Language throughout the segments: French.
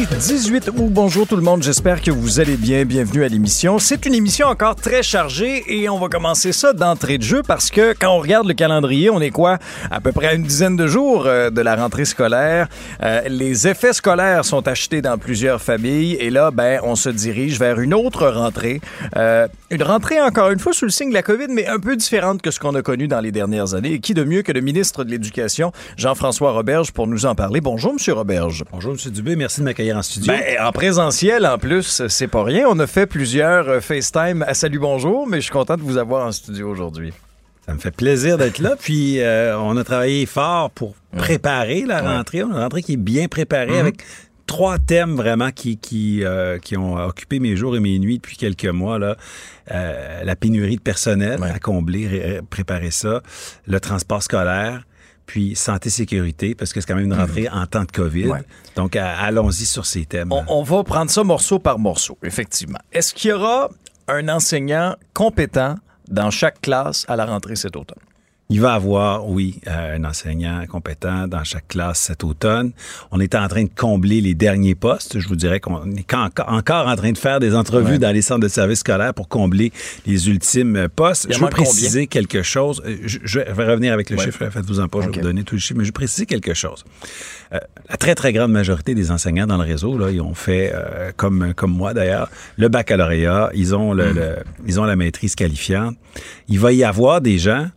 Jeudi 18 août, bonjour tout le monde, j'espère que vous allez bien, bienvenue à l'émission. C'est une émission encore très chargée et on va commencer ça d'entrée de jeu parce que quand on regarde le calendrier, on est quoi? À peu près à une dizaine de jours euh, de la rentrée scolaire. Euh, les effets scolaires sont achetés dans plusieurs familles et là, ben, on se dirige vers une autre rentrée. Euh, une rentrée encore une fois sous le signe de la COVID, mais un peu différente que ce qu'on a connu dans les dernières années. Et qui de mieux que le ministre de l'Éducation, Jean-François Roberge, pour nous en parler? Bonjour, Monsieur Roberge. Bonjour, M. Dubé. Merci de m'accueillir en studio. Ben, en présentiel, en plus, c'est pas rien. On a fait plusieurs euh, FaceTime à Salut Bonjour, mais je suis content de vous avoir en studio aujourd'hui. Ça me fait plaisir d'être là. Puis, euh, on a travaillé fort pour préparer la rentrée. On a une rentrée qui est bien préparée Mhm. avec trois thèmes vraiment qui, qui, euh, qui ont occupé mes jours et mes nuits depuis quelques mois. Là. Euh, la pénurie de personnel Ouais. à combler, ré- préparer ça. Le transport scolaire. Puis santé-sécurité, parce que c'est quand même une rentrée en temps de COVID. Ouais. Donc, allons-y sur ces thèmes. On, on va prendre ça morceau par morceau, effectivement. Est-ce qu'il y aura un enseignant compétent dans chaque classe à la rentrée cet automne? Il va avoir, oui, euh, un enseignant compétent dans chaque classe cet automne. On est en train de combler les derniers postes. Je vous dirais qu'on est encore en train de faire des entrevues Ouais. dans les centres de services scolaires pour combler les ultimes euh, postes. Je veux combien? préciser quelque chose. Euh, Je, vais revenir avec le Ouais. chiffre. Faites-vous en pas, je vais vous donner tous les chiffres. Mais je veux préciser quelque chose. Euh, la très, très grande majorité des enseignants dans le réseau, là, ils ont fait, euh, comme, comme moi d'ailleurs, le baccalauréat. Ils ont, le, le- ils ont la maîtrise qualifiante. Il va y avoir des gens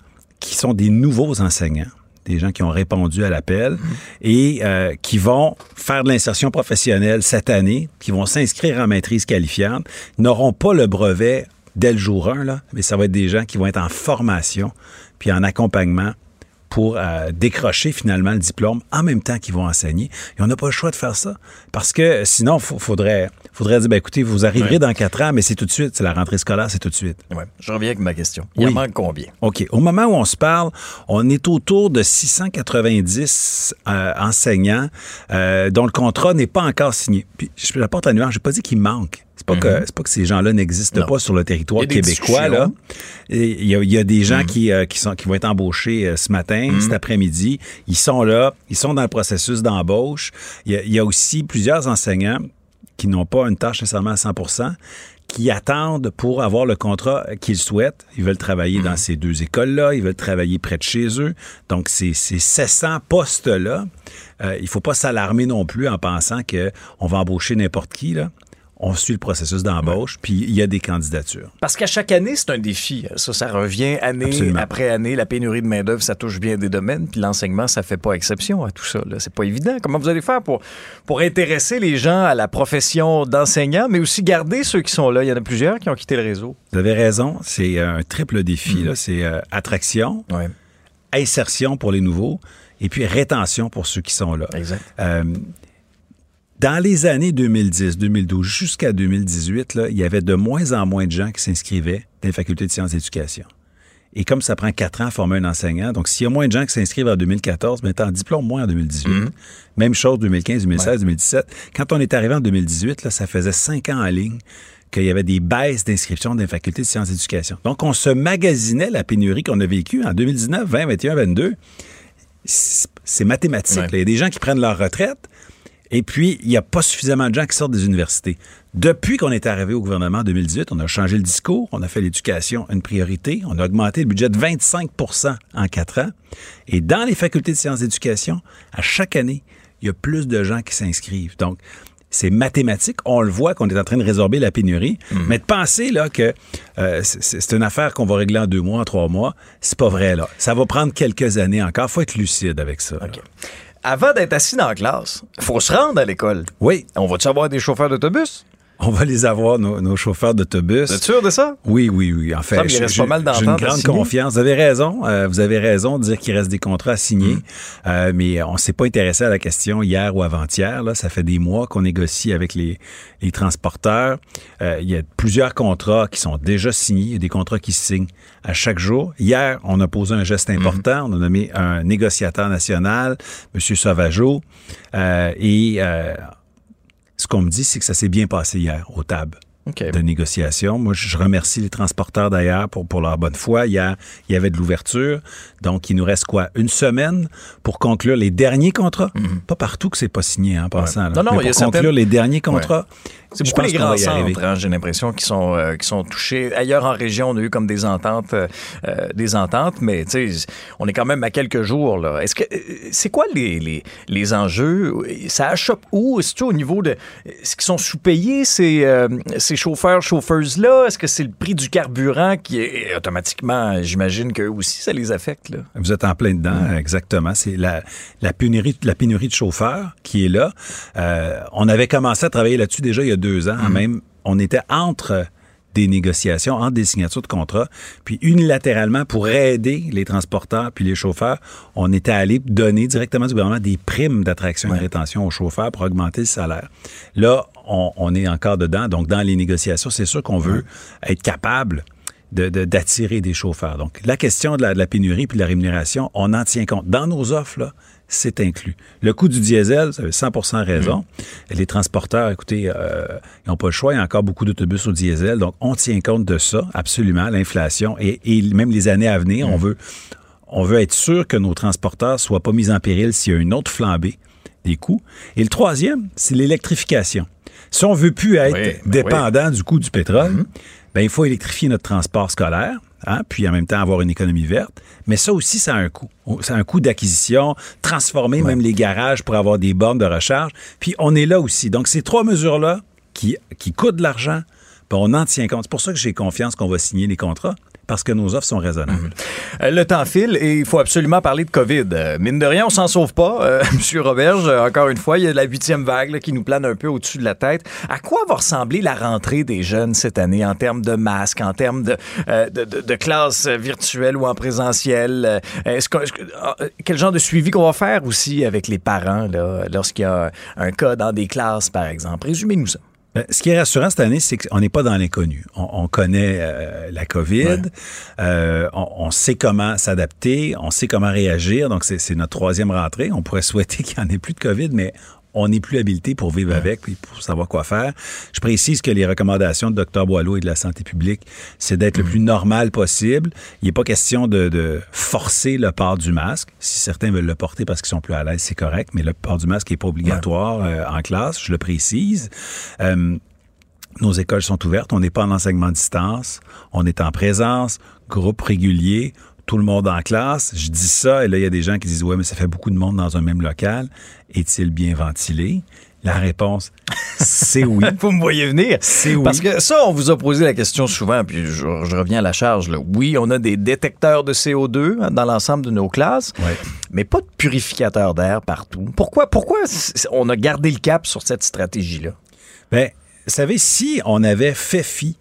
qui sont des nouveaux enseignants, des gens qui ont répondu à l'appel et euh, qui vont faire de l'insertion professionnelle cette année, qui vont s'inscrire en maîtrise qualifiante, n'auront pas le brevet dès le jour 1, là, mais ça va être des gens qui vont être en formation puis en accompagnement pour euh, décrocher finalement le diplôme en même temps qu'ils vont enseigner. Et on n'a pas le choix de faire ça. Parce que sinon, il faudrait, faudrait dire, ben, écoutez, vous arriverez dans quatre ans, mais c'est tout de suite, c'est la rentrée scolaire, c'est tout de suite. Ouais. Je reviens avec ma question. Il en Oui. manque combien? OK. Au moment où on se parle, on est autour de 690 euh, enseignants euh, dont le contrat n'est pas encore signé. Puis, je apporte la nuance, je n'ai pas dit qu'il manque. C'est pas, que, c'est pas que ces gens-là n'existent pas sur le territoire québécois. Là. Il y, a, il y a des gens qui, euh, qui, sont, qui vont être embauchés euh, ce matin, Mm. cet après-midi. Ils sont là, ils sont dans le processus d'embauche. Il y, a, il y a aussi plusieurs enseignants qui n'ont pas une tâche nécessairement à 100% qui attendent pour avoir le contrat qu'ils souhaitent. Ils veulent travailler dans ces deux écoles-là, ils veulent travailler près de chez eux. Donc, ces, ces 700 postes-là, euh, il faut pas s'alarmer non plus en pensant qu'on va embaucher n'importe qui. Là. On suit le processus d'embauche, puis il y a des candidatures. Parce qu'à chaque année, c'est un défi. Ça, ça revient année Absolument. après année. La pénurie de main-d'œuvre, ça touche bien des domaines. Puis l'enseignement, ça fait pas exception à tout ça. C'est pas évident. Comment vous allez faire pour, pour intéresser les gens à la profession d'enseignant, mais aussi garder ceux qui sont là? Il y en a plusieurs qui ont quitté le réseau. Vous avez raison, c'est un triple défi. là. C'est euh, attraction, Ouais, insertion pour les nouveaux, et puis rétention pour ceux qui sont là. exact. Euh, dans les années 2010, 2012 jusqu'à 2018, là, il y avait de moins en moins de gens qui s'inscrivaient dans les facultés de sciences d'éducation. Et comme ça prend quatre ans à former un enseignant, donc s'il y a moins de gens qui s'inscrivent en 2014, mais t'en diplôme moins en 2018. Même chose 2015, 2016, 2017. Quand on est arrivé en 2018, là, ça faisait cinq ans en ligne qu'il y avait des baisses d'inscription dans les facultés de sciences d'éducation. Donc, on se magasinait la pénurie qu'on a vécue en 2019, 20, 21, 22. C'est c'est mathématique. Ouais. là. Il y a des gens qui prennent leur retraite, et puis, il n'y a pas suffisamment de gens qui sortent des universités. Depuis qu'on est arrivé au gouvernement en 2018, on a changé le discours, on a fait l'éducation une priorité, on a augmenté le budget de 25% en quatre ans. Et dans les facultés de sciences d'éducation, à chaque année, il y a plus de gens qui s'inscrivent. Donc, c'est mathématique. On le voit qu'on est en train de résorber la pénurie. Mais de penser là, que euh, c'est- une affaire qu'on va régler en deux mois, en trois mois, c'est pas vrai. là. Ça va prendre quelques années encore. faut être lucide avec ça. là. Avant d'être assis dans la classe, faut se rendre à l'école. Oui, On va-tu avoir des chauffeurs d'autobus? On va les avoir, nos, nos chauffeurs d'autobus. Vous êtes sûr de ça? Oui, oui, oui. En fait, qu'il reste pas mal j'ai une grande confiance. Vous avez raison. euh, vous avez raison de dire qu'il reste des contrats à signer. Euh, mais on s'est pas intéressé à la question hier ou avant-hier. Là, ça fait des mois qu'on négocie avec les, les transporteurs. Euh, il y a plusieurs contrats qui sont déjà signés. Il y a des contrats qui se signent à chaque jour. Hier, on a posé un geste important. On a nommé un négociateur national, M. Sauvageau. Et ce qu'on me dit, c'est que ça s'est bien passé hier aux tables de négociation. Moi, je remercie les transporteurs d'ailleurs pour, pour leur bonne foi. Hier, il y avait de l'ouverture. Donc, il nous reste quoi? Une semaine pour conclure les derniers contrats? Pas partout que c'est pas signé, hein, en passant. là. Mhm. Non, non, Mais il y a pour conclure certaines- les derniers contrats, C'est beaucoup les grands centres, hein, j'ai l'impression, qui sont, euh, qui sont touchés. Ailleurs en région, on a eu comme des ententes, euh, euh, des ententes, mais tu sais, on est quand même à quelques jours. là. Est-ce que euh, c'est quoi les, les, les enjeux? Ça achoppe où? Est-ce au niveau de est-ce qu'ils sont sous-payés ces, euh, ces chauffeurs, chauffeuses là Est-ce que c'est le prix du carburant qui est automatiquement, j'imagine qu'eux aussi ça les affecte là? Vous êtes en plein dedans, exactement. C'est la, la, pénurie, la pénurie de chauffeurs qui est là. Euh, on avait commencé à travailler là-dessus déjà il y a deux ans. Même, on était entre des négociations, entre des signatures de contrats. Puis unilatéralement, pour aider les transporteurs puis les chauffeurs, on était allé donner directement du gouvernement des primes d'attraction et de rétention aux chauffeurs pour augmenter le salaire. Là, on, on est encore dedans. Donc, dans les négociations, c'est sûr qu'on veut être capable de- de- d'attirer des chauffeurs. Donc, la question de la, de la pénurie puis de la rémunération, on en tient compte. Dans nos offres, là, c'est inclus. Le coût du diesel, vous avez 100% raison. Les transporteurs, écoutez, euh, ils n'ont pas le choix. Il y a encore beaucoup d'autobus au diesel. Donc, on tient compte de ça, absolument, l'inflation et, et même les années à venir. On veut on veut être sûr que nos transporteurs soient pas mis en péril s'il y a une autre flambée des coûts. Et le troisième, c'est l'électrification. Si on veut plus être Oui, ben dépendant du coût du pétrole, ben, il faut électrifier notre transport scolaire, hein, puis en même temps avoir une économie verte. Mais ça aussi, ça a un coût. Ça a un coût d'acquisition, transformer même les garages pour avoir des bornes de recharge. Puis on est là aussi. Donc, ces trois mesures-là qui, qui coûtent de l'argent, ben, on en tient compte. C'est pour ça que j'ai confiance qu'on va signer les contrats, parce que nos offres sont raisonnables. Euh, Le temps file et il faut absolument parler de COVID. Euh, mine de rien, on s'en sauve pas. Euh, Monsieur Roberge, encore une fois, il y a la huitième vague qui nous plane un peu au-dessus de la tête. À quoi va ressembler la rentrée des jeunes cette année en termes de masques, en termes de, de, classes virtuelles ou en présentiel? Euh, quel genre de suivi qu'on va faire aussi avec les parents lorsqu'il y a un cas dans des classes, par exemple? Résumez-nous ça. Ben, Ce qui est rassurant cette année, c'est qu'on n'est pas dans l'inconnu. On, on connaît euh, la COVID, euh, on, on sait comment s'adapter, on sait comment réagir. Donc, c'est c'est notre troisième rentrée. On pourrait souhaiter qu'il n'y en ait plus de COVID, mais on n'est plus habilité pour vivre avec puis pour savoir quoi faire. Je précise que les recommandations de Dr Boileau et de la santé publique, c'est d'être le plus normal possible. Il n'est pas question de, de forcer le port du masque. Si certains veulent le porter parce qu'ils sont plus à l'aise, c'est correct, mais le port du masque n'est pas obligatoire euh, en classe, je le précise. Euh, nos écoles sont ouvertes, on n'est pas en enseignement à distance, on est en présence, groupe régulier, tout le monde en classe. Je dis ça, et là, il y a des gens qui disent, ouais, mais ça fait beaucoup de monde dans un même local. Est-il bien ventilé? La réponse, c'est oui. Vous me voyez venir. C'est oui. Parce que ça, on vous a posé la question souvent, puis je, je reviens à la charge. là. Oui, on a des détecteurs de CO2 hein, dans l'ensemble de nos classes, Ouais. mais pas de purificateur d'air partout. Pourquoi, pourquoi on a gardé le cap sur cette stratégie-là? Ben, vous savez, si on avait fait fi,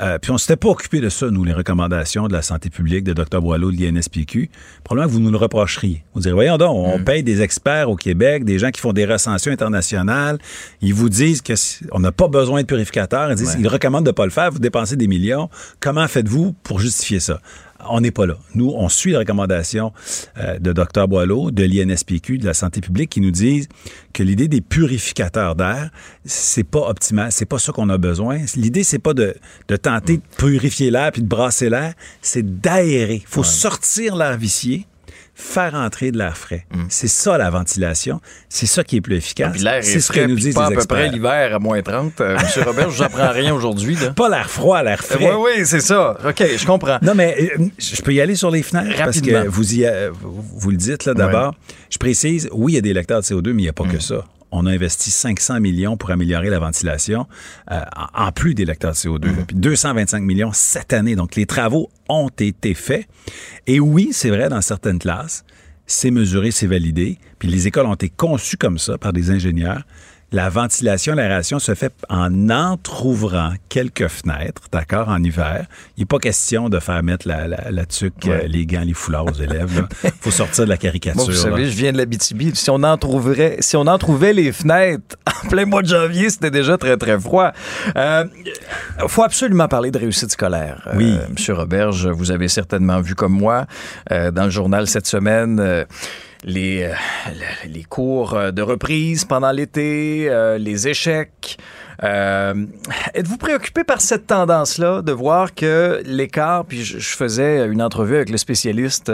euh, puis on s'était pas occupé de ça, nous, les recommandations de la santé publique, de Dr Boileau, de l'INSPQ, probablement que vous nous le reprocheriez. Vous direz, voyons donc, on paye des experts au Québec, des gens qui font des recensions internationales, ils vous disent que si- on n'a pas besoin de purificateurs, ils, disent, ils recommandent de pas le faire, vous dépensez des millions. Comment faites-vous pour justifier ça? On n'est pas là. Nous, on suit les recommandations euh, de Dr Boileau, de l'INSPQ, de la santé publique, qui nous disent que l'idée des purificateurs d'air, c'est pas optimal, c'est pas ça qu'on a besoin. L'idée, c'est pas de, de tenter de purifier l'air puis de brasser l'air, c'est d'aérer. Il faut sortir l'air vicié, faire entrer de l'air frais. C'est ça la ventilation. C'est ça qui est plus efficace. L'air est ce frais, que nous disent pas à les peu près l'hiver à moins 30. Euh, Monsieur Robert, je vous apprends rien aujourd'hui. Pas l'air froid, l'air Oui, frais. oui, c'est ça. OK, je comprends. Non, mais euh, je peux y aller sur les fenêtres parce Rapidement. que vous, y le dites là d'abord. Je précise, oui, il y a des lecteurs de CO2, mais il n'y a pas que ça. On a investi 500 millions pour améliorer la ventilation, euh, en plus des lecteurs de CO2. là. Puis 225 millions cette année. Donc, les travaux ont été faits. Et oui, c'est vrai, dans certaines classes, c'est mesuré, c'est validé. Puis les écoles ont été conçues comme ça par des ingénieurs. La ventilation, l'aération se fait en entrouvrant quelques fenêtres, d'accord, en hiver. Il n'est pas question de faire mettre la, la, la tuque, Ouais. euh, les gants, les foulards aux élèves. Il faut sortir de la caricature. Moi, vous là. savez, je viens de l'Abitibi. Si on en trouverait, si on en trouvait les fenêtres en plein mois de janvier, c'était déjà très, très froid. Euh, faut absolument parler de réussite scolaire. Euh, Oui. Monsieur Roberge, vous avez certainement vu comme moi, euh, dans le journal cette semaine, euh, les, euh, les cours euh, de reprise pendant l'été, euh, les échecs. Êtes-vous préoccupé par cette tendance-là de voir que l'écart, puis je, faisais une entrevue avec le spécialiste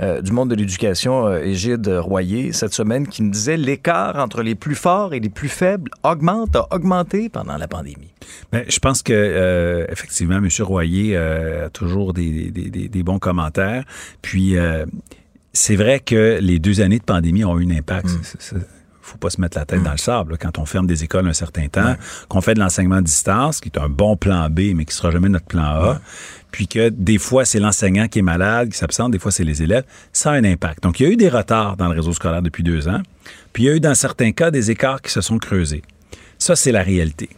du monde de l'éducation, Égide Royer, cette semaine, qui me disait l'écart entre les plus forts et les plus faibles augmente, a augmenté pendant la pandémie. Ben, je pense que effectivement, M. Royer a toujours des, des- des- des bons commentaires. Puis c'est vrai que les deux années de pandémie ont eu un impact. C'est- c'est- faut pas se mettre la tête dans le sable là, quand on ferme des écoles un certain temps, qu'on fait de l'enseignement à distance, qui est un bon plan B, mais qui sera jamais notre plan A, puis que des fois c'est l'enseignant qui est malade, qui s'absente, des fois c'est les élèves, ça a un impact. Donc il y a eu des retards dans le réseau scolaire depuis deux ans, puis il y a eu dans certains cas des écarts qui se sont creusés. Ça, c'est la réalité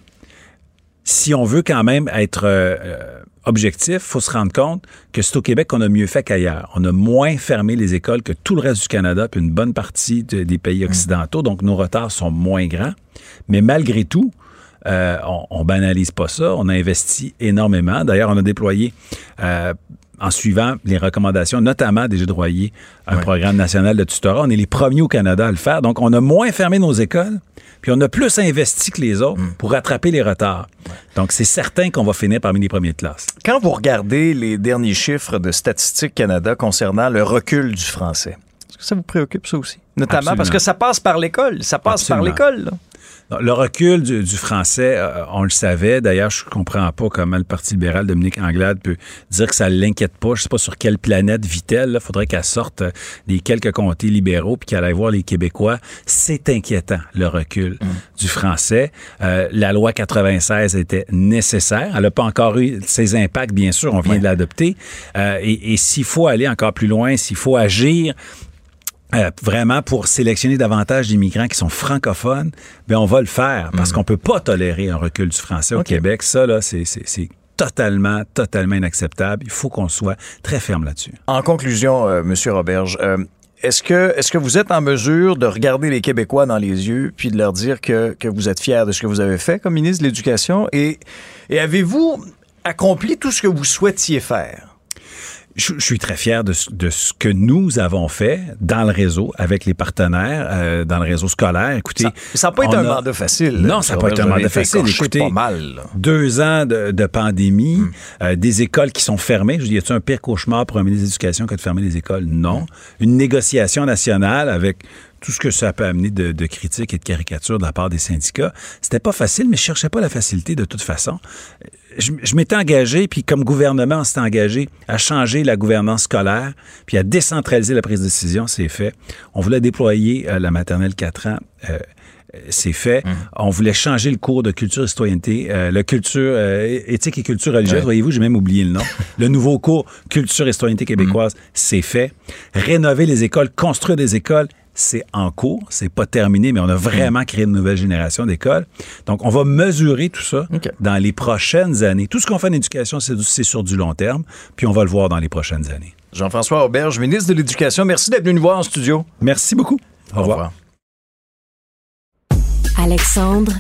si on veut quand même être euh, euh, objectif, faut se rendre compte que c'est au Québec qu'on a mieux fait qu'ailleurs. On a moins fermé les écoles que tout le reste du Canada, puis une bonne partie de- des pays occidentaux, donc nos retards sont moins grands. Mais malgré tout, euh, on, on banalise pas ça. On a investi énormément. D'ailleurs, on a déployé euh, en suivant les recommandations, notamment des Jeux de Royer, un programme national de tutorat. On est les premiers au Canada à le faire. Donc, on a moins fermé nos écoles, puis on a plus investi que les autres pour rattraper les retards. Donc, c'est certain qu'on va finir parmi les premiers de classe. Quand vous regardez les derniers chiffres de Statistique Canada concernant le recul du français, est-ce que ça vous préoccupe ça aussi? Notamment Absolument. parce que ça passe par l'école. Ça passe par l'école. Le recul du, du français, euh, on le savait. D'ailleurs, je comprends pas comment le Parti libéral, Dominique Anglade, peut dire que ça l'inquiète pas. Je sais pas sur quelle planète vit-elle. Il faudrait qu'elle sorte euh, des quelques comtés libéraux puis qu'elle aille voir les Québécois. C'est inquiétant, le recul du français. Euh, la loi 96 était nécessaire. Elle n'a pas encore eu ses impacts, bien sûr. On vient de l'adopter. Euh, et et s'il faut aller encore plus loin, s'il faut agir, euh, vraiment pour sélectionner davantage d'immigrants qui sont francophones, ben on va le faire parce qu'on peut pas tolérer un recul du français au. Québec. Ça là, c'est c'est- c'est totalement, totalement inacceptable. Il faut qu'on soit très ferme là-dessus. En conclusion, euh, Monsieur Roberge, euh, est-ce que, est-ce que vous êtes en mesure de regarder les Québécois dans les yeux puis de leur dire que, que vous êtes fiers de ce que vous avez fait comme ministre de l'Éducation? Et, et avez-vous accompli tout ce que vous souhaitiez faire? Je, je suis très fier de, ce- de ce que nous avons fait dans le réseau avec les partenaires, euh, dans le réseau scolaire. Écoutez, Ça n'a pas été un mandat facile. Non, ça n'a pas été un mandat facile. Écoutez, pas mal. deux ans de, de pandémie, euh, des écoles qui sont fermées. Je dis, y a-t-il un pire cauchemar pour un ministre de l'Éducation que de fermer les écoles? Non. Une négociation nationale avec tout ce que ça peut amener de, de critiques et de caricatures de la part des syndicats. C'était pas facile, mais je cherchais pas la facilité de toute façon. Je, je m'étais engagé, puis comme gouvernement, on s'était engagé à changer la gouvernance scolaire, puis à décentraliser la prise de décision, c'est fait. On voulait déployer euh, la maternelle 4 ans. euh, c'est fait. On voulait changer le cours de culture et citoyenneté, euh, le culture euh, éthique et culture religieuse. Voyez-vous, j'ai même oublié le nom. le nouveau cours culture et citoyenneté québécoise, c'est fait. Rénover les écoles, construire des écoles, c'est en cours, c'est pas terminé, mais on a vraiment créé une nouvelle génération d'écoles. Donc, on va mesurer tout ça dans les prochaines années. Tout ce qu'on fait en éducation, c'est sur du long terme, puis on va le voir dans les prochaines années. Jean-François Auberge, ministre de l'Éducation, merci d'être venu nous voir en studio. Merci beaucoup. Au revoir. Alexandre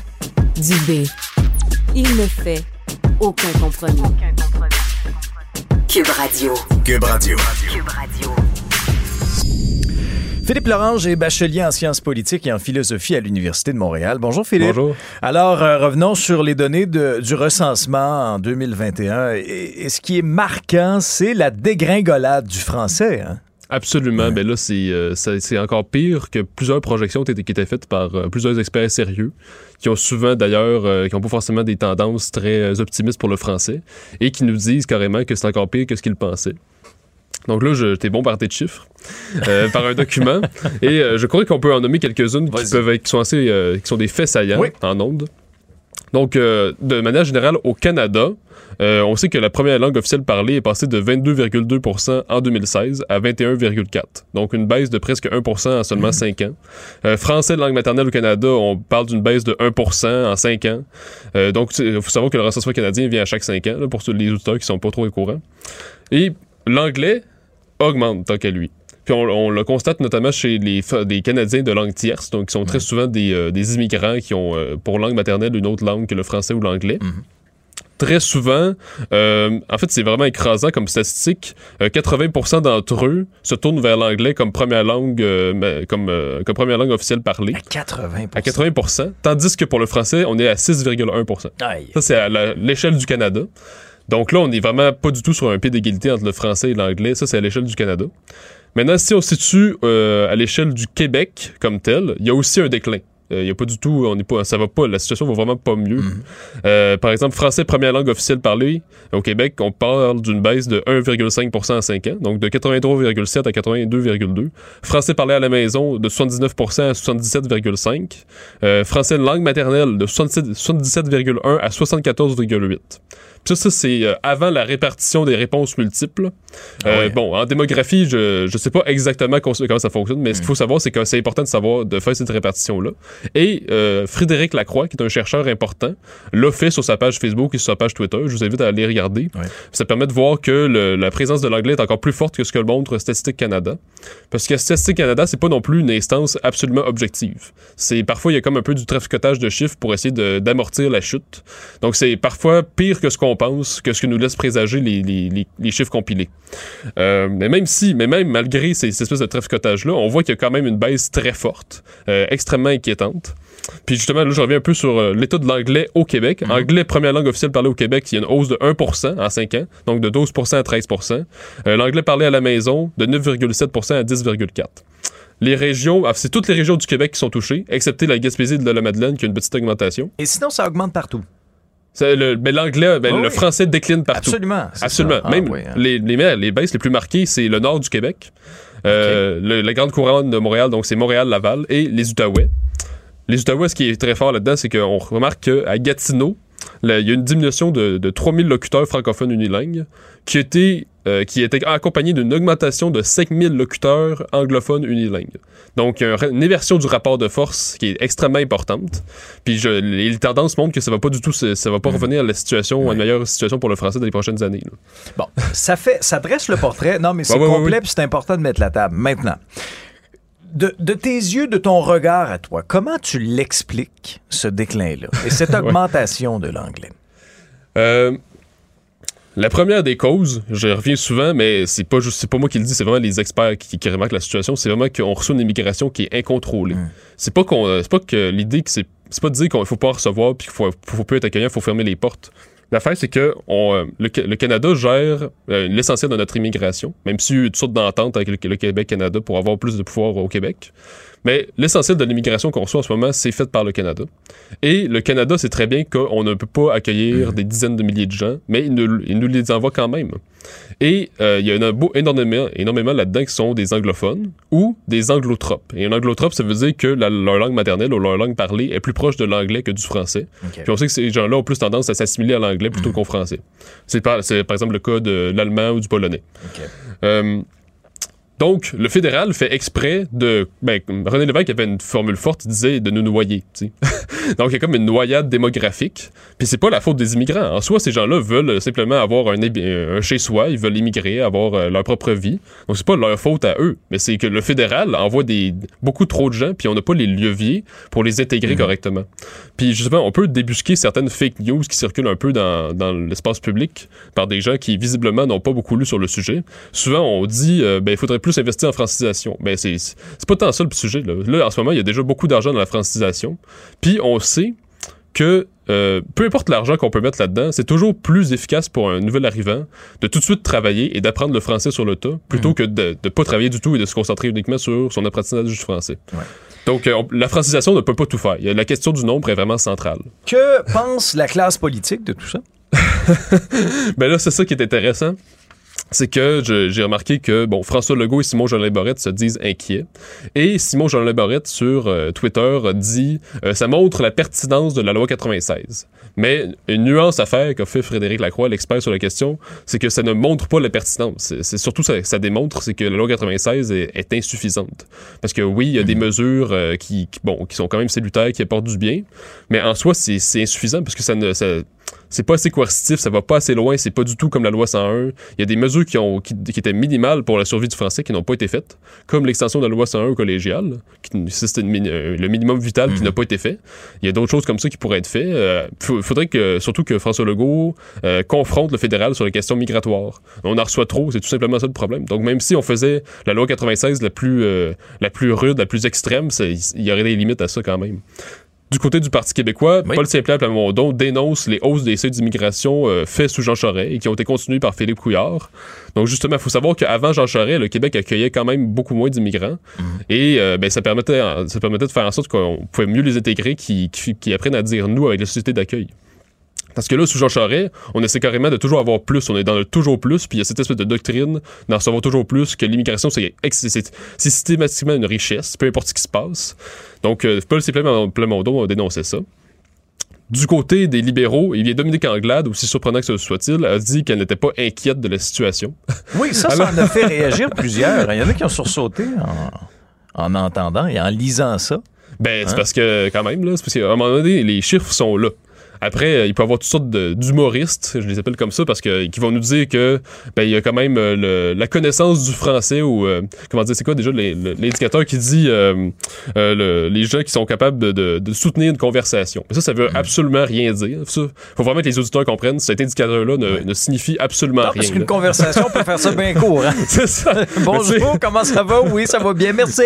Dubé. Il ne fait aucun compromis. Cube Radio. Cube Radio. Cube Radio. Philippe Lorange est bachelier en sciences politiques et en philosophie à l'Université de Montréal. Bonjour Philippe. Bonjour. Alors, euh, revenons sur les données de- du recensement en 2021. Et, et ce qui est marquant, c'est la dégringolade du français. hein? Absolument. Ben là, c'est euh, c'est encore pire que plusieurs projections qui étaient, faites par euh, plusieurs experts sérieux, qui ont souvent d'ailleurs, euh, qui n'ont pas forcément des tendances très optimistes pour le français, et qui nous disent carrément que c'est encore pire que ce qu'ils pensaient. Donc là, je t'ai bombardé de chiffres euh, par un document, et euh, je crois qu'on peut en nommer quelques-unes qui Vas-y. peuvent être, qui sont assez, euh, qui sont des faits saillants Oui. en ondes. Donc, de manière générale, au Canada, on sait que la première langue officielle parlée est passée de 22,2% en 2016 à 21,4 Donc, une baisse de presque 1% en seulement 5 ans. Français, langue maternelle au Canada, on parle d'une baisse de 1% en 5 ans. Donc, il faut savoir que le recensement canadien vient à chaque 5 ans, là, pour les auditeurs qui sont pas trop au courant. Et l'anglais augmente tant qu'à lui. Puis on, le constate notamment chez les, des Canadiens de langue tierce, donc qui sont très souvent des, euh, des, immigrants qui ont euh, pour langue maternelle une autre langue que le français ou l'anglais. Mhm. Très souvent, euh, en fait, c'est vraiment écrasant comme statistique. 80% d'entre eux se tournent vers l'anglais comme première langue, comme, comme première langue officielle parlée. À 80%. À 80%. Tandis que pour le français, on est à 6,1%. Ça, c'est à l'échelle du Canada. Donc là, on n'est vraiment pas du tout sur un pied d'égalité entre le français et l'anglais. Ça, c'est à l'échelle du Canada. Maintenant, si on se situe euh, à l'échelle du Québec comme tel, il y a aussi un déclin. Il euh, a pas du tout, on n'est pas, ça va pas, la situation va vraiment pas mieux. Mhm. Euh, par exemple, français première langue officielle parlée au Québec, on parle d'une baisse de 1,5% en 5 ans, donc de 83,7 à 82,2. Français parlé à la maison de 79% à 77,5. français langue maternelle de 77,1 à 74,8. Ça, ça c'est euh, avant la répartition des réponses multiples. Ah euh, bon, en démographie, je ne sais pas exactement comment ça fonctionne, mais ce qu'il faut savoir, c'est que c'est important de savoir de faire cette répartition-là. Et euh, Frédéric Lacroix, qui est un chercheur important, l'a fait sur sa page Facebook et sur sa page Twitter. Je vous invite à aller regarder. Ça permet de voir que la présence de l'anglais est encore plus forte que ce que le montre Statistique Canada. Parce que Statistique Canada, c'est pas non plus une instance absolument objective. C'est parfois il y a comme un peu du traficotage de chiffres pour essayer d'amortir la chute. Donc c'est parfois pire que ce qu'on pense que ce que nous laisse présager les, les, les, chiffres compilés. Euh, mais même si, mais même malgré ces, ces espèces de traficotage-là, on voit qu'il y a quand même une baisse très forte, euh, extrêmement inquiétante. Puis justement, là, je reviens un peu sur euh, l'état de l'anglais au Québec. Mhm. Anglais, première langue officielle parlée au Québec, il y a une hausse de 1 en 5 ans, donc de 12 à 13% L'anglais parlé à la maison, de 9,7% à 10,4 les régions, ah, c'est toutes les régions du Québec qui sont touchées, excepté la Gaspésie de la Madeleine qui a une petite augmentation. Et sinon, ça augmente partout. Le, ben, l'anglais, ben, le français décline partout. Absolument. Absolument. Ah, Même hein. les, les, les, baisses les plus marquées, c'est le nord du Québec, euh, la grande couronne de Montréal, donc c'est Montréal-Laval, et les Outaouais. Les Outaouais, ce qui est très fort là-dedans, c'est qu'on remarque qu'à Gatineau, il y a une diminution de, de 3000 locuteurs francophones unilingues qui était, euh, qui était accompagnée d'une augmentation de 5000 locuteurs anglophones unilingues. Donc, il y a une inversion du rapport de force qui est extrêmement importante. Puis, je, les tendances montrent que ça va pas du tout, ça va pas mm. revenir à la situation, à une meilleure situation pour le français dans les prochaines années. Bon, ça fait, ça dresse le portrait. Non, mais c'est complet, puis c'est important de mettre la table. Maintenant, de, tes yeux, de ton regard à toi, comment tu l'expliques, ce déclin-là, et cette augmentation de l'anglais? Euh, la première des causes, je reviens souvent, mais c'est pas juste, c'est pas moi qui le dis, c'est vraiment les experts qui, remarquent la situation. C'est vraiment qu'on reçoit une immigration qui est incontrôlée. C'est pas qu'on, c'est pas que l'idée que c'est, c'est pas de dire qu'il faut pas recevoir puis qu'il faut, faut, pas être accueillant, il faut fermer les portes. L'affaire, c'est que on, euh, le, Canada gère euh, l'essentiel de notre immigration, même si il y a eu sortes d'ententes avec le, Québec-Canada pour avoir plus de pouvoir au Québec. Mais l'essentiel de l'immigration qu'on reçoit en ce moment, c'est fait par le Canada. Et le Canada sait très bien qu'on ne peut pas accueillir mhm. des dizaines de milliers de gens, mais il nous, il nous les envoie quand même. Et euh, il y en a beau, énormément, énormément là-dedans qui sont des anglophones ou des anglotropes. Et un anglotrope, ça veut dire que leur langue maternelle ou leur langue parlée est plus proche de l'anglais que du français. Puis on sait que ces gens-là ont plus tendance à s'assimiler à l'anglais plutôt mhm. qu'au français. C'est par, par, exemple le cas de l'allemand ou du polonais. Euh, donc, le fédéral fait exprès de. Ben, René Lévesque avait une formule forte, il disait de nous noyer. Donc, il y a comme une noyade démographique. Puis, c'est pas la faute des immigrants. En soi, ces gens-là veulent simplement avoir un, chez-soi, ils veulent immigrer, avoir euh, leur propre vie. Donc, c'est pas leur faute à eux, mais c'est que le fédéral envoie des beaucoup trop de gens, puis on n'a pas les leviers pour les intégrer mhm. correctement. Puis, justement, on peut débusquer certaines fake news qui circulent un peu dans, dans l'espace public par des gens qui, visiblement, n'ont pas beaucoup lu sur le sujet. Souvent, on dit, euh, ben, il faudrait plus investir en francisation. Ben, c'est, c'est pas tant ça le sujet. Là. là, en ce moment, il y a déjà beaucoup d'argent dans la francisation. Puis on sait que euh, peu importe l'argent qu'on peut mettre là-dedans, c'est toujours plus efficace pour un nouvel arrivant de tout de suite travailler et d'apprendre le français sur le tas plutôt mhm. que de ne pas travailler du tout et de se concentrer uniquement sur son apprentissage du français. Donc, euh, la francisation ne peut pas tout faire. La question du nombre est vraiment centrale. Que pense la classe politique de tout ça? ben là, c'est ça qui est intéressant c'est que j'ai remarqué que bon François Legault et Simon Jolin Barrette se disent inquiets et Simon Jolin Barrette sur euh, Twitter dit euh, ça montre la pertinence de la loi 96. Mais une nuance à faire qu'a fait Frédéric Lacroix, l'expert sur la question, c'est que ça ne montre pas la pertinence. C'est- surtout ça démontre, c'est que la loi 96 est, est insuffisante. Parce que oui, il y a des mesures euh, qui, qui, bon, qui sont quand même salutaires, qui apportent du bien, mais en soi, c'est c'est insuffisant parce que ça ne ça, c'est pas assez coercitif, ça va pas assez loin, c'est pas du tout comme la loi 101. Il y a des mesures qui, ont, qui, qui étaient minimales pour la survie du français qui n'ont pas été faites, comme l'extension de la loi 101 au collégial, qui, mini- euh, le minimum vital qui n'a pas été fait. Il y a d'autres choses comme ça qui pourraient être faites. Euh, faut- faudrait que, surtout que François Legault euh, confronte le fédéral sur les questions migratoires. On en reçoit trop, c'est tout simplement ça le problème. Donc même si on faisait la loi 96 la plus, euh, la plus rude, la plus extrême, c'est- il y aurait des limites à ça quand même. Du côté du Parti québécois, Oui. Paul Saint-Pierre Plamondon dénonce les hausses des seuils d'immigration euh, faits sous Jean Charest et qui ont été continuées par Philippe Couillard. Donc justement, il faut savoir qu'avant Jean Charest, le Québec accueillait quand même beaucoup moins d'immigrants et euh, ben, ça, permettait, ça permettait de faire en sorte qu'on pouvait mieux les intégrer, qui, qui, qui apprennent à dire nous avec la société d'accueil. Parce que là, sous Jean Charest, on essaie carrément de toujours avoir plus. On est dans le toujours plus, puis il y a cette espèce de doctrine d'en recevoir toujours plus, que l'immigration, c'est systématiquement une richesse, peu importe ce qui se passe. Donc, euh, Paul C. Plamondon a dénoncé ça. Du côté des libéraux, il y a Dominique Anglade, aussi surprenant que ce soit-il, a dit qu'elle n'était pas inquiète de la situation. Oui, ça, ça en a fait réagir plusieurs. Il y en a qui ont sursauté en, en entendant et en lisant ça. Ben, c'est Hein? parce que, quand même, là, c'est parce qu'à un moment donné, les chiffres sont là. Après, euh, il peut y avoir toutes sortes d'humoristes, je les appelle comme ça, parce que qui vont nous dire que ben il y a quand même euh, le- la connaissance du français ou euh, comment dire, c'est quoi déjà l'indicateur qui dit euh, euh, le- les gens qui sont capables de, de- de soutenir une conversation. Mais ça, ça veut absolument rien dire. Ça, faut vraiment que les auditeurs comprennent. Cet indicateur-là ne, ne signifie absolument Non, rien. parce qu'une conversation peut faire ça bien court. hein. c'est ça. Bonjour, comment ça va? Oui, ça va bien, merci.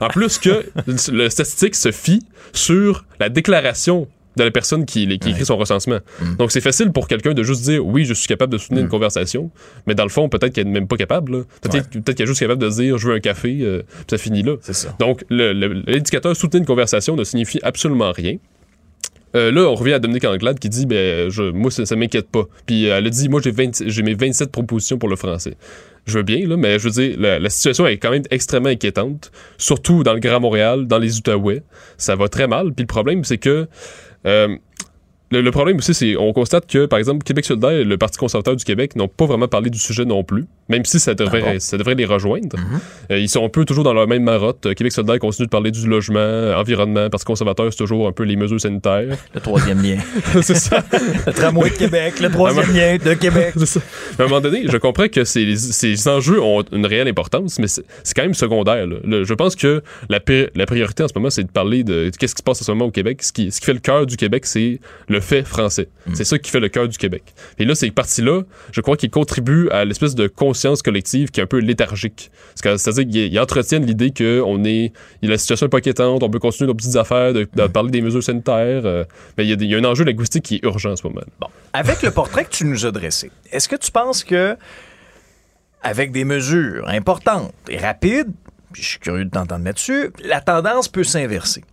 En plus que le statistique se fie sur la déclaration de la personne qui, qui écrit son recensement. Mm. Donc, c'est facile pour quelqu'un de juste dire oui, je suis capable de soutenir une conversation, mais dans le fond, peut-être qu'elle n'est même pas capable. Peut-être peut-être qu'elle est juste capable de dire je veux un café, euh, puis ça finit là. Ça. Donc, l'indicateur soutenir une conversation ne signifie absolument rien. Euh, là, on revient à Dominique Anglade qui dit ben, je, Moi, ça, ça m'inquiète pas. Puis euh, elle a dit Moi, j'ai 20 j'ai mes 27 propositions pour le français. Je veux bien, là, mais je veux dire, la, la situation est quand même extrêmement inquiétante, surtout dans le Grand Montréal, dans les Outaouais. Ça va très mal. Puis le problème, c'est que. Euh, le, problème aussi, c'est on constate que, par exemple, Québec solidaire et le Parti conservateur du Québec n'ont pas vraiment parlé du sujet non plus, même si ça devrait, Ah bon? ça devrait les rejoindre. Euh, ils sont un peu toujours dans leur même marotte. Euh, Québec solidaire continue de parler du logement, euh, environnement. Parti conservateur, c'est toujours un peu les mesures sanitaires. Le troisième lien. c'est ça. Le tramway de Québec, le troisième lien de Québec. C'est ça. À un moment donné, je comprends que ces, ces enjeux ont une réelle importance, mais c'est c'est quand même secondaire. là. Le- je pense que la, la priorité en ce moment, c'est de parler de qu'est-ce qui se passe en ce moment au Québec. Ce qui, ce qui fait le cœur du Québec, c'est le fait français. C'est ça qui fait le cœur du Québec. Et là, ces partis-là, je crois qu'ils contribuent à l'espèce de conscience collective qui est un peu léthargique. C'est-à-dire qu'ils ils entretiennent l'idée que on est, la situation est pas inquiétante, on peut continuer nos petites affaires, de, de parler des mesures sanitaires. euh, mais il y, a y un enjeu linguistique qui est urgent en ce moment. Bon, avec le portrait que tu nous as dressé, est-ce que tu penses que, avec des mesures importantes et rapides, puis je suis curieux de t'entendre là-dessus, la tendance peut s'inverser?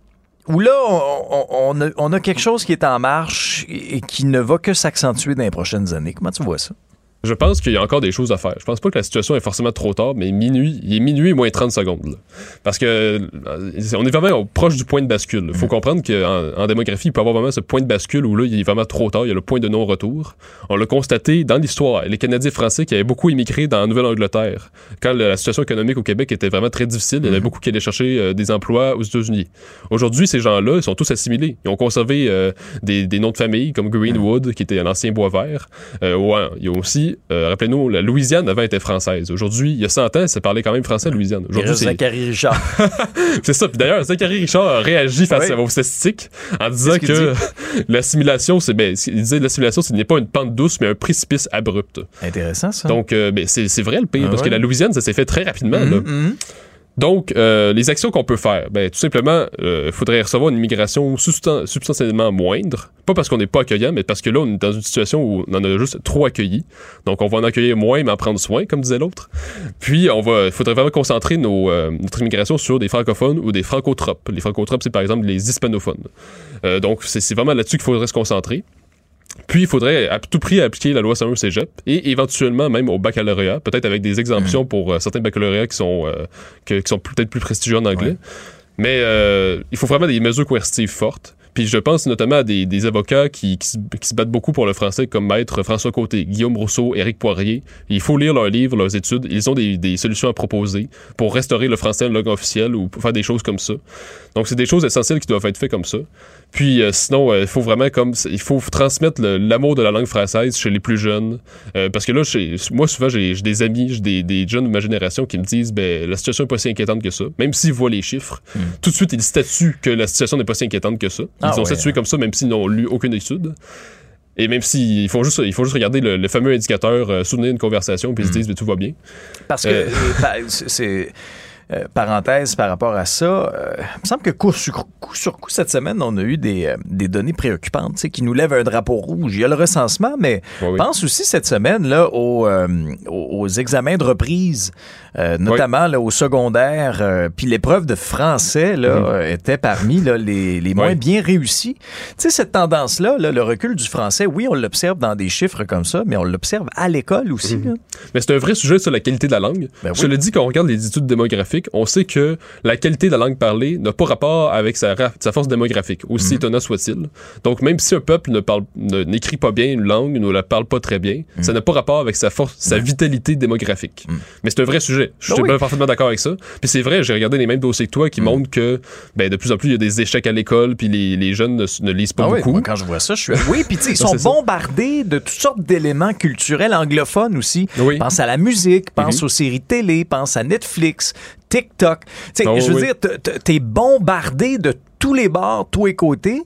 Ou là, on, on- on a, on a quelque chose qui est en marche et qui ne va que s'accentuer dans les prochaines années? Comment tu vois ça? Je pense qu'il y a encore des choses à faire. Je pense pas que la situation est forcément trop tard, mais minuit, il est minuit moins 30 secondes. là. Parce que euh, on est vraiment proche du point de bascule. Il faut comprendre qu'en en démographie, il peut y avoir vraiment ce point de bascule où là, il est vraiment trop tard, il y a le point de non-retour. On l'a constaté dans l'histoire. Les Canadiens français qui avaient beaucoup immigré dans la Nouvelle-Angleterre, quand la situation économique au Québec était vraiment très difficile, il y en avait beaucoup qui allaient chercher euh, des emplois aux États-Unis. Aujourd'hui, ces gens-là, ils sont tous assimilés. Ils ont conservé euh, des, des noms de famille comme Greenwood, qui était l'ancien Bois-Vert. Euh, ouais, il y a aussi, euh, rappelez-nous, la Louisiane avant était française. Aujourd'hui, il y a 100 ans, ça parlait quand même français, Louisiane. Aujourd'hui, c'est Zachary Richard. c'est ça. Puis d'ailleurs, Zachary Richard a réagi face Oui. à vos statistiques en disant que l'assimilation, c'est ben, il disait l'assimilation, ce n'est pas une pente douce, mais un précipice abrupt. Intéressant, ça. Donc, euh, ben, c'est c'est vrai le pire, Ah parce ouais? que la Louisiane, ça s'est fait très rapidement. là. Mhm, mhm. Donc, euh, les actions qu'on peut faire, ben, tout simplement, il faudrait recevoir une immigration substan- substantiellement moindre. Pas parce qu'on n'est pas accueillant, mais parce que là, on est dans une situation où on en a juste trop accueilli. Donc, on va en accueillir moins, mais en prendre soin, comme disait l'autre. Puis, on va, il faudrait vraiment concentrer euh, notre immigration sur des francophones ou des francotropes. Les francotropes, c'est par exemple les hispanophones. Euh, donc, c'est vraiment là-dessus qu'il faudrait se concentrer. Puis, il faudrait à tout prix appliquer la loi 101 cégep et éventuellement même au baccalauréat, peut-être avec des exemptions pour euh, certains baccalauréats qui sont, euh, que- qui sont peut-être plus prestigieux en anglais. Mais euh, il faut vraiment des mesures coercitives fortes. Puis je pense notamment à des, des avocats qui, qui, se, qui se battent beaucoup pour le français, comme maître François Côté, Guillaume Rousseau, Éric Poirier. Il faut lire leurs livres, leurs études. Ils ont des, des solutions à proposer pour restaurer le français en langue officielle ou pour faire des choses comme ça. Donc c'est des choses essentielles qui doivent être faites comme ça. Puis euh, sinon, euh, il faut vraiment comme il faut transmettre l'amour de la langue française chez les plus jeunes. Euh, parce que là, chez- moi souvent j'ai des amis, j'ai des, des jeunes de ma génération qui me disent ben la situation est pas si inquiétante que ça. Même s'ils voient les chiffres, tout de suite ils statuent que la situation n'est pas si inquiétante que ça. Ils Ah ont ouais, statué hein. comme ça, même s'ils n'ont lu aucune étude. Et même s'ils font juste, il faut juste regarder le, le fameux indicateur euh, souvenir une conversation, puis ils se disent, mais tout va bien. Parce que, Euh. c'est- c'est. Euh, parenthèse par rapport à ça, euh, il me semble que coup sur coup, sur coup, cette semaine, on a eu des, euh, des données préoccupantes qui nous lèvent un drapeau rouge. Il y a le recensement, mais oui. pense aussi cette semaine là, aux, aux, examens de reprise, notamment là, au secondaire. Puis l'épreuve de français là, euh, était parmi là, les, les moins bien réussis. Tu sais, cette tendance-là, là, le recul du français, oui, on l'observe dans des chiffres comme ça, mais on l'observe à l'école aussi. là. Mais c'est un vrai sujet sur la qualité de la langue. Ben Je le dis, quand on regarde les études démographiques, on sait que la qualité de la langue parlée n'a pas rapport avec sa, force démographique, Mhm. aussi étonnant soit-il. Donc, même si un peuple ne parle, ne- n'écrit pas bien une langue, ne la parle pas très bien, Mhm. ça n'a pas rapport avec sa force, sa vitalité démographique. Mais c'est un vrai sujet. Je suis Ben oui. bien parfaitement d'accord avec ça. Puis c'est vrai, j'ai regardé les mêmes dossiers que toi Mhm. qui montrent que, ben, de plus en plus, il y a des échecs à l'école, puis les, les jeunes ne, lisent pas Ah oui, beaucoup. moi, quand je vois ça, je suis. Oui, puis tu sais, ils sont ça. bombardés de toutes sortes d'éléments culturels anglophones aussi. Oui. Pense à la musique, pense Mhm. aux séries télé, pense à Netflix, TikTok. Tu sais, Ah je veux oui. dire, t'es bombardé de tous les bords, tous les côtés,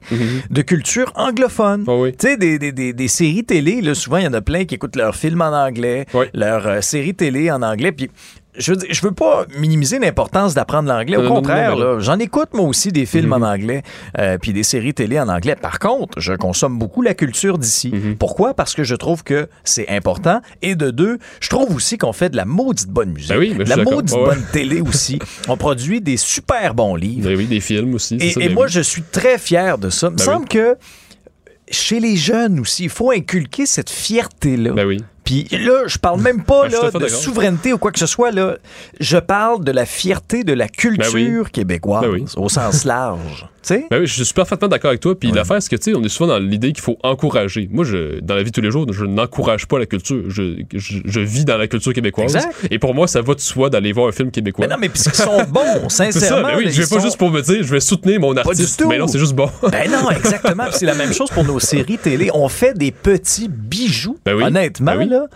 de culture anglophone. Ah oui. Tu sais, des, des, des, des séries télé, là, souvent, il y en a plein qui écoutent leurs films en anglais, Oui. leurs euh, séries télé en anglais, puis je veux, dire, je veux pas minimiser l'importance d'apprendre l'anglais. Au non, contraire, là, j'en écoute moi aussi des films en anglais, euh, puis des séries télé en anglais. Par contre, je consomme beaucoup la culture d'ici. Mhm. Pourquoi? Parce que je trouve que c'est important. Et de deux, je trouve aussi qu'on fait de la maudite bonne musique. Ben oui, ben de la maudite ouais. bonne télé aussi. On produit des super bons livres. Ben oui, des films aussi. c'est Et, ça, et moi, oui. je suis très fier de ça. Il me semble que chez les jeunes aussi, il faut inculquer cette fierté-là. Ben oui. Puis là, je parle même pas Ben, là, de souveraineté ou quoi que ce soit. Là. Je parle de la fierté de la culture québécoise Ben oui. au sens large. Ben oui, je suis parfaitement d'accord avec toi. Puis l'affaire, c'est que, tu sais, on est souvent dans l'idée qu'il faut encourager. Moi, je, dans la vie de tous les jours, je n'encourage pas la culture. Je, je, je vis dans la culture québécoise. Exact. Et pour moi, ça va de soi d'aller voir un film québécois. Mais non, mais puisqu'ils sont bons, c'est ça, sincèrement. ben oui, là, je vais pas sont- juste pour me dire, je vais soutenir mon du artiste. tout. Mais non, c'est juste bon. Ben non, exactement. C'est la même chose pour nos séries télé. On fait des petits bijoux. Ben oui. Honnêtement, Ben oui. Là.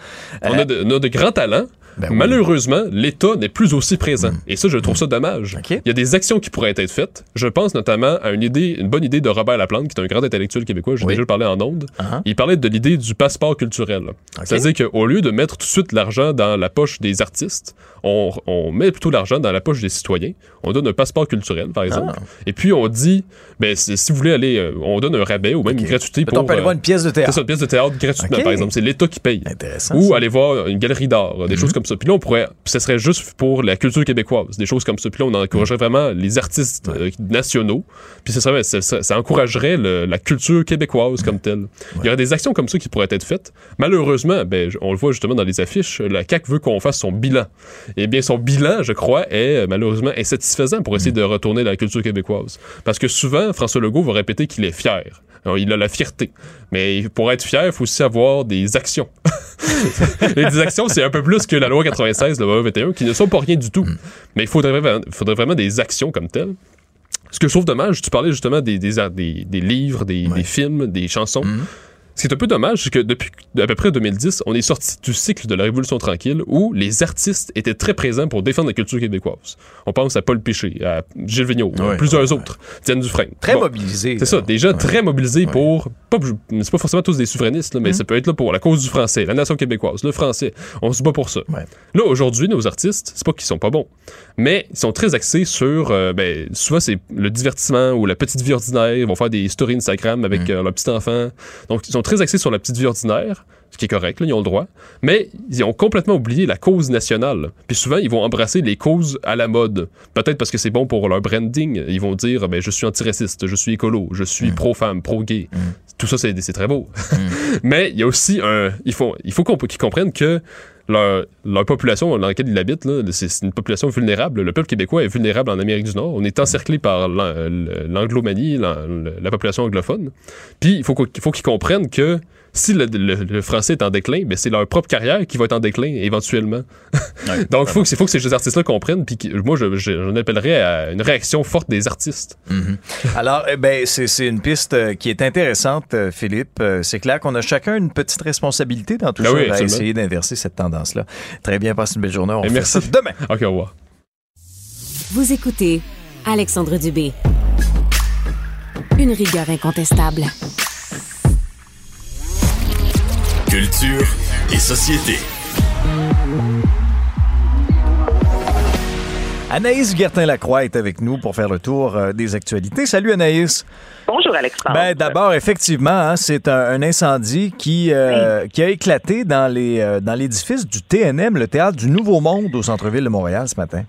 on, a de, on a de grands talents. Ben oui. Malheureusement, l'État n'est plus aussi présent. Et ça, je trouve ça dommage. Il y a des actions qui pourraient être faites. Je pense notamment à une idée, une bonne idée de Robert Laplante, qui est un grand intellectuel québécois. J'ai Oui. déjà parlé en ondes. Uh-huh. Il parlait de l'idée du passeport culturel. C'est-à-dire qu'au lieu de mettre tout de suite l'argent dans la poche des artistes, on, on met plutôt l'argent dans la poche des citoyens. On donne un passeport culturel, par exemple. Ah. Et puis on dit, ben, c'est- si vous voulez aller, euh, on donne un rabais ou même une gratuité Mettons, on pour. peut aller euh, voir une pièce de c'est théâtre. ça, une pièce de théâtre gratuitement, par exemple. C'est l'État qui paye. Ou ça. aller voir une galerie d'art, des choses comme ça. Puis là, on pourrait, ce serait juste pour la culture québécoise, des choses comme ça. Puis là, on encouragerait vraiment les artistes euh, nationaux. Puis ça, serait, ça, ça- ça encouragerait le- la culture québécoise comme telle. Il y aurait des actions comme ça qui pourraient être faites. Malheureusement, ben, on le voit justement dans les affiches, la CAQ veut qu'on fasse son bilan. Eh bien, son bilan, je crois, est euh, malheureusement insatisfaisant pour essayer de retourner la culture québécoise. Parce que souvent, François Legault va répéter qu'il est fier. Alors, il a la fierté. Mais pour être fier, il faut aussi avoir des actions. Et des actions, c'est un peu plus que la loi 96, la loi 21, qui ne sont pas rien du tout. Mais il faudrait, vraiment- faudrait vraiment des actions comme telles. Ce que je trouve dommage, tu parlais justement des, des, des- des livres, des, des films, des chansons. Ce qui est un peu dommage, c'est que depuis à peu près 2010, on est sorti du cycle de la Révolution tranquille où les artistes étaient très présents pour défendre la culture québécoise. On pense à Paul Péché, à Gilles Vigneault, à Ouais, plusieurs autres, Diane Dufresne. Très Bon. mobilisé. C'est ça, des gens très mobilisés pour. Pas, c'est pas forcément tous des souverainistes, là, mais ça peut être là pour la cause du français, la nation québécoise, le français. On se bat pour ça. Ouais. Là, aujourd'hui, nos artistes, c'est pas qu'ils sont pas bons, mais ils sont très axés sur. euh, ben, souvent, c'est le divertissement ou la petite vie ordinaire. Ils vont faire des stories Instagram avec euh, leur petit enfant. Donc, ils sont très axés sur la petite vie ordinaire, ce qui est correct, là, ils ont le droit, mais ils ont complètement oublié la cause nationale. Puis souvent, ils vont embrasser les causes à la mode. Peut-être parce que c'est bon pour leur branding. Ils vont dire, ben, je suis antiraciste, je suis écolo, je suis pro-femme, pro-gay. Tout ça, c'est très beau. mais il y a aussi un... Il faut, il faut qu'ils comprennent que leur, population dans laquelle ils habitent, c'est une population vulnérable. Le peuple québécois est vulnérable en Amérique du Nord. On est encerclé par l'an- l'anglomanie, l'an- la population anglophone. Puis il faut faut qu'ils comprennent que si le, le- le français est en déclin, ben c'est leur propre carrière qui va être en déclin éventuellement. Donc il faut, que- faut que ces artistes-là comprennent. Puis moi, je- je- j'en appellerais à une réaction forte des artistes. Alors, eh ben, c'est une piste euh, qui est intéressante, euh, Philippe. Euh, C'est clair qu'on a chacun une petite responsabilité dans tout Ben ça oui, à essayer d'inverser cette tendance-là. Très bien, passe une belle journée. On Et fait merci. ça demain. OK, au revoir. Vous écoutez Alexandre Dubé. Une rigueur incontestable. Culture et société. Anaïs Gertin-Lacroix est avec nous pour faire le tour euh, des actualités. Salut Anaïs. Bonjour Alexandre. Ben, D'abord, effectivement, hein, c'est un, un incendie qui, euh, qui a éclaté dans les euh, dans l'édifice du TNM, le Théâtre du Nouveau Monde au centre-ville de Montréal ce matin.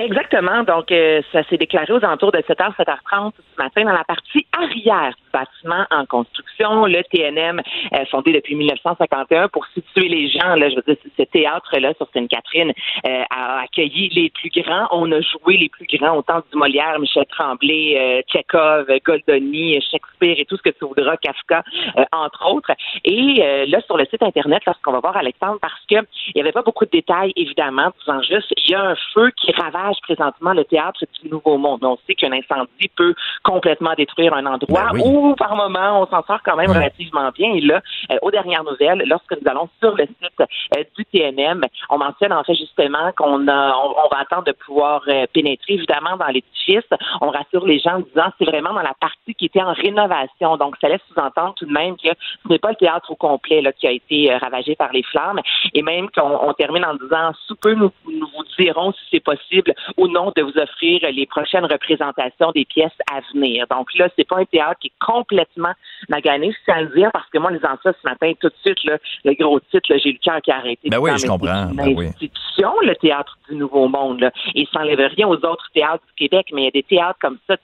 Exactement. Donc, euh, ça s'est déclaré aux alentours de 7h, 7h30 ce matin dans la partie arrière du bâtiment en construction. Le TNM, euh, fondé depuis 1951 pour situer les gens, là, je veux dire, ce théâtre-là sur Sainte-Catherine euh, a accueilli les plus grands. On a joué les plus grands, autant du Molière, Michel Tremblay, euh, Tchekhov, Goldoni, Shakespeare et tout ce que tu voudras, Kafka, euh, entre autres. Et euh, là, sur le site Internet, lorsqu'on va voir Alexandre, parce que il n'y avait pas beaucoup de détails, évidemment, disant juste, il y a un feu qui ravage présentement le théâtre du Nouveau Monde. On sait qu'un incendie peut complètement détruire un endroit Ben oui. où, par moment, on s'en sort quand même relativement bien. Et là, euh, aux dernières nouvelles, lorsque nous allons sur le site euh, du TNM, on mentionne en fait justement qu'on a, on, on va attendre de pouvoir euh, pénétrer évidemment dans l'édifice. On rassure les gens en disant c'est vraiment dans la partie qui était en rénovation. Donc, ça laisse sous-entendre tout de même que ce n'est pas le théâtre au complet là, qui a été ravagé par les flammes. Et même qu'on on termine en disant sous peu, nous, nous vous dirons si c'est possible ou non de vous offrir les prochaines représentations des pièces à venir. Donc là, c'est pas un théâtre qui est complètement magané, c'est à le dire, parce que moi, en lisant ça ce matin, tout de suite, là, le gros titre, j'ai le cœur qui a arrêté. Ben oui, je comprends. C'est Ben une oui. institution, le théâtre du Nouveau Monde, là, et ça n'enlève rien aux autres théâtres du Québec, mais il y a des théâtres comme ça,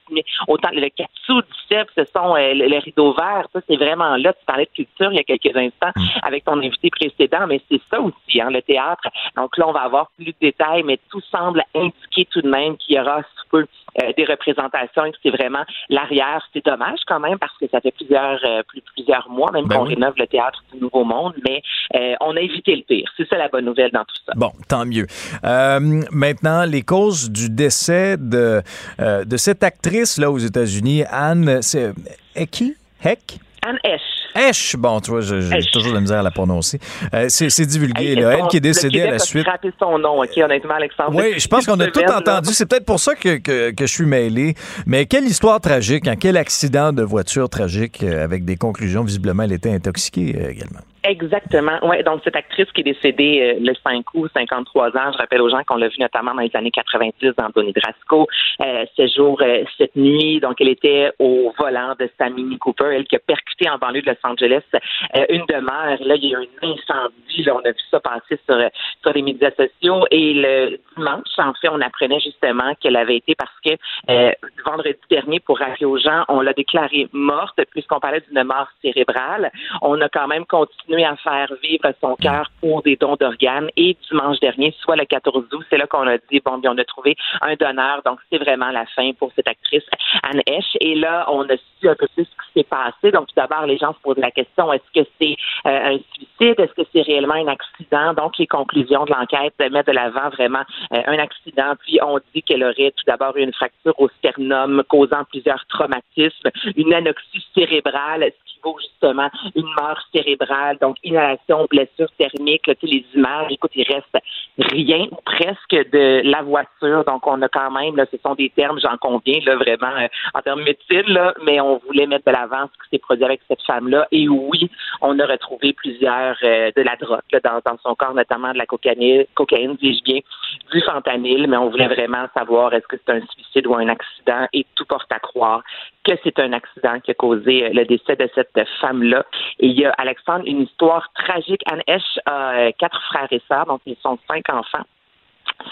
autant le Katsu du CEP, ce sont euh, le, le rideau vert, ça, c'est vraiment là, tu parlais de culture il y a quelques instants Mm. avec ton invité précédent, mais c'est ça aussi, hein, le théâtre. Donc là, on va avoir plus de détails, mais tout semble indiquer tout de même qu'il y aura peu euh, des représentations et que c'est vraiment l'arrière. C'est dommage quand même parce que ça fait plusieurs euh, plus, plusieurs mois même Ben qu'on oui. rénove le théâtre du Nouveau Monde, mais euh, on a évité le pire. C'est ça la bonne nouvelle dans tout ça. Bon, tant mieux. Maintenant, les causes du décès de, de cette actrice là aux États-Unis, Anne, c'est Hecky? Heck? Anne Esch. Esch, bon, tu vois, je- j'ai toujours de la misère à la prononcer. Euh, c'est divulgué, Hey, là. Elle qui est décédée à la suite. scrappé son nom, OK, honnêtement, Alexandre. Oui, je pense qu'on a tout semaine, entendu. C'est peut-être pour ça que, que, que je suis mêlé. Mais quelle histoire tragique, hein? quel accident de voiture tragique euh, avec des conclusions. Visiblement, elle était intoxiquée euh, également. Exactement. Ouais, donc cette actrice qui est décédée euh, le 5 août, 53 ans, je rappelle aux gens qu'on l'a vue notamment dans les années 90 dans Donnie Brasco, euh, ce jour, euh, cette nuit, donc elle était au volant de sa Mini Cooper, elle qui a percuté en banlieue de Los Angeles euh, une demeure. Là, il y a eu un incendie, là, on a vu ça passer sur, euh, sur les médias sociaux et le dimanche, en fait, on apprenait justement qu'elle avait été parce que euh, vendredi dernier, pour rappeler aux gens, on l'a déclarée morte puisqu'on parlait d'une mort cérébrale. On a quand même continué à faire vivre son cœur pour des dons d'organes. Et dimanche dernier, soit le 14 août, c'est là qu'on a dit, bon, bien, on a trouvé un donneur. Donc, c'est vraiment la fin pour cette actrice, Anne Esch. Et là, on a su un peu plus ce qui s'est passé. Donc, tout d'abord, les gens se posent la question, est-ce que c'est euh, un suicide? Est-ce que c'est réellement un accident? Donc, les conclusions de l'enquête mettent de l'avant vraiment euh, un accident. Puis, on dit qu'elle aurait tout d'abord eu une fracture au sternum causant plusieurs traumatismes, une anoxie cérébrale, ce qui vaut justement une mort cérébrale, donc inhalation, blessure thermique, là, les images, écoute, il reste rien presque de la voiture. Donc, on a quand même, là, ce sont des termes, j'en conviens, là, vraiment, euh, en termes médecine, là, mais on voulait mettre de l'avant ce qui s'est produit avec cette femme-là. Et oui, on a retrouvé plusieurs euh, de la drogue dans, dans, son corps, notamment de la cocaïne, cocaïne dis-je bien, du fentanyl, mais on voulait vraiment savoir est-ce que c'est un suicide ou un accident? Et tout porte à croire que c'est un accident qui a causé le décès de cette femme-là. Et il y a, Alexandre, une histoire tragique. Anne Esch a quatre frères et sœurs, donc ils sont cinq enfants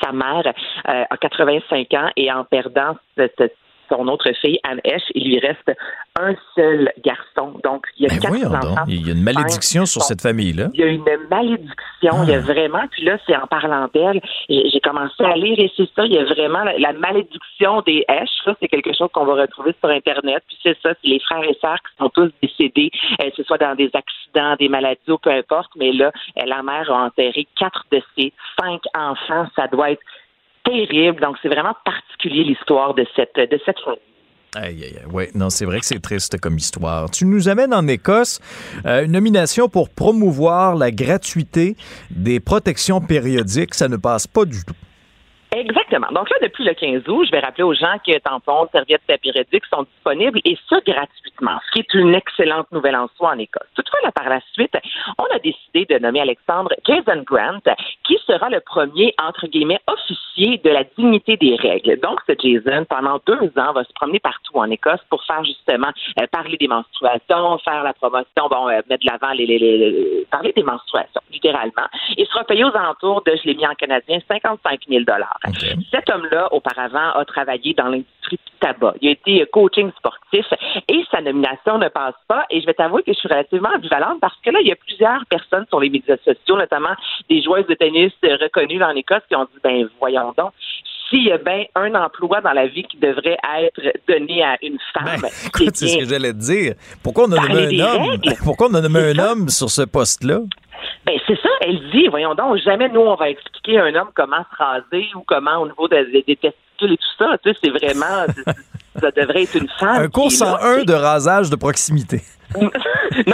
sa mère a 85 ans et en perdant cette, son autre fille, Anne Esch, il lui reste un seul garçon. Donc, il y a ben quatre enfants. Il y a une malédiction sur cette famille-là. Il y a une malédiction. Il y a ah. vraiment, puis là, c'est en parlant d'elle, j'ai commencé à lire et c'est ça, il y a vraiment la, malédiction des Esch. Ça, c'est quelque chose qu'on va retrouver sur Internet. Puis c'est ça, c'est les frères et sœurs qui sont tous décédés, euh, que ce soit dans des accidents, des maladies ou peu importe. Mais là, euh, la mère a enterré quatre de ses cinq enfants. Ça doit être terrible. Donc, c'est vraiment particulier l'histoire de cette, de cette famille. Aïe, aïe, aïe. Oui, non, c'est vrai que c'est triste comme histoire. Tu nous amènes en Écosse euh, une nomination pour promouvoir la gratuité des protections périodiques. Ça ne passe pas du tout. Exactement. Donc là, depuis le 15 août, je vais rappeler aux gens que tampons, serviettes périodiques sont disponibles et ça gratuitement, ce qui est une excellente nouvelle en soi en Écosse. Toutefois, là, par la suite, on a décidé de nommer Alexandre Jason Grant, qui sera le premier, entre guillemets, officier de la dignité des règles. Donc, ce Jason, pendant deux ans, va se promener partout en Écosse pour faire justement euh, parler des menstruations, faire la promotion, bon, euh, mettre de l'avant les, les, les, parler des menstruations, littéralement. Il sera payé aux alentours de, je l'ai mis en canadien, 55 000 cet homme-là, auparavant, a travaillé dans l'industrie du tabac. Il a été coaching sportif et sa nomination ne passe pas. Et je vais t'avouer que je suis relativement ambivalente parce que là, il y a plusieurs personnes sur les médias sociaux, notamment des joueuses de tennis reconnues en Écosse, qui ont dit, ben voyons donc, s'il y a bien un emploi dans la vie qui devrait être donné à une femme. Ben, c'est ce que j'allais te dire. Pourquoi on a nommé un homme? Pourquoi on a nommé un homme sur ce poste-là? Ben c'est ça, elle dit, voyons donc, jamais nous on va expliquer à un homme comment se raser ou comment au niveau des, testicules et tout ça. Tu sais, c'est vraiment, ça devrait être une femme. Un cours 101 de rasage de proximité. non,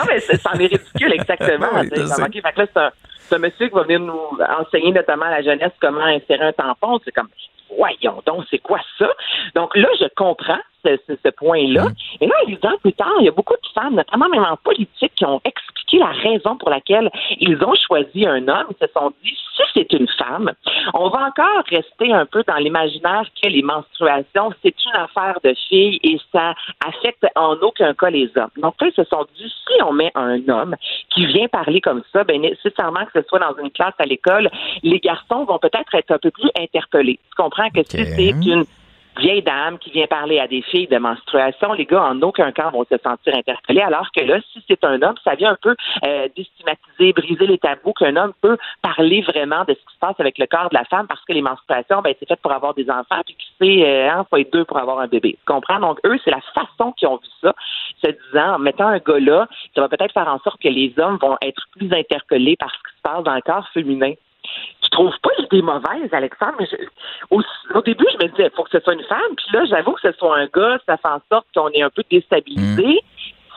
mais c'en est ridicule, exactement. oui, c'est un, un, monsieur qui va venir nous enseigner notamment à la jeunesse comment insérer un tampon. C'est comme, voyons donc, c'est quoi ça? Donc là, je comprends ce, point-là. Mm. Et là, dix ans plus tard, il y a beaucoup de femmes, notamment même en politique, qui ont expliqué la raison pour laquelle ils ont choisi un homme. Ils se sont dit, si c'est une femme, on va encore rester un peu dans l'imaginaire que les menstruations, c'est une affaire de filles et ça affecte en aucun cas les hommes. Donc là, ils se sont dit, si on met un homme qui vient parler comme ça, ben nécessairement que ce soit dans une classe à l'école, les garçons vont peut-être être un peu plus interpellés. Tu comprends que si c'est une vieille dame qui vient parler à des filles de menstruation, les gars en aucun cas vont se sentir interpellés, alors que là, si c'est un homme, ça vient un peu euh, briser les tabous qu'un homme peut parler vraiment de ce qui se passe avec le corps de la femme, parce que les menstruations, ben, c'est fait pour avoir des enfants, puis qui sait, euh, hein, faut être deux pour avoir un bébé. Tu comprends? Donc, eux, c'est la façon qu'ils ont vu ça, se disant, en mettant un gars là, ça va peut-être faire en sorte que les hommes vont être plus interpellés par ce qui se passe dans le corps féminin trouve pas l'idée mauvaise, Alexandre. Mais au, début, je me disais, il faut que ce soit une femme. Puis là, j'avoue que ce soit un gars, ça fait en sorte qu'on est un peu déstabilisé. Mm.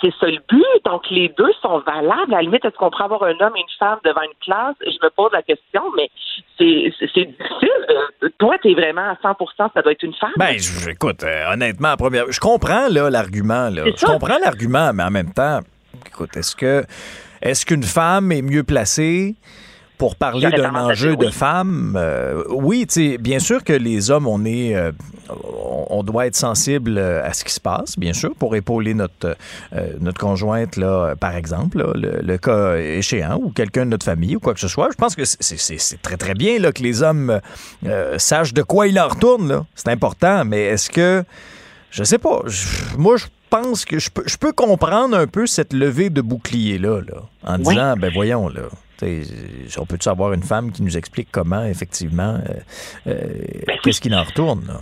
C'est ça le but. Donc, les deux sont valables. À la limite, est-ce qu'on pourrait avoir un homme et une femme devant une classe? Je me pose la question, mais c'est difficile. Toi, tu es vraiment à 100% ça doit être une femme? Ben, écoute, euh, honnêtement, première, je comprends l'argument. Je comprends l'argument, mais en même temps, écoute, est-ce que est-ce qu'une femme est mieux placée? Pour parler d'un enjeu de femmes, euh, oui, bien sûr que les hommes, on est, euh, on doit être sensible euh, à ce qui se passe, bien sûr, pour épauler notre notre conjointe là, par exemple, le, cas échéant ou quelqu'un de notre famille ou quoi que ce soit. Je pense que c'est très très bien là que les hommes sachent de quoi il en retourne. C'est important, mais est-ce que je sais pas. moi, je pense que je peux, je peux comprendre un peu cette levée de bouclier là, là en disant, ben voyons là on peut-tu avoir une femme qui nous explique comment, effectivement, euh, euh, ben qu'est-ce qui en retourne?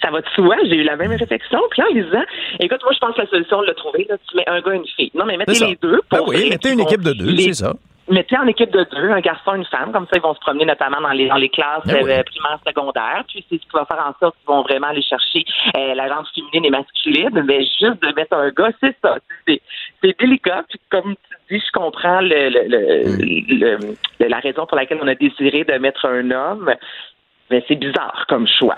ça va de soi. J'ai eu la même réflexion. Puis en disant, écoute, moi, je pense que la solution le trouver, là, tu mets un gars et une fille. Non, mais mettez les deux. Ben pour oui, mettez une équipe de deux, c'est ça mettez en équipe de deux, un garçon et une femme, comme ça ils vont se promener notamment dans les dans les classes ben euh, primaires, secondaires. Puis c'est ce qui va faire en sorte qu'ils vont vraiment aller chercher la rente féminine et masculine. Mais juste de mettre un gars, c'est ça. C'est délicat. Puis comme si je comprends le, le, le, la raison pour laquelle on a désiré de mettre un homme, Mais c'est bizarre comme choix.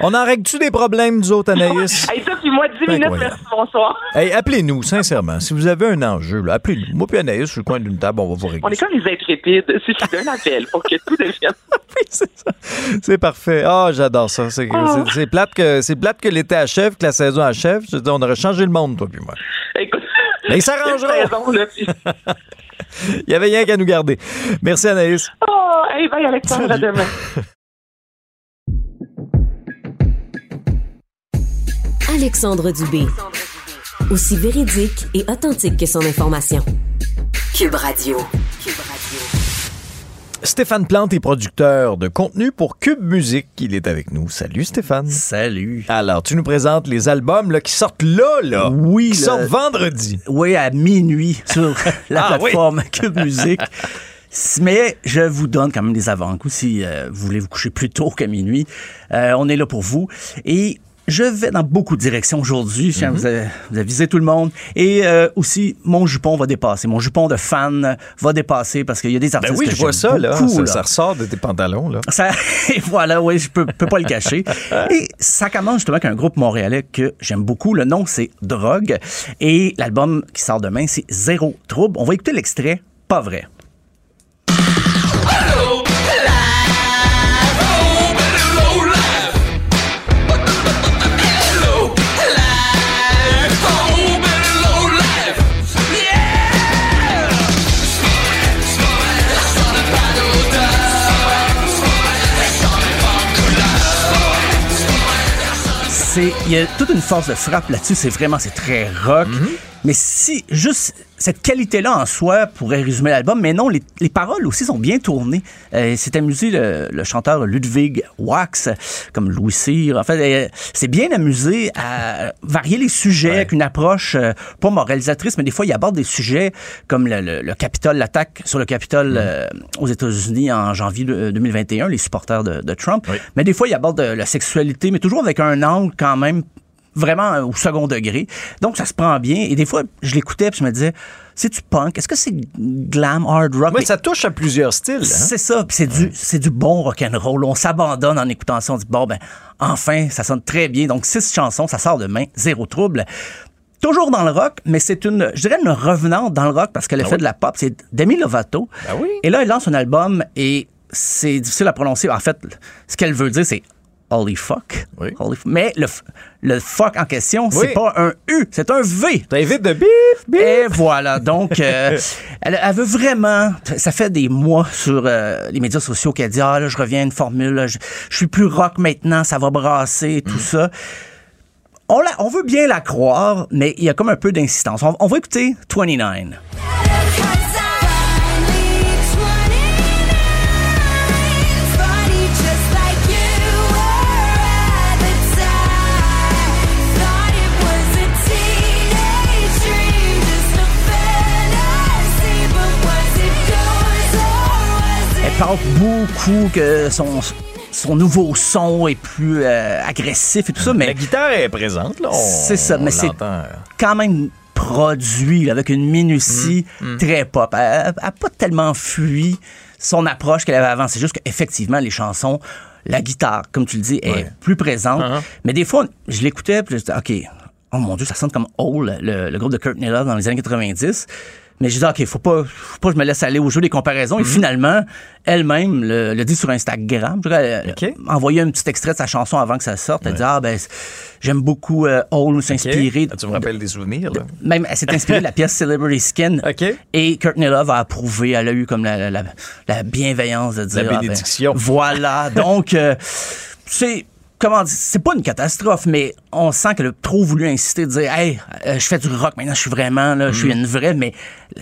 On en règle-tu des problèmes, nous autres, Anaïs? hey, ça, puis moi, 10 minutes, merci, bonsoir. Hey, appelez-nous, sincèrement. Si vous avez un enjeu, là, appelez-nous. Moi puis Anaïs, sur le coin d'une table, on va vous régler. On est comme les intrépides. Suffit d'un appel pour que tout devienne. Oui, c'est ça. C'est parfait. Ah, j'adore ça. C'est Oh. c'est- c'est plate que c'est plate que l'été achève, que la saison achève. Je dire, on aurait changé le monde, toi puis moi. Écoute. Mais ils s'arrangeront. Il y avait rien qu'à nous garder. Merci, Anaïs. Oh, hey, bye, Alexandre, à demain. Alexandre Dubé. Aussi véridique et authentique que son information. Cube Radio. Cube Radio. Stéphane Plante est producteur de contenu pour Cube Musique. Il est avec nous. Salut, Stéphane. Salut. Alors, tu nous présentes les albums là, qui sortent là, là. Oui, Qui le- sortent vendredi. Oui, à minuit sur la Ah, plateforme Cube Musique. Mais je vous donne quand même des avant-coups si euh, vous voulez vous coucher plus tôt qu'à minuit. Euh, on est là pour vous. Et je vais dans beaucoup de directions aujourd'hui. Je tiens à vous, a- vous aviser tout le monde. Et euh, aussi, mon jupon va dépasser. Mon jupon de fan va dépasser parce qu'il y a des Ben artistes oui, que je vois là. Ça, là. ça ressort de tes pantalons, là. Ça, et voilà, oui, je peux, peux pas le cacher. Et ça commence justement avec un groupe montréalais que j'aime beaucoup. Le nom, c'est Drogue. Et l'album qui sort demain, c'est Zéro Trouble. On va écouter l'extrait Pas vrai. C'est, il y a toute une force de frappe là-dessus. C'est vraiment, c'est très rock. Mais si, juste cette qualité-là en soi pourrait résumer l'album, mais non, les, les paroles aussi sont bien tournées. Euh, c'est amusé le, le chanteur Ludwig Wax, comme Louis Cyr. En fait, euh, c'est bien amusé à varier les sujets avec une approche euh, pas moralisatrice, mais des fois, il aborde des sujets comme le, le, le Capitole, l'attaque sur le Capitole euh, aux États-Unis en janvier de- 2021, les supporters de, de Trump. Mais des fois, il aborde euh, la sexualité, mais toujours avec un angle quand même vraiment euh, au second degré. Donc, ça se prend bien. Et des fois, je l'écoutais puis je me disais, c'est-tu punk? Est-ce que c'est glam, hard rock? Oui, Mais ça touche à plusieurs styles. hein? c'est ça, puis c'est du c'est du bon rock and roll. On s'abandonne en écoutant ça, on dit bon ben enfin, ça sonne très bien. Donc six chansons, ça sort demain, zéro trouble. Toujours dans le rock, mais c'est une, je dirais une revenante dans le rock parce qu'elle a fait de la pop. C'est Demi Lovato. Ah oui? Et là, elle lance un album et c'est difficile à prononcer. En fait, ce qu'elle veut dire, c'est Holy fuck. Oui. Holy f- mais le, le fuck en question, Oui. c'est pas un U, c'est un V. T'invites de bip, bip. Et voilà, donc euh, elle, elle veut vraiment. Ça fait des mois sur euh, les médias sociaux qu'elle dit ah là je reviens à une formule, là, je, je suis plus rock maintenant, ça va brasser tout ça. On, la- on veut bien la croire, mais il y a comme un peu d'insistance. On, on va écouter 29. Parle beaucoup que son, son nouveau son est plus euh, agressif et tout ça, mais La guitare est présente, là. C'est ça, mais c'est- quand même produit là, avec une minutie Mm, très pop. Elle n'a pas tellement fui son approche qu'elle avait avant. C'est juste qu'effectivement, les chansons, la guitare, comme tu le dis, est Ouais. plus présente. Uh-huh. Mais Mais des fois, je l'écoutais, puis je disais, OK, oh mon Dieu, ça sonne comme Hole, le, le groupe de Kurt Nella dans les années 90. Mais je disais, OK, faut pas, faut pas que je me laisse aller au jeu des comparaisons. Et Mm-hmm. finalement, elle-même le, le dit sur Instagram. Elle OK. a envoyé un petit extrait de sa chanson avant que ça sorte. Elle dit, ah, ben, j'aime beaucoup euh, Hole, s'inspirer. Ah, Tu me rappelles des souvenirs, là? Même, elle s'est inspirée de la pièce Celebrity Skin. OK. Et Kurt Love a approuvé. Elle a eu comme la, la, la bienveillance de dire. La ah, ben, bénédiction. voilà. Donc, euh, c'est. Comment dire, c'est pas une catastrophe, mais on sent qu'elle a trop voulu insister, de dire, hey, euh, je fais du rock maintenant, je suis vraiment, là, je suis Mm. une vraie, mais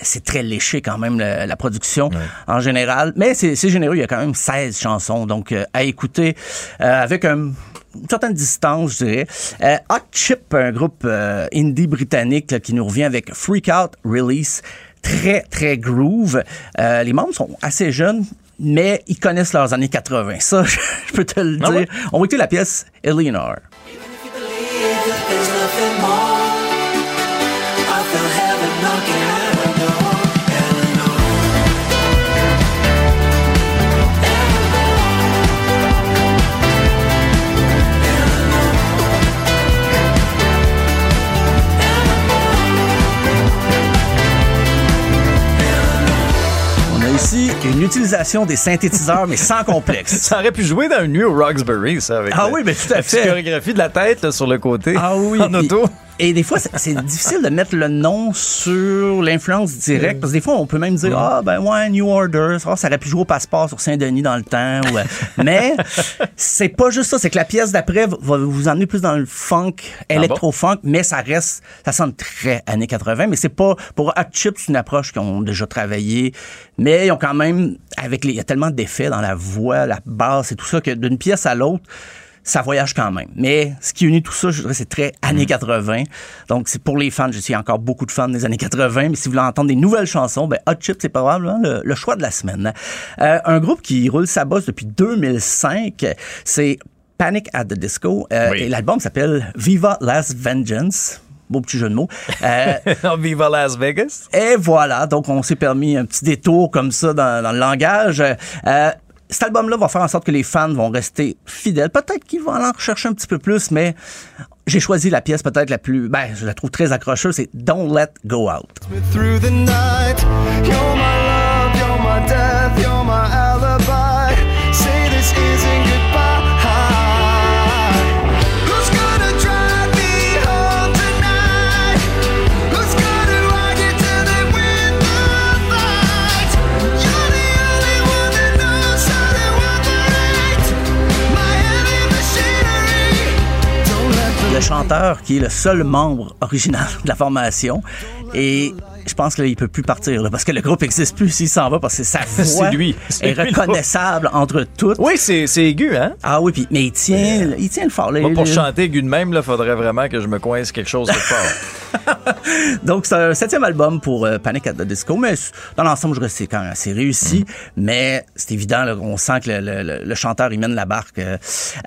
c'est très léché quand même, le- la production en général. Mais c'est généreux, il y a quand même 16 chansons, donc euh, à écouter euh, avec un une certaine distance, je dirais. Hot Chip, un groupe indie britannique là, qui nous revient avec Freak Out Release. Très, très groove. Euh, les membres sont assez jeunes, mais ils connaissent leurs années 80. Ça, je, peux te le Ah dire. ouais? On va écouter la pièce Eleanor. Aussi une utilisation des synthétiseurs, mais sans complexe. Ça aurait pu jouer dans une nuit au Roxbury, ça, avec Ah la- oui, mais tout à la fait. chorégraphie de la tête là, sur le côté. Ah oui. En auto. Et des fois, c'est- difficile de mettre le nom sur l'influence directe. Parce que des fois, on peut même dire, ah, ben ouais, New Order, ça, ça aurait pu jouer au passeport sur Saint-Denis dans le temps. euh, mais c'est pas juste ça. C'est que la pièce d'après va vous emmener plus dans le funk, électro-funk, mais ça reste, ça sonne très années 80. Mais c'est pas, pour Hot Chip, c'est une approche qu'ils ont déjà travaillé. Mais ils ont quand même, avec les, il y a tellement d'effets dans la voix, la basse et tout ça, que d'une pièce à l'autre, ça voyage quand même. Mais ce qui unit tout ça, je dirais, c'est très années 80. Donc, c'est pour les fans. Je a encore beaucoup de fans des années 80. Mais si vous voulez entendre des nouvelles chansons, ben, Hot Chip, c'est probablement le, le choix de la semaine. Euh, un groupe qui roule sa bosse depuis 2005, c'est Panic at the Disco. Euh, Oui. Et l'album s'appelle Viva Las Vengeance. Beau petit jeu de mots. Euh, Viva Las Vegas. et voilà, donc on s'est permis un petit détour comme ça dans, dans le langage. Euh, cet album-là va faire en sorte que les fans vont rester fidèles. Peut-être qu'ils vont aller en rechercher un petit peu plus, mais j'ai choisi la pièce peut-être la plus, ben, je la trouve très accrocheuse, c'est Don't Let Go Out. Chanteur qui est le seul membre original de la formation et je pense qu'il peut plus partir là, parce que le groupe existe plus s'il s'en va parce que sa voix lui. C'est est lui, le reconnaissable entre toutes. Oui, c'est c'est aigu, hein? Ah oui, puis mais il tient, il tient le fort. là. Moi, pour Il- chanter aigu de même, il faudrait vraiment que je me coince quelque chose de fort. Donc, c'est un septième album pour euh, Panic at the Disco, mais dans l'ensemble, je c'est quand même assez réussi. Mais c'est évident, là, on sent que le, le- le- le chanteur, il mène la barque. Euh,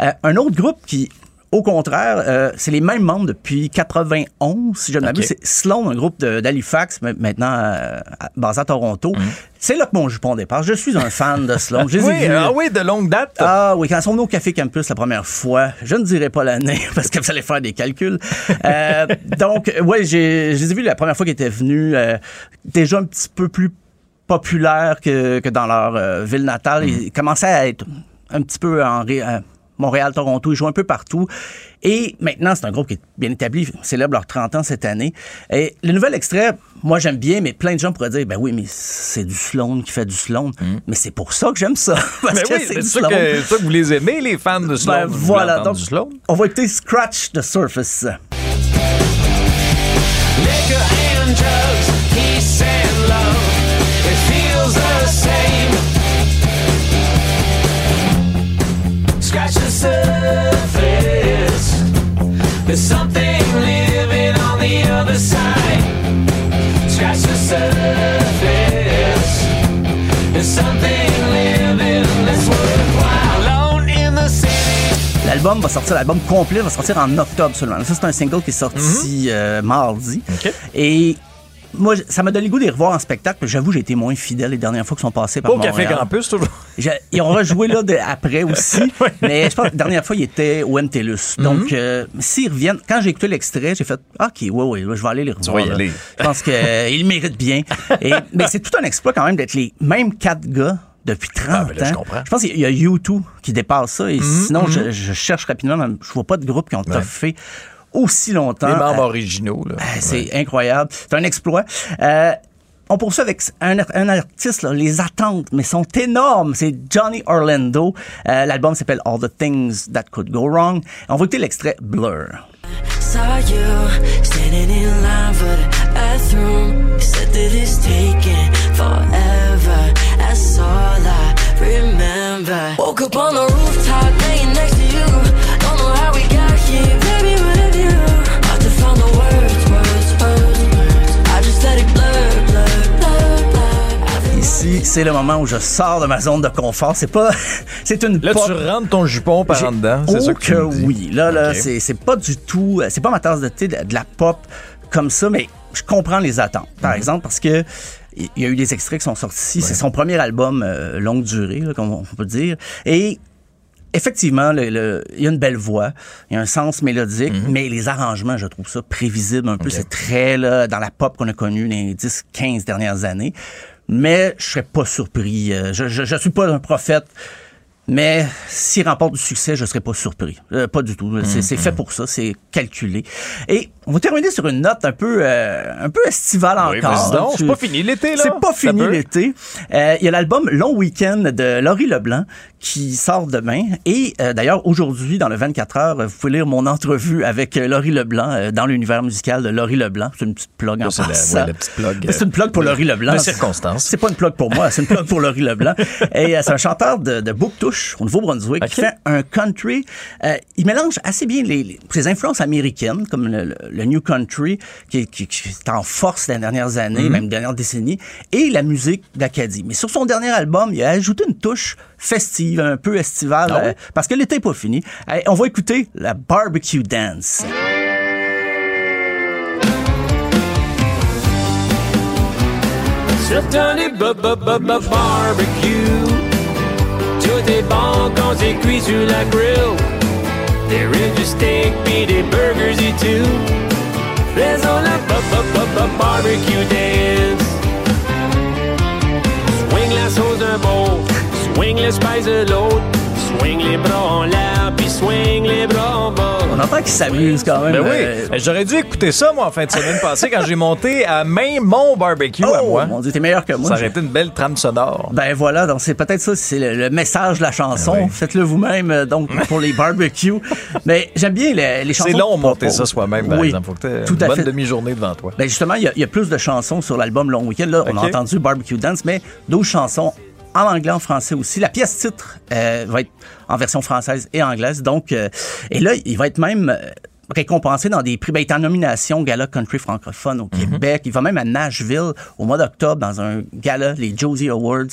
euh, un autre groupe qui, au contraire, euh, c'est les mêmes membres depuis 91, si je ne m'abuse. C'est Sloan, un groupe d'Halifax, ma- maintenant euh, à- basé à Toronto. C'est là que mon jupon dépasse. Je suis un fan de Sloan. Oui, ah oui, de longue date. Ah oui, quand ils sont venus au Café Campus la première fois, je ne dirai pas l'année parce que vous allez faire des calculs. Euh, donc, ouais, j'ai, je les ai vus la première fois qu'ils étaient venus, euh, déjà un petit peu plus populaires que, que dans leur euh, ville natale. Ils commençaient à être un petit peu en ré- Montréal, Toronto, ils jouent un peu partout. Et maintenant, c'est un groupe qui est bien établi, ils célèbrent leurs 30 ans cette année. Et le nouvel extrait, moi j'aime bien, mais plein de gens pourraient dire, ben oui, mais c'est du Sloan qui fait du Sloan. Mais c'est pour ça que j'aime ça. Parce Mais que oui, c'est du ça Sloan. que, c'est ça que vous les aimez, les fans de Sloan. Ben, Vous voulez voilà, donc du Sloan? on va écouter Scratch the Surface. Liquor and drugs, peace surface. There's something living on the other side. Scratch the surface. There's something living that's worthwhile. Alone in the city. L'album va sortir, l'album complet va sortir en octobre seulement. Ça, c'est un single qui est sorti euh, mardi. Et moi, ça m'a donné le goût de les revoir en spectacle. J'avoue, j'ai été moins fidèle les dernières fois qu'ils sont passés par au Café. Campus, toujours. Ils ont rejoué là de- après aussi, mais je pense que la dernière fois, il était au MTLUS. Mhm. Donc, euh, s'ils reviennent, quand j'ai écouté l'extrait, j'ai fait OK, oui, oui, je vais aller les revoir. vas y aller. Je pense qu'ils le méritent bien. Et, mais c'est tout un exploit quand même d'être les mêmes quatre gars depuis 30 Ah, ben là, je ans. comprends. Mhm, Je pense qu'il y a U2 qui dépasse ça. Et sinon, je, je cherche rapidement, je vois pas de groupe qui ont fait aussi longtemps. Les membres Euh, originaux, là. ah, C'est incroyable. C'est un exploit. Euh, on poursuit avec un, un artiste, là, les attentes, mais sont énormes. C'est Johnny Orlando. Euh, L'album s'appelle All the Things That Could Go Wrong. On va écouter l'extrait Blur. Saw you standing in line for the bathroom. Said that it's taking forever. That's all I remember. Woke up on the rooftop, laying next to you. Don't know how we got here, c'est le moment où je sors de ma zone de confort. C'est pas, c'est une Là, pop- tu rentres ton jupon par en dedans. C'est oh ça que tu me dis. oui. Là, là, c'est, pas du tout, euh, c'est pas ma tasse de thé de, de la pop comme ça, mais je comprends les attentes. Par Mhm. exemple, parce que il y a eu des extraits qui sont sortis. C'est son premier album euh, longue durée, là, comme on peut dire. Et effectivement, le- le- il y a une belle voix, il y a un sens mélodique, Mhm. mais les arrangements, je trouve ça prévisible un peu. C'est très là, dans la pop qu'on a connue les 10, 15 dernières années. Mais je serais pas surpris. Euh, Je, je, je suis pas un prophète. Mais s'il remporte du succès, je serais pas surpris. Euh, pas du tout. C'est c'est fait pour ça, c'est calculé. Et on va terminer sur une note un peu, euh, un peu estivale Oui, encore. Tu- c'est pas fini l'été, là. C'est pas fini l'été. Euh, Il y a l'album Long Weekend de Laurie Leblanc qui sort demain. Et euh, d'ailleurs, aujourd'hui, dans le 24 heures, vous pouvez lire mon entrevue avec euh, Laurie Leblanc dans l'univers musical de Laurie Leblanc. C'est une petite plug en passant. ouais, C'est une plug pour Laurie Leblanc. circonstance. C'est pas une plug pour moi, c'est une plug pour Laurie Leblanc. Et euh, c'est un chanteur de, de Bouctouche au Nouveau-Brunswick qui Ok. fait un country. Euh, il mélange assez bien les, influences américaines, comme le, le- le New Country, qui, qui- qui est en force les dernières années, Mhm. même les dernières décennies, et la musique d'Acadie. Mais sur son dernier album, il a ajouté une touche festive, un peu estivale, Ah euh, parce que l'été n'est pas fini. Euh, on va écouter la Barbecue Dance. Barbecue. Tout est bon quand c'est cuit sur la grill. Des ribs, du steak, puis des burgers et tout. Faisons la barbecue dance. Swing la sauce d'un bord, swing le spice de l'autre. Swing les bras en l'air, puis swing entend qu'il s'amuse quand même. Ben oui, euh, j'aurais dû écouter ça, moi, en fin de semaine passée, quand j'ai monté à même mon barbecue à Oh, moi. mon Dieu, t'es meilleur que moi. Ça aurait été une belle trame sonore. Ben voilà, donc c'est peut-être ça, c'est le, le message de la chanson. Oui. Faites-le vous-même, euh, donc pour les barbecues. Mais j'aime bien les, les chansons. C'est long monter ça soi-même, par oui, exemple. Faut que tout une à bonne demi-journée devant toi. Ben justement, il y, a- il y a plus de chansons sur l'album Long Weekend. Là, on a entendu Barbecue Dance, mais 12 chansons en anglais, en français aussi. La pièce titre euh, va être en version française et anglaise. Donc, euh, et là, il va être même euh, récompensé dans des prix. Ben, il est en nomination Gala Country francophone au Mhm. Québec. Il va même à Nashville au mois d'octobre dans un gala, les Josie Awards.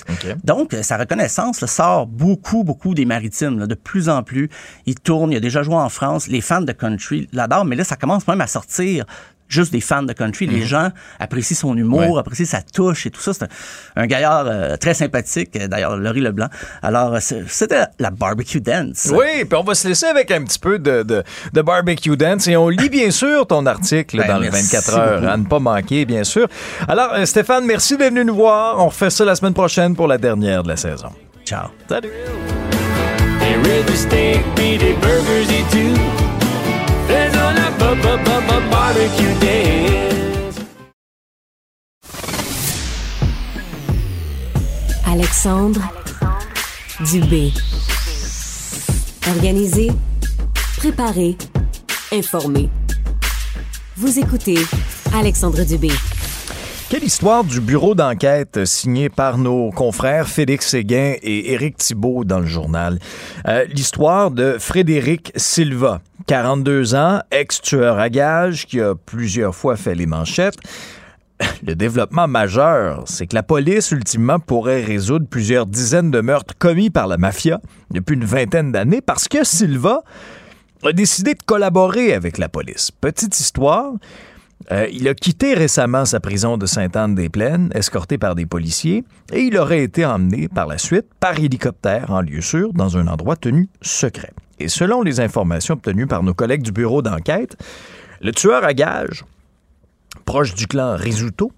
Donc, sa reconnaissance là, sort beaucoup, beaucoup des maritimes. là, de plus en plus, il tourne. Il a déjà joué en France. Les fans de country l'adorent, mais là, ça commence même à sortir juste des fans de country. Les gens apprécient son humour, Mhm. Ouais. apprécient sa touche et tout ça. C'est un, un gaillard euh, très sympathique, euh, d'ailleurs, Laurie Leblanc. Alors, euh, c'était la barbecue dance. Oui, puis on va se laisser avec un petit peu de, de, de barbecue dance et on lit bien sûr ton article Ben, dans le merci 24 heures, beaucoup. à ne pas manquer, bien sûr. Alors, Stéphane, merci d'être venu nous voir. On refait ça la semaine prochaine pour la dernière de la saison. Ciao. Salut! Alexandre Dubé. Organisé, préparé, informé. Vous écoutez Alexandre Dubé. Quelle histoire du bureau d'enquête signé par nos confrères Félix Séguin et Éric Thibault dans le journal? Euh, L'histoire de Frédéric Silva, 42 ans, ex-tueur à gages qui a plusieurs fois fait les manchettes. Le développement majeur, c'est que la police, ultimement, pourrait résoudre plusieurs dizaines de meurtres commis par la mafia depuis une vingtaine d'années parce que Silva a décidé de collaborer avec la police. Petite histoire, euh, il a quitté récemment sa prison de Sainte-Anne-des-Plaines, escorté par des policiers, et il aurait été emmené par la suite par hélicoptère en lieu sûr dans un endroit tenu secret. Et selon les informations obtenues par nos collègues du bureau d'enquête, le tueur à gages, proche du clan Risuto,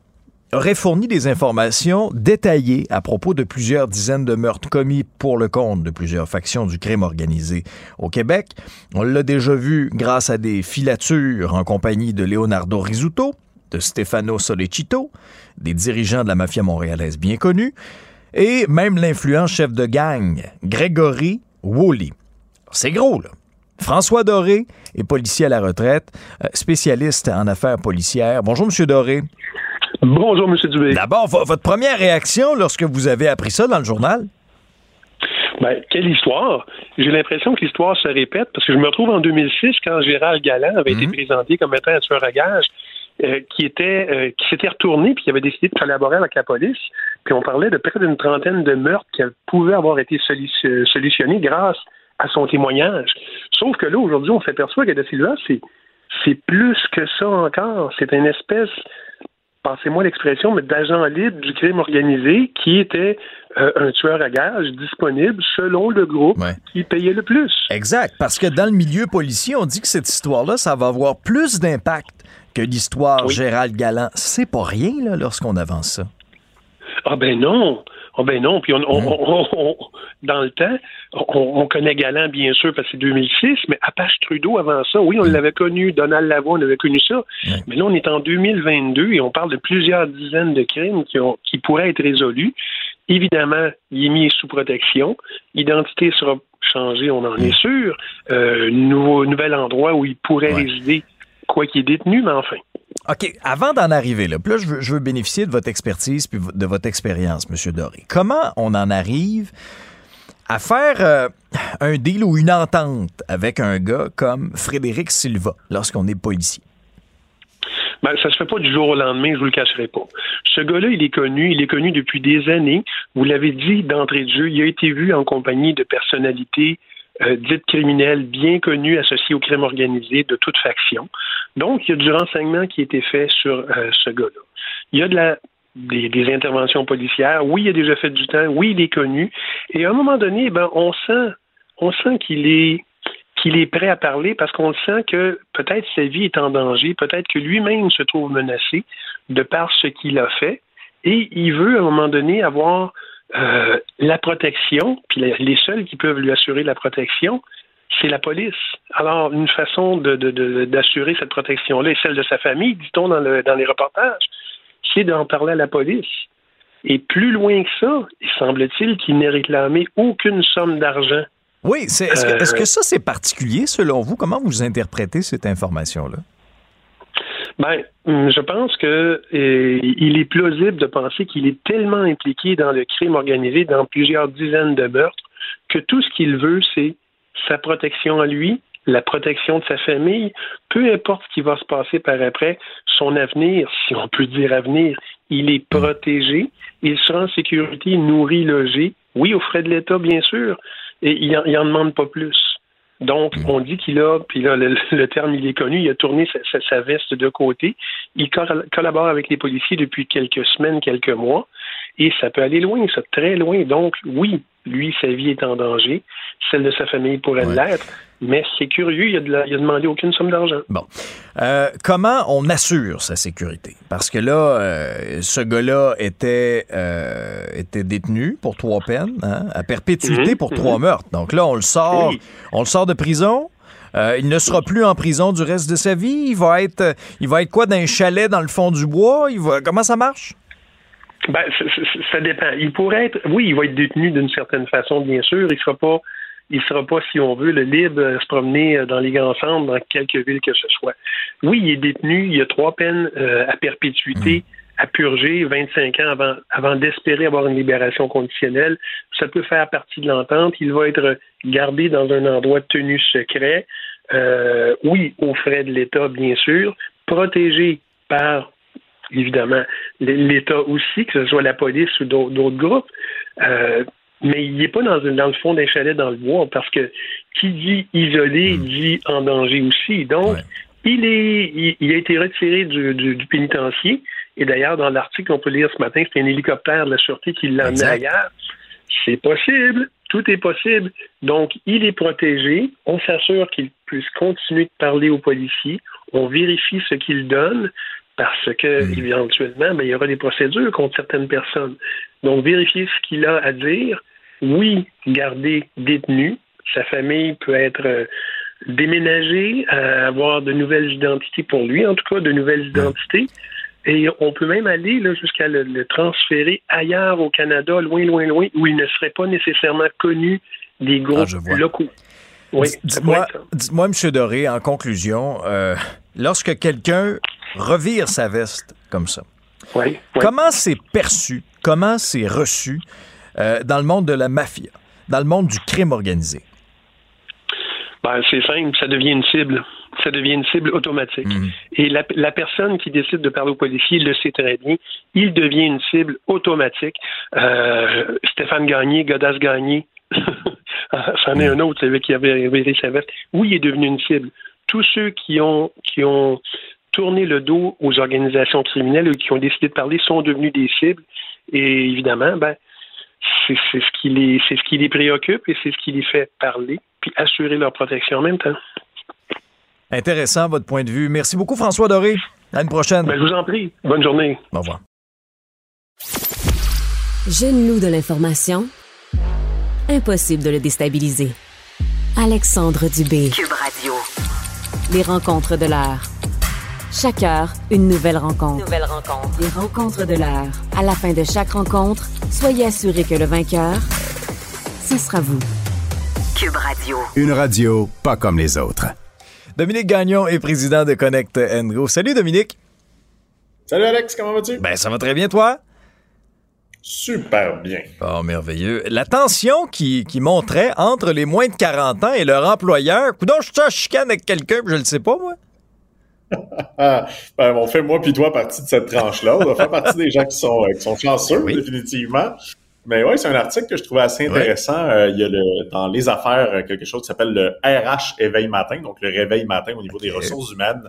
aurait fourni des informations détaillées à propos de plusieurs dizaines de meurtres commis pour le compte de plusieurs factions du crime organisé au Québec. On l'a déjà vu grâce à des filatures en compagnie de Leonardo Risuto, de Stefano Solecito, des dirigeants de la mafia montréalaise bien connus, et même l'influent chef de gang, Gregory Woolley. C'est gros, là. François Doré est policier à la retraite, euh, spécialiste en affaires policières. Bonjour, Monsieur Doré. Bonjour, M. Dubé. D'abord, vo- votre première réaction lorsque vous avez appris ça dans le journal? Ben, quelle histoire. J'ai l'impression que l'histoire se répète parce que je me retrouve en 2006 quand Gérald Galland avait été présenté comme étant un tueur à gages euh, qui était euh, qui s'était retourné puis qui avait décidé de collaborer avec la police. Puis on parlait de près d'une trentaine de meurtres qui pouvaient avoir été solu- solutionnés grâce à son témoignage. Sauf que là, aujourd'hui, on s'aperçoit que De Silva, c'est c'est plus que ça encore. C'est une espèce passez-moi l'expression, mais d'agent libre du crime organisé qui était euh, un tueur à gages disponible selon le groupe qui payait le plus. Exact, parce que dans le milieu policier, on dit que cette histoire-là, ça va avoir plus d'impact que l'histoire Gérald Galland. C'est pas rien, là, lorsqu'on avance ça. Ah ben non. Ah ben non. Puis on, on- on- on- dans le temps, on, on connaît Galant, bien sûr, parce que c'est 2006, mais Apache Trudeau avant ça, oui, on l'avait connu. Donald Lavoie, on avait connu ça. Mais là, on est en 2022 et on parle de plusieurs dizaines de crimes qui, ont, qui pourraient être résolus. Évidemment, il est mis sous protection. L'identité sera changée, on en est sûr. Euh, nouveau, nouvel endroit où il pourrait résider, quoi qu'il est détenu, mais enfin. OK, avant d'en arriver là, puis là, je veux, bénéficier de votre expertise puis de votre expérience, M. Doré. Comment on en arrive à faire euh, un deal ou une entente avec un gars comme Frédéric Silva lorsqu'on est policier? Ben, ça se fait pas du jour au lendemain, je vous le cacherai pas. Ce gars-là, il est connu, il est connu depuis des années. Vous l'avez dit d'entrée de jeu, il a été vu en compagnie de personnalités euh, dites criminelles bien connues, associées au crime organisé de toute faction. Donc, il y a du renseignement qui a été fait sur euh, ce gars-là. Il y a de la des, des interventions policières. Oui, il a déjà fait du temps. Oui, il est connu. Et à un moment donné, ben, on sent, on sent qu'il est, qu'il est prêt à parler parce qu'on sent que peut-être sa vie est en danger, peut-être que lui-même se trouve menacé de par ce qu'il a fait. Et il veut, à un moment donné, avoir euh, la protection, puis les seuls qui peuvent lui assurer la protection, c'est la police. Alors, une façon de- de- de- d'assurer cette protection-là et celle de sa famille, dit-on dans, le- dans les reportages, c'est d'en parler à la police. Et plus loin que ça, il semble-t-il qu'il n'ait réclamé aucune somme d'argent. Oui, c'est- est-ce que, Euh, est-ce que ça, c'est particulier selon vous? Comment vous interprétez cette information-là? Ben, hum, je pense que euh, il est plausible de penser qu'il est tellement impliqué dans le crime organisé, dans plusieurs dizaines de meurtres, que tout ce qu'il veut, c'est sa protection à lui, la protection de sa famille, peu importe ce qui va se passer par après, son avenir, si on peut dire avenir, il est protégé, il sera en sécurité, nourri, logé, oui, aux frais de l'État, bien sûr, et il en, il en demande pas plus. Donc, on dit qu'il a, puis là, le, le terme, il est connu, il a tourné sa, sa- sa veste de côté. Il collabore avec les policiers depuis quelques semaines, quelques mois, et ça peut aller loin, ça, très loin. Donc, oui, lui, sa vie est en danger, celle de sa famille pourrait l'être, mais c'est curieux, il a, de la- il a demandé aucune somme d'argent. Bon. Euh, comment on assure sa sécurité? Parce que là, euh, ce gars-là était, euh, était détenu pour trois peines, hein, à perpétuité Mhm, pour mhm. trois meurtres. Donc là, on le sort, Oui. on le sort de prison. Euh, il ne sera plus en prison du reste de sa vie. Il va être, il va être quoi dans un chalet dans le fond du bois? Il va, comment ça marche? Ben, c- ça dépend. Il pourrait être, oui, il va être détenu d'une certaine façon, bien sûr. Il sera pas, il sera pas, si on veut, le libre de se promener euh, dans les grands centres, dans quelque ville que ce soit. Oui, il est détenu. Il y a trois peines euh, à perpétuité à purger, 25 ans avant, avant d'espérer avoir une libération conditionnelle. Ça peut faire partie de l'entente. Il va être gardé dans un endroit tenu secret. Euh, oui, aux frais de l'État, bien sûr, protégé par évidemment, l'État aussi, que ce soit la police ou d'autres groupes. Euh, mais il n'est pas dans, le fond d'un chalet dans le bois, parce que qui dit isolé dit en danger aussi. Donc, il, est, il, il a été retiré du, du, du pénitencier. Et d'ailleurs, dans l'article qu'on peut lire ce matin, c'est un hélicoptère de la Sûreté qui l'a amené ailleurs. C'est possible. Tout est possible. Donc, il est protégé. On s'assure qu'il puisse continuer de parler aux policiers. On vérifie ce qu'il donne parce que, éventuellement, ben, il y aura des procédures contre certaines personnes. Donc, vérifier ce qu'il a à dire. Oui, garder détenu. Sa famille peut être euh, déménagée, euh, avoir de nouvelles identités pour lui, en tout cas, de nouvelles identités. Et on peut même aller jusqu'à le, le transférer ailleurs au Canada, loin, loin, loin, où il ne serait pas nécessairement connu des groupes locaux. Oui, Dites-moi, dites-moi, M. Doré, en conclusion, euh, lorsque quelqu'un revire sa veste comme ça, Oui, comment c'est perçu, comment c'est reçu euh, dans le monde de la mafia, dans le monde du crime organisé? Ben, c'est simple, ça devient une cible. Ça devient une cible automatique. Et la, la personne qui décide de parler au policier le sait très bien. Il devient une cible automatique. Euh, Stéphane Gagné, Godas Gagné, c'en est un autre, celui qui avait révélé sa veste. Oui, il est devenu une cible. Tous ceux qui ont, qui ont tourné le dos aux organisations criminelles qui ont décidé de parler sont devenus des cibles. Et évidemment, ben, c'est c'est ce qui les c'est ce qui les préoccupe et c'est ce qui les fait parler puis assurer leur protection en même temps. Intéressant, votre point de vue. Merci beaucoup, François Doré. À une prochaine. Ben, je vous en prie. Bonne journée. Au revoir. Jeune loup de l'information, impossible de le déstabiliser. Alexandre Dubé. Cube Radio. Les rencontres de l'heure. Chaque heure, une nouvelle rencontre. Nouvelle rencontre. Les rencontres de l'heure. À la fin de chaque rencontre, soyez assurés que le vainqueur, ce sera vous. Cube Radio. Une radio pas comme les autres. Dominique Gagnon est président de Connect Go. Salut Dominique. Salut Alex, comment vas-tu? Ben ça va très bien toi? Super bien. Oh, merveilleux. La tension qui, qui montrait entre les moins de 40 ans et leur employeur. Coudon, je suis en chicane avec quelqu'un, je le sais pas, moi. Ah, ben, on fait moi puis toi partie de cette tranche-là. On va faire partie des gens qui sont, euh, qui sont chanceux, définitivement. Mais oui, c'est un article que je trouvais assez intéressant. Euh, il y a le, dans les affaires euh, quelque chose qui s'appelle le RH éveil matin, donc le réveil matin au niveau des ressources humaines.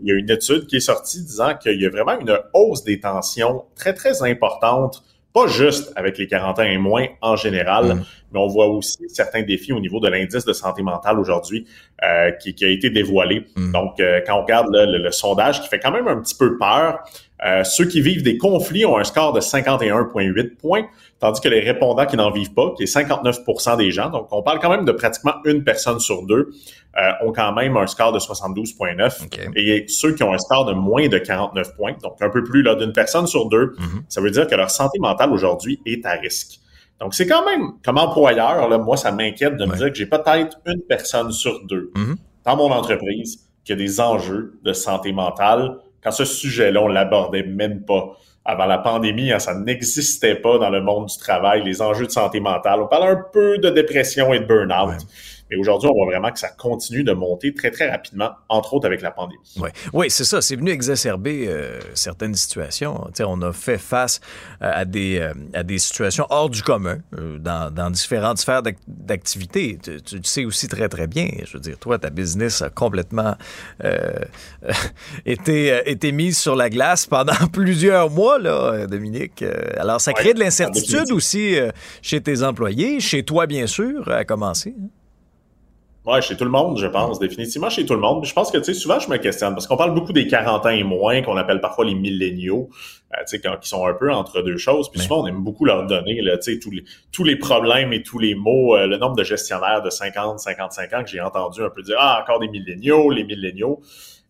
Il y a une étude qui est sortie disant qu'il y a vraiment une hausse des tensions très, très importante pas juste avec les 40 ans et moins en général, Mm. mais on voit aussi certains défis au niveau de l'indice de santé mentale aujourd'hui euh, qui, qui a été dévoilé. Mm. Donc, euh, quand on regarde là, le, le sondage qui fait quand même un petit peu peur, euh, ceux qui vivent des conflits ont un score de 51,8 points, tandis que les répondants qui n'en vivent pas, qui est 59% des gens, donc on parle quand même de pratiquement une personne sur deux, euh, ont quand même un score de 72,9. OK. Et ceux qui ont un score de moins de 49 points, donc un peu plus là d'une personne sur deux, Mhm. ça veut dire que leur santé mentale aujourd'hui est à risque. Donc c'est quand même, comme employeur, là, moi ça m'inquiète de me dire que j'ai peut-être une personne sur deux Mhm. dans mon entreprise qui a des enjeux de santé mentale. Quand ce sujet-là, on l'abordait même pas. Avant la pandémie, hein, ça n'existait pas dans le monde du travail, les enjeux de santé mentale. On parle un peu de dépression et de burn-out. Ouais. Mais aujourd'hui, on voit vraiment que ça continue de monter très, très rapidement, entre autres avec la pandémie. Oui, oui c'est ça. C'est venu exacerber euh, certaines situations. On a fait face euh, à, des, euh, à des situations hors du commun euh, dans, dans différentes sphères d'ac- d'activité. Tu, tu le sais aussi très, très bien. Je veux dire, toi, ta business a complètement été, été mise sur la glace pendant plusieurs mois, là, Dominique. Alors, ça crée Ouais, de l'incertitude aussi chez tes employés, chez toi, bien sûr, à commencer. hein. Ouais, chez tout le monde, je pense, définitivement chez tout le monde. Puis Je pense que, tu sais, souvent, je me questionne, parce qu'on parle beaucoup des 40 ans et moins, qu'on appelle parfois les milléniaux, euh, tu sais, quand- qui sont un peu entre deux choses. Puis Mais- souvent, on aime beaucoup leur donner, là, tu sais, tous les, tous les problèmes et tous les mots, euh, le nombre de gestionnaires de 50, 55 ans que j'ai entendu un peu dire, ah, encore des milléniaux, les milléniaux.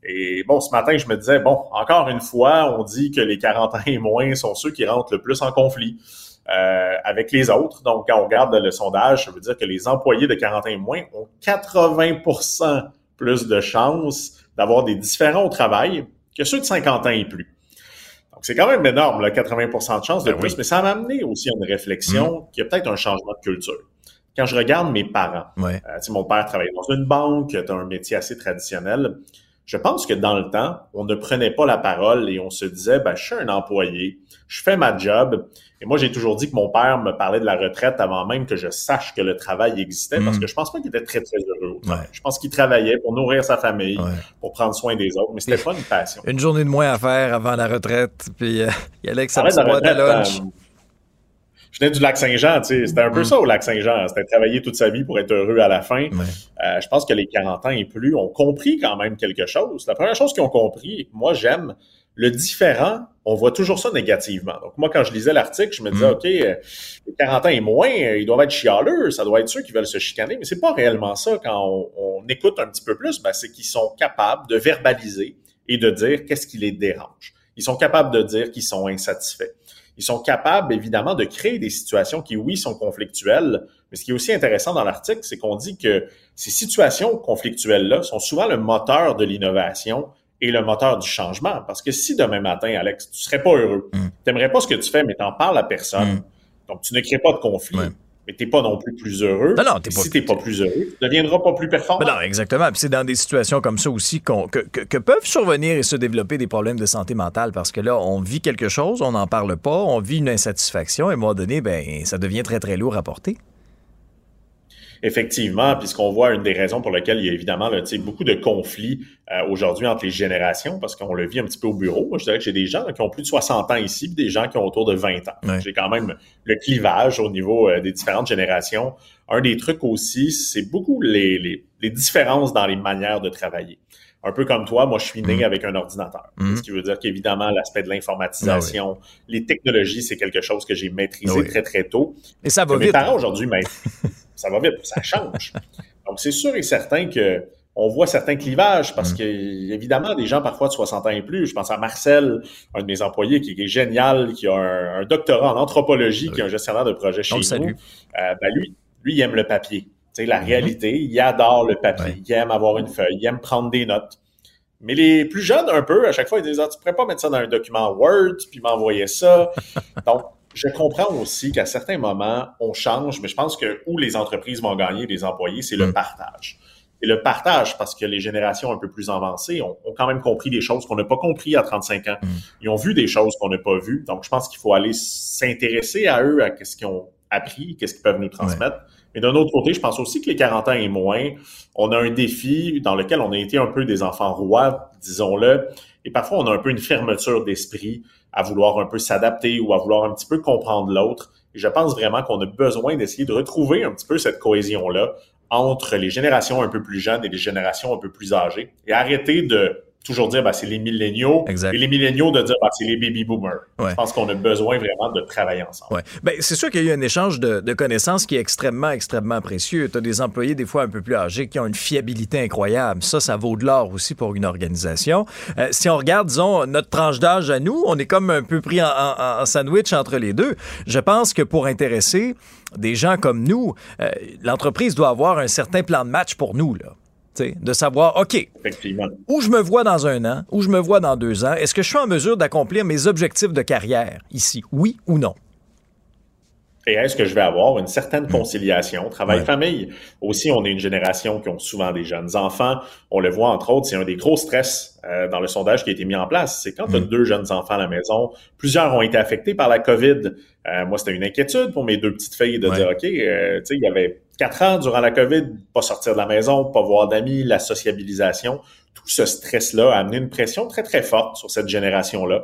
Et bon, ce matin, je me disais, bon, encore une fois, on dit que les 40 ans et moins sont ceux qui rentrent le plus en conflit euh, avec les autres. Donc, quand on regarde le sondage, ça veut dire que les employés de 40 ans et moins ont 80% plus de chances d'avoir des différends au travail que ceux de 50 ans et plus. Donc, c'est quand même énorme, là, 80% de chances de Ben plus, oui. mais ça m'a amené aussi à une réflexion qu'il y a peut-être un changement de culture. Quand je regarde mes parents, Ouais. euh, mon père travaillait dans une banque, tu un métier assez traditionnel. Je pense que dans le temps, on ne prenait pas la parole et on se disait, ben, je suis un employé, je fais ma job. Et moi, j'ai toujours dit que mon père me parlait de la retraite avant même que je sache que le travail existait parce Mhm. que je pense pas qu'il était très, très heureux. Ouais. Je pense qu'il travaillait pour nourrir sa famille, Ouais. pour prendre soin des autres, mais c'était pas une passion. Une journée de moins à faire avant la retraite, puis euh, il allait boîte à retraite, lunch. euh, je venais du lac Saint-Jean, tu sais, c'était un peu Mm. ça au lac Saint-Jean. C'était travailler toute sa vie pour être heureux à la fin. Ouais. Euh, je pense que les 40 ans et plus ont compris quand même quelque chose. La première chose qu'ils ont compris, et que moi j'aime, le différent, on voit toujours ça négativement. Donc moi, quand je lisais l'article, je me disais, Mm. OK, euh, les 40 ans et moins, euh, ils doivent être chialeux, ça doit être ceux qui veulent se chicaner, mais c'est pas réellement ça. Quand on, on écoute un petit peu plus, ben, c'est qu'ils sont capables de verbaliser et de dire qu'est-ce qui les dérange. Ils sont capables de dire qu'ils sont insatisfaits. Ils sont capables, évidemment, de créer des situations qui, oui, sont conflictuelles, mais ce qui est aussi intéressant dans l'article, c'est qu'on dit que ces situations conflictuelles-là sont souvent le moteur de l'innovation et le moteur du changement. Parce que si demain matin, Alex, tu serais pas heureux, Mm. tu n'aimerais pas ce que tu fais, mais tu n'en parles à personne, Mm. donc tu ne crées pas de conflit. Mais tu n'es pas non plus plus heureux. Non, non, t'es pas- Si tu n'es pas plus heureux, tu ne deviendras pas plus performant. Ben non, exactement. Puis c'est dans des situations comme ça aussi qu'on- que, que- que peuvent survenir et se développer des problèmes de santé mentale parce que là, on vit quelque chose, on n'en parle pas, on vit une insatisfaction et à un moment donné, ben, ça devient très, très lourd à porter. Effectivement, puis ce qu'on voit, une des raisons pour lesquelles il y a évidemment là, beaucoup de conflits euh, aujourd'hui entre les générations, parce qu'on le vit un petit peu au bureau. Moi, je dirais que j'ai des gens là, qui ont plus de 60 ans ici, puis des gens qui ont autour de 20 ans. Ouais. J'ai quand même le clivage au niveau euh, des différentes générations. Un des trucs aussi, c'est beaucoup les, les, les différences dans les manières de travailler. un peu comme toi, moi, je suis né Mhm. avec un ordinateur. Mhm. Ce qui veut dire qu'évidemment, l'aspect de l'informatisation, les technologies, c'est quelque chose que j'ai maîtrisé Ah oui. très, très tôt. Et ça va Que mes vite. parents aujourd'hui, mais ça va vite, ça change. Donc, c'est sûr et certain que on voit certains clivages Mm. parce que, évidemment, des gens parfois de 60 ans et plus, je pense à Marcel, un de mes employés qui, qui est génial, qui a un, un doctorat en anthropologie, qui est un gestionnaire de projet chez nous. Euh, ben lui, lui, il aime le papier. Tu sais, la réalité, il adore le papier. Il aime avoir une feuille, il aime prendre des notes. Mais les plus jeunes, un peu, à chaque fois, ils disent, ah, tu pourrais pas mettre ça dans un document Word, puis m'envoyer ça. Donc, je comprends aussi qu'à certains moments, on change, mais je pense que où les entreprises vont gagner, les employés, c'est le partage. Et le partage, parce que les générations un peu plus avancées ont, ont quand même compris des choses qu'on n'a pas compris à 35 ans. Ils ont vu des choses qu'on n'a pas vues. Donc, je pense qu'il faut aller s'intéresser à eux, à ce qu'ils ont appris, qu'est-ce qu'ils peuvent nous transmettre. Mais d'un autre côté, je pense aussi que les 40 ans et moins, on a un défi dans lequel on a été un peu des enfants rois, disons-le, et parfois on a un peu une fermeture d'esprit à vouloir un peu s'adapter ou à vouloir un petit peu comprendre l'autre. Et je pense vraiment qu'on a besoin d'essayer de retrouver un petit peu cette cohésion-là entre les générations un peu plus jeunes et les générations un peu plus âgées et arrêter de toujours dire bah, c'est les milléniaux et les milléniaux de dire bah, c'est les baby boomers. Ouais. Je pense qu'on a besoin vraiment de travailler ensemble. Ouais. Ben, c'est sûr qu'il y a eu un échange de, de connaissances qui est extrêmement, extrêmement précieux. Tu as des employés, des fois un peu plus âgés, qui ont une fiabilité incroyable. Ça, ça vaut de l'or aussi pour une organisation. Euh, si on regarde, disons, notre tranche d'âge à nous, on est comme un peu pris en, en- en sandwich entre les deux. Je pense que pour intéresser des gens comme nous, euh, l'entreprise doit avoir un certain plan de match pour nous, là. De savoir, OK, où je me vois dans un an, où je me vois dans deux ans, est-ce que je suis en mesure d'accomplir mes objectifs de carrière ici, oui ou non? Et est-ce que je vais avoir une certaine Hmm. conciliation, travail-famille? Aussi, on est une génération qui ont souvent des jeunes enfants. On le voit, entre autres, c'est un des gros stress euh, dans le sondage qui a été mis en place. C'est quand tu as Hmm. deux jeunes enfants à la maison, plusieurs ont été affectés par la COVID. Euh, moi, c'était une inquiétude pour mes deux petites filles de Ouais. dire, OK, euh, tu sais, il y avait quatre ans durant la COVID, pas sortir de la maison, pas voir d'amis, la sociabilisation. Tout ce stress-là a amené une pression très, très forte sur cette génération-là.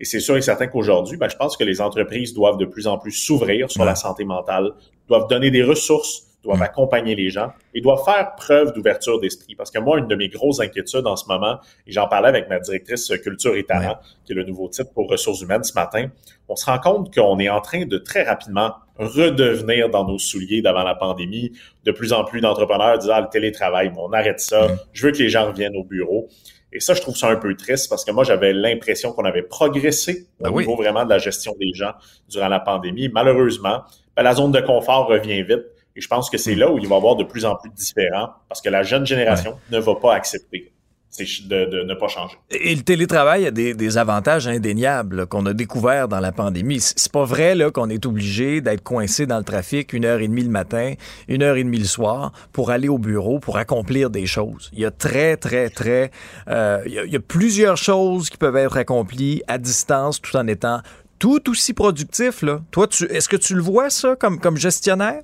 Et c'est sûr et certain qu'aujourd'hui, ben, je pense que les entreprises doivent de plus en plus s'ouvrir sur Ouais. la santé mentale, doivent donner des ressources, doivent accompagner les gens et doivent faire preuve d'ouverture d'esprit. Parce que moi, une de mes grosses inquiétudes en ce moment, et j'en parlais avec ma directrice culture et talent, qui est le nouveau titre pour ressources humaines ce matin, on se rend compte qu'on est en train de très rapidement redevenir dans nos souliers d'avant la pandémie. De plus en plus d'entrepreneurs disent, ah, le télétravail, bon, on arrête ça. Je veux que les gens reviennent au bureau. Et ça, je trouve ça un peu triste parce que moi, j'avais l'impression qu'on avait progressé au oui. niveau vraiment de la gestion des gens durant la pandémie. Malheureusement, ben, la zone de confort revient vite. Et je pense que c'est là où il va y avoir de plus en plus de différents parce que la jeune génération ne va pas accepter de, de ne pas changer. Et le télétravail a des, des avantages indéniables qu'on a découverts dans la pandémie. C'est pas vrai là, qu'on est obligé d'être coincé dans le trafic une heure et demie le matin, une heure et demie le soir pour aller au bureau, pour accomplir des choses. Il y a très, très, très... euh, il, y a, il y a plusieurs choses qui peuvent être accomplies à distance tout en étant tout aussi productif. Là. Toi, tu, est-ce que tu le vois, ça, comme, comme gestionnaire?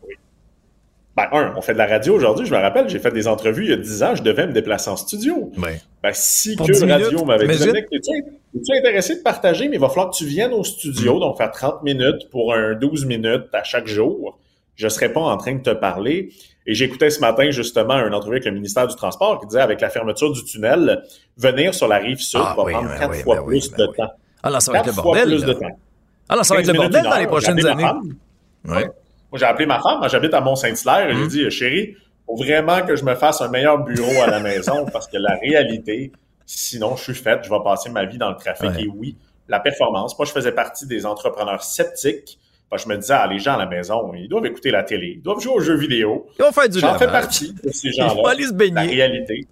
Ben, un, on fait de la radio aujourd'hui. Je me rappelle, j'ai fait des entrevues il y a 10 ans, je devais me déplacer en studio. Ouais. Ben, si Pour que 10 Radio m'avait dit, es-tu intéressé de partager, mais il va falloir que tu viennes au Mm. studio, donc faire 30 minutes pour un 12 minutes à chaque jour. Je serais pas en train de te parler. Et j'écoutais ce matin, justement, une entrevue avec le ministère du Transport qui disait, avec la fermeture du tunnel, venir sur la rive sud Ah va oui, prendre ben quatre oui, fois ben oui, plus ben de oui. temps. Ah là, ça va être le bordel. plus là. de temps. Ah ça va être 15 le bordel dans les prochaines années. Ouais. Moi, j'ai appelé ma femme, moi, j'habite à Mont-Saint-Hilaire, et j'ai dit, chérie, faut vraiment que je me fasse un meilleur bureau à la maison parce que la réalité, sinon, je suis faite, je vais passer ma vie dans le trafic. Ouais. Et oui, la performance. Moi, je faisais partie des entrepreneurs sceptiques. Parce que je me disais, ah, les gens à la maison, ils doivent écouter la télé, ils doivent jouer aux jeux vidéo. Ils vont faire du J'en fais partie de ces gens-là. aller se baigner. La réalité,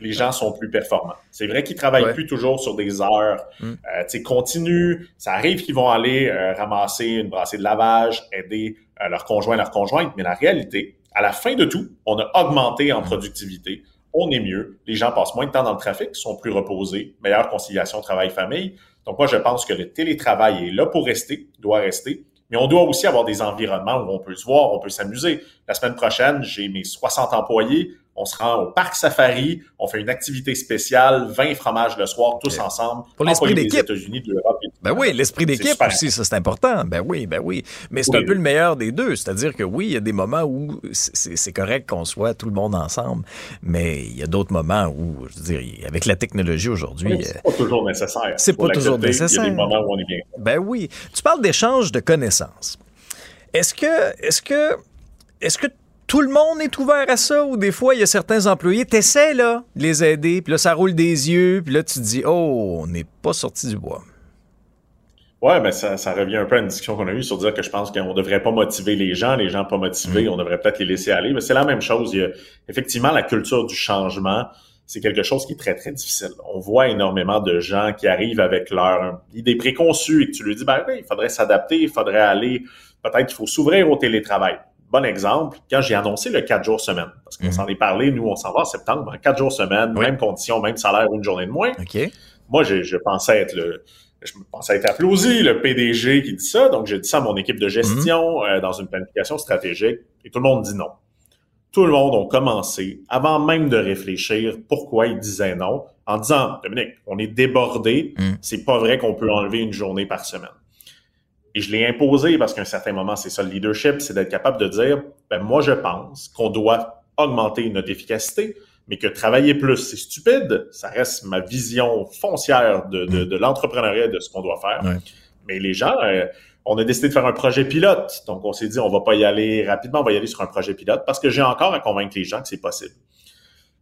les gens sont plus performants. C'est vrai qu'ils travaillent Ouais. plus toujours sur des heures Mm. euh, tu sais, continues. Ça arrive qu'ils vont aller euh, ramasser une brassée de lavage, aider euh, leur conjoint, leur conjointe. Mais la réalité, à la fin de tout, on a augmenté en productivité. On est mieux. Les gens passent moins de temps dans le trafic, sont plus reposés, meilleure conciliation travail-famille. Donc moi, je pense que le télétravail est là pour rester, doit rester. Mais on doit aussi avoir des environnements où on peut se voir, on peut s'amuser. La semaine prochaine, j'ai mes 60 employés. On se rend au parc safari, on fait une activité spéciale, 20 fromages le soir, tous ensemble. Pour l'esprit des d'équipe. États-Unis, de l'Europe. Ben oui, l'esprit d'équipe aussi, ça c'est important. Ben oui, ben oui. Mais c'est Oui. un peu le meilleur des deux. C'est-à-dire que oui, il y a des moments où c'est- correct qu'on soit tout le monde ensemble, mais il y a d'autres moments où, je veux dire, avec la technologie aujourd'hui, euh, C'est pas toujours nécessaire. C'est pas toujours l'accepter. Il y nécessaire. a des moments où on est bien. Ben oui. Tu parles d'échange de connaissances. Est-ce que, est-ce que, est-ce que tout le monde est ouvert à ça ou des fois il y a certains employés, t'essaies là de les aider, puis là ça roule des yeux, puis là tu te dis oh on n'est pas sorti du bois. Ouais, ben ça, ça revient un peu à une discussion qu'on a eue sur dire que je pense qu'on devrait pas motiver les gens, les gens pas motivés, Mm. on devrait peut-être les laisser aller. Mais c'est la même chose. Il y a, effectivement, la culture du changement, c'est quelque chose qui est très, très difficile. On voit énormément de gens qui arrivent avec leur idée préconçue et que tu lui dis, ben oui, il faudrait s'adapter, il faudrait aller, peut-être qu'il faut s'ouvrir au télétravail. Bon exemple, quand j'ai annoncé le 4 jours semaine, parce qu'on Mhm. s'en est parlé, nous, on s'en va en septembre, 4 jours semaine, Oui. même condition, même salaire, une journée de moins. Moi, je, je pensais être le, je pensais être applaudi, le PDG qui dit ça. Donc, j'ai dit ça à mon équipe de gestion euh, dans une planification stratégique et tout le monde dit non. Tout le monde a commencé, avant même de réfléchir pourquoi ils disaient non, en disant, Dominique, on est débordé, Mm. c'est pas vrai qu'on peut enlever une journée par semaine. Et je l'ai imposé parce qu'à un certain moment, c'est ça le leadership, c'est d'être capable de dire, ben, moi, je pense qu'on doit augmenter notre efficacité, mais que travailler plus, c'est stupide. Ça reste ma vision foncière de, de, de l'entrepreneuriat de ce qu'on doit faire. Ouais. Mais les gens, euh, on a décidé de faire un projet pilote. Donc, on s'est dit, on va pas y aller rapidement, on va y aller sur un projet pilote parce que j'ai encore à convaincre les gens que c'est possible.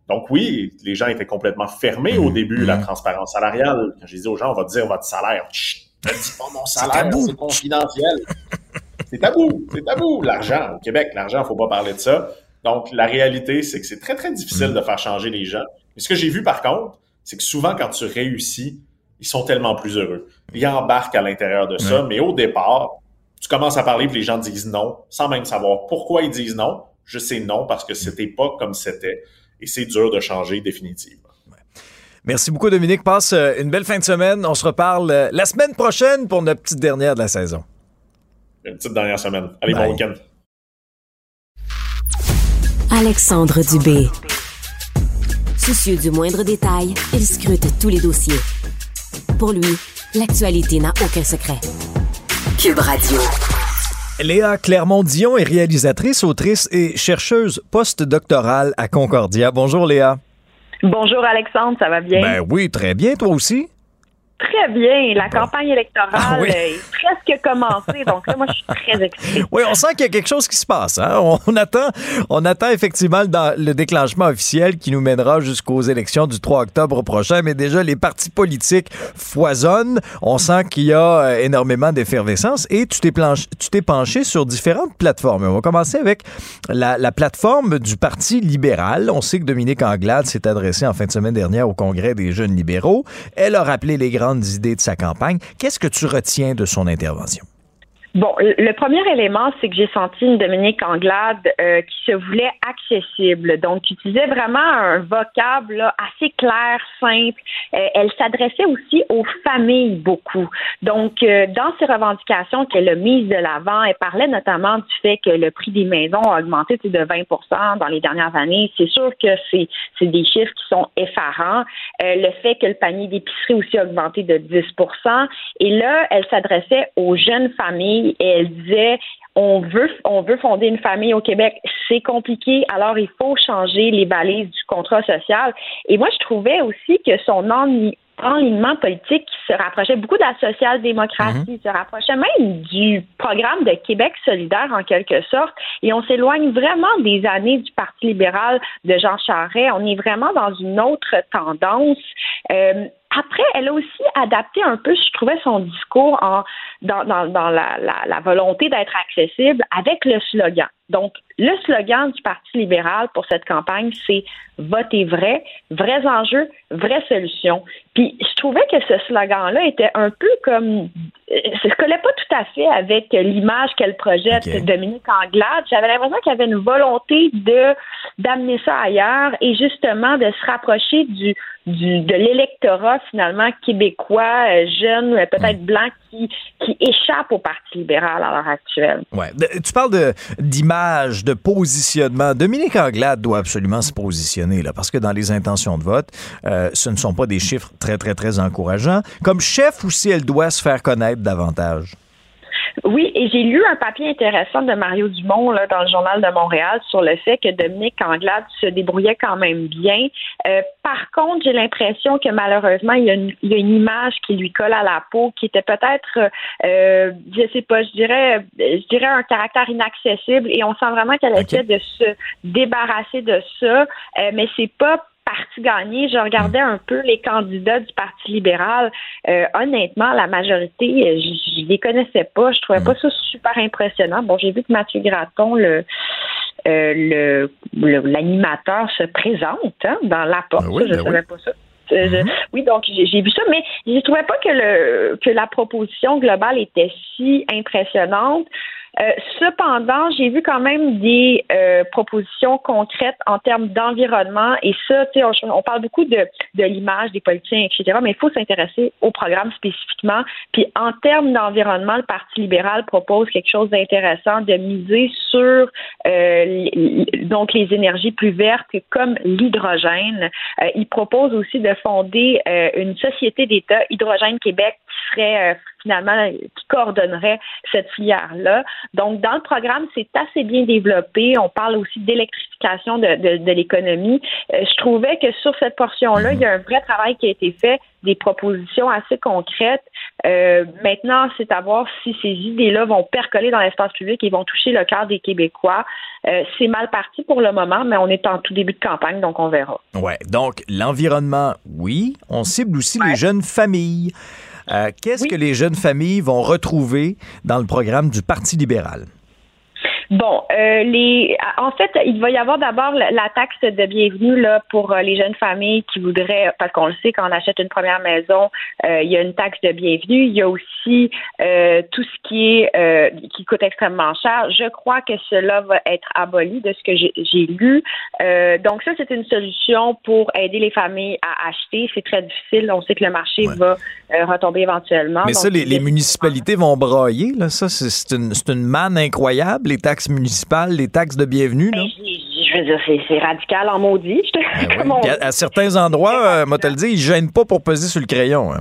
Donc oui, les gens étaient complètement fermés au Mhm. début, la transparence salariale. Quand j'ai dit aux gens, on va dire votre salaire. Chut, ne dis pas mon salaire, c'est confidentiel. c'est tabou, c'est tabou. L'argent, au Québec, l'argent, faut pas parler de ça. Donc, la réalité, c'est que c'est très, très difficile de faire changer les gens. Mais ce que j'ai vu, par contre, c'est que souvent, quand tu réussis, ils sont tellement plus heureux. Ils embarquent à l'intérieur de ça, mais au départ, tu commences à parler puis les gens disent non, sans même savoir pourquoi ils disent non. Je sais non parce que c'était pas comme c'était. Et c'est dur de changer définitivement. Merci beaucoup Dominique. Passe euh, une belle fin de semaine. On se reparle euh, la semaine prochaine pour notre petite dernière de la saison. Une petite dernière semaine. Allez, Bye. bon week-end. Alexandre Dubé. Soucieux du moindre détail, il scrute tous les dossiers. Pour lui, l'actualité n'a aucun secret. Cube Radio. Léa Clermont-Dion est réalisatrice, autrice et chercheuse postdoctorale à Concordia. Bonjour Léa. Bonjour Alexandre, ça va bien? Ben oui, très bien. Toi aussi? Très bien. La campagne électorale Ah oui. est presque commencée, donc là, moi, je suis très excitée. Oui, on sent qu'il y a quelque chose qui se passe. hein. On, attend, on attend effectivement le, déclenchement officiel qui nous mènera jusqu'aux élections du 3 octobre prochain. Mais déjà, les partis politiques foisonnent. On sent qu'il y a euh, énormément d'effervescence. Et tu t'es planché- tu t'es penché sur différentes plateformes. On va commencer avec la, la plateforme du Parti libéral. On sait que Dominique Anglade s'est adressée en fin de semaine dernière au Congrès des jeunes libéraux. Elle a rappelé les grandes idées de sa campagne. Qu'est-ce que tu retiens de son intervention? Bon, le premier élément, c'est que j'ai senti une Dominique Anglade euh, qui se voulait accessible, donc qui utilisait vraiment un vocable là, assez clair, simple. Euh, elle s'adressait aussi aux familles beaucoup. Donc, euh, dans ses revendications qu'elle a mises de l'avant, elle parlait notamment du fait que le prix des maisons a augmenté de 20 dans les dernières années. C'est sûr que c'est c'est des chiffres qui sont effarants. Euh, le fait que le panier d'épicerie aussi a augmenté de 10% Et là, elle s'adressait aux jeunes familles et elle disait on veut, on veut fonder une famille au Québec, c'est compliqué, alors il faut changer les balises du contrat social. Et moi, je trouvais aussi que son enli- enlignement politique se rapprochait beaucoup de la social-démocratie, se rapprochait même du programme de Québec solidaire en quelque sorte, et on s'éloigne vraiment des années du Parti libéral de Jean Charest. On est vraiment dans une autre tendance. Euh, après, elle a aussi adapté un peu, je trouvais, son discours en, dans, dans, dans la, la, la volonté d'être accessible avec le slogan. Donc, le slogan du Parti libéral pour cette campagne, c'est Votez vrai, vrais enjeux, vraies solutions. Puis, je trouvais que ce slogan-là était un peu comme. euh, Ça ne collait pas tout à fait avec l'image qu'elle projette. Dominique Anglade. J'avais l'impression qu'il y avait une volonté de d'amener ça ailleurs et justement de se rapprocher du du de l'électorat finalement québécois, euh, jeune, euh, peut-être blanc, qui, qui échappe au Parti libéral à l'heure actuelle. Ouais. De- tu parles de d'image, de positionnement. Dominique Anglade doit absolument se positionner là, parce que dans les intentions de vote, euh, ce ne sont pas des chiffres très très très encourageants. Comme chef aussi, elle doit se faire connaître davantage. Oui, et j'ai lu un papier intéressant de Mario Dumont là, dans le Journal de Montréal sur le fait que Dominique Anglade se débrouillait quand même bien. Euh, par contre, j'ai l'impression que malheureusement, il y, a une, il y a une image qui lui colle à la peau, qui était peut-être, euh, je sais pas, je dirais, je dirais un caractère inaccessible, et on sent vraiment qu'elle essaie de se débarrasser de ça, euh, mais c'est pas parti gagné. Je regardais un peu les candidats du Parti libéral. Euh, honnêtement, la majorité, euh, je, je les connaissais pas. Je trouvais pas ça super impressionnant. Bon, j'ai vu que Mathieu Graton, le euh, l'animateur se présente hein, dans la porte. Ben oui, je ben savais oui. pas ça. Euh, je- oui, donc j'ai j'ai vu ça, mais je trouvais pas que le que la proposition globale était si impressionnante. Euh, cependant, j'ai vu quand même des euh, propositions concrètes en termes d'environnement et ça, on, on parle beaucoup de, de l'image des politiciens, etc., mais il faut s'intéresser au programme spécifiquement. Puis en termes d'environnement, le Parti libéral propose quelque chose d'intéressant, de miser sur euh, donc les énergies plus vertes comme l'hydrogène. Euh, il propose aussi de fonder euh, une société d'État, Hydrogène Québec, qui serait finalement qui coordonnerait cette filière-là. Donc, dans le programme, c'est assez bien développé. On parle aussi d'électrification de, de, de l'économie. Euh, je trouvais que sur cette portion-là, il y a un vrai travail qui a été fait, des propositions assez concrètes. Euh, maintenant, c'est à voir si ces idées-là vont percoler dans l'espace public et vont toucher le cœur des Québécois. Euh, c'est mal parti pour le moment, mais on est en tout début de campagne, donc on verra. Ouais. Donc, l'environnement, oui. On cible aussi les jeunes familles. Euh, Qu'est-ce que les jeunes familles vont retrouver dans le programme du Parti libéral? Bon, euh, les, en fait, il va y avoir d'abord la, taxe de bienvenue là pour euh, les jeunes familles qui voudraient, parce qu'on le sait, quand on achète une première maison, euh, il y a une taxe de bienvenue. Il y a aussi euh, tout ce qui est euh, qui coûte extrêmement cher. Je crois que cela va être aboli de ce que j'ai lu. Euh, donc ça, c'est une solution pour aider les familles à acheter. C'est très difficile. On sait que le marché va retomber éventuellement. Mais ça, les, les municipalités vont brailler. Là. Ça, c'est une, c'est une manne incroyable, les taxes municipales, les taxes de bienvenue. Là? je veux dire, c'est radical en maudit. On Puis à, à certains endroits, euh, moi, te le dis, ils ne gênent pas pour peser sur le crayon. hein.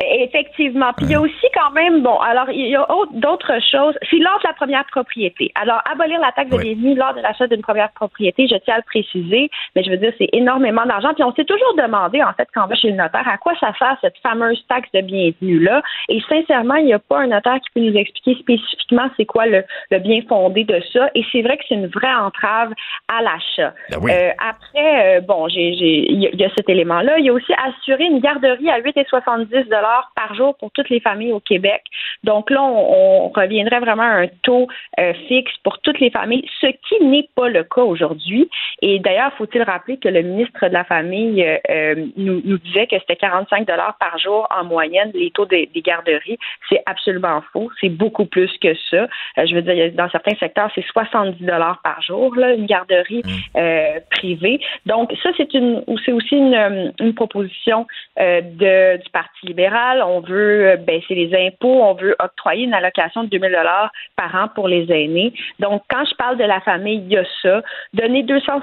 Effectivement. Puis il y a aussi quand même, bon, alors il y a autre- d'autres choses. C'est lors de la première propriété. Alors, abolir la taxe de bienvenue lors de l'achat d'une première propriété, je tiens à le préciser, mais je veux dire, c'est énormément d'argent. Puis on s'est toujours demandé, en fait, quand on va chez le notaire, à quoi ça sert cette fameuse taxe de bienvenue-là? Et sincèrement, il n'y a pas un notaire qui peut nous expliquer spécifiquement c'est quoi le, le bien fondé de ça. Et c'est vrai que c'est une vraie entrave à l'achat. Ben oui. Euh, après, euh, bon, j'ai, j'ai, il y, y a cet élément-là. Il y a aussi assurer une garderie à 8,70 dollars par jour pour toutes les familles au Québec. Donc là, on, on reviendrait vraiment à un taux euh, fixe pour toutes les familles, ce qui n'est pas le cas aujourd'hui. Et d'ailleurs, faut-il rappeler que le ministre de la Famille euh, euh, nous, nous disait que c'était 45 dollars par jour en moyenne les taux des, des garderies. C'est absolument faux. C'est beaucoup plus que ça. Euh, je veux dire, dans certains secteurs, c'est 70 dollars par jour, là, une garderie euh, privée. Donc, ça, c'est une, c'est aussi une, une proposition de, du Parti libéral. On veut euh, baisser les impôts, on veut octroyer une allocation de 2000 dollars par an pour les aînés. Donc, quand je parle de la famille, il y a ça. Donner 200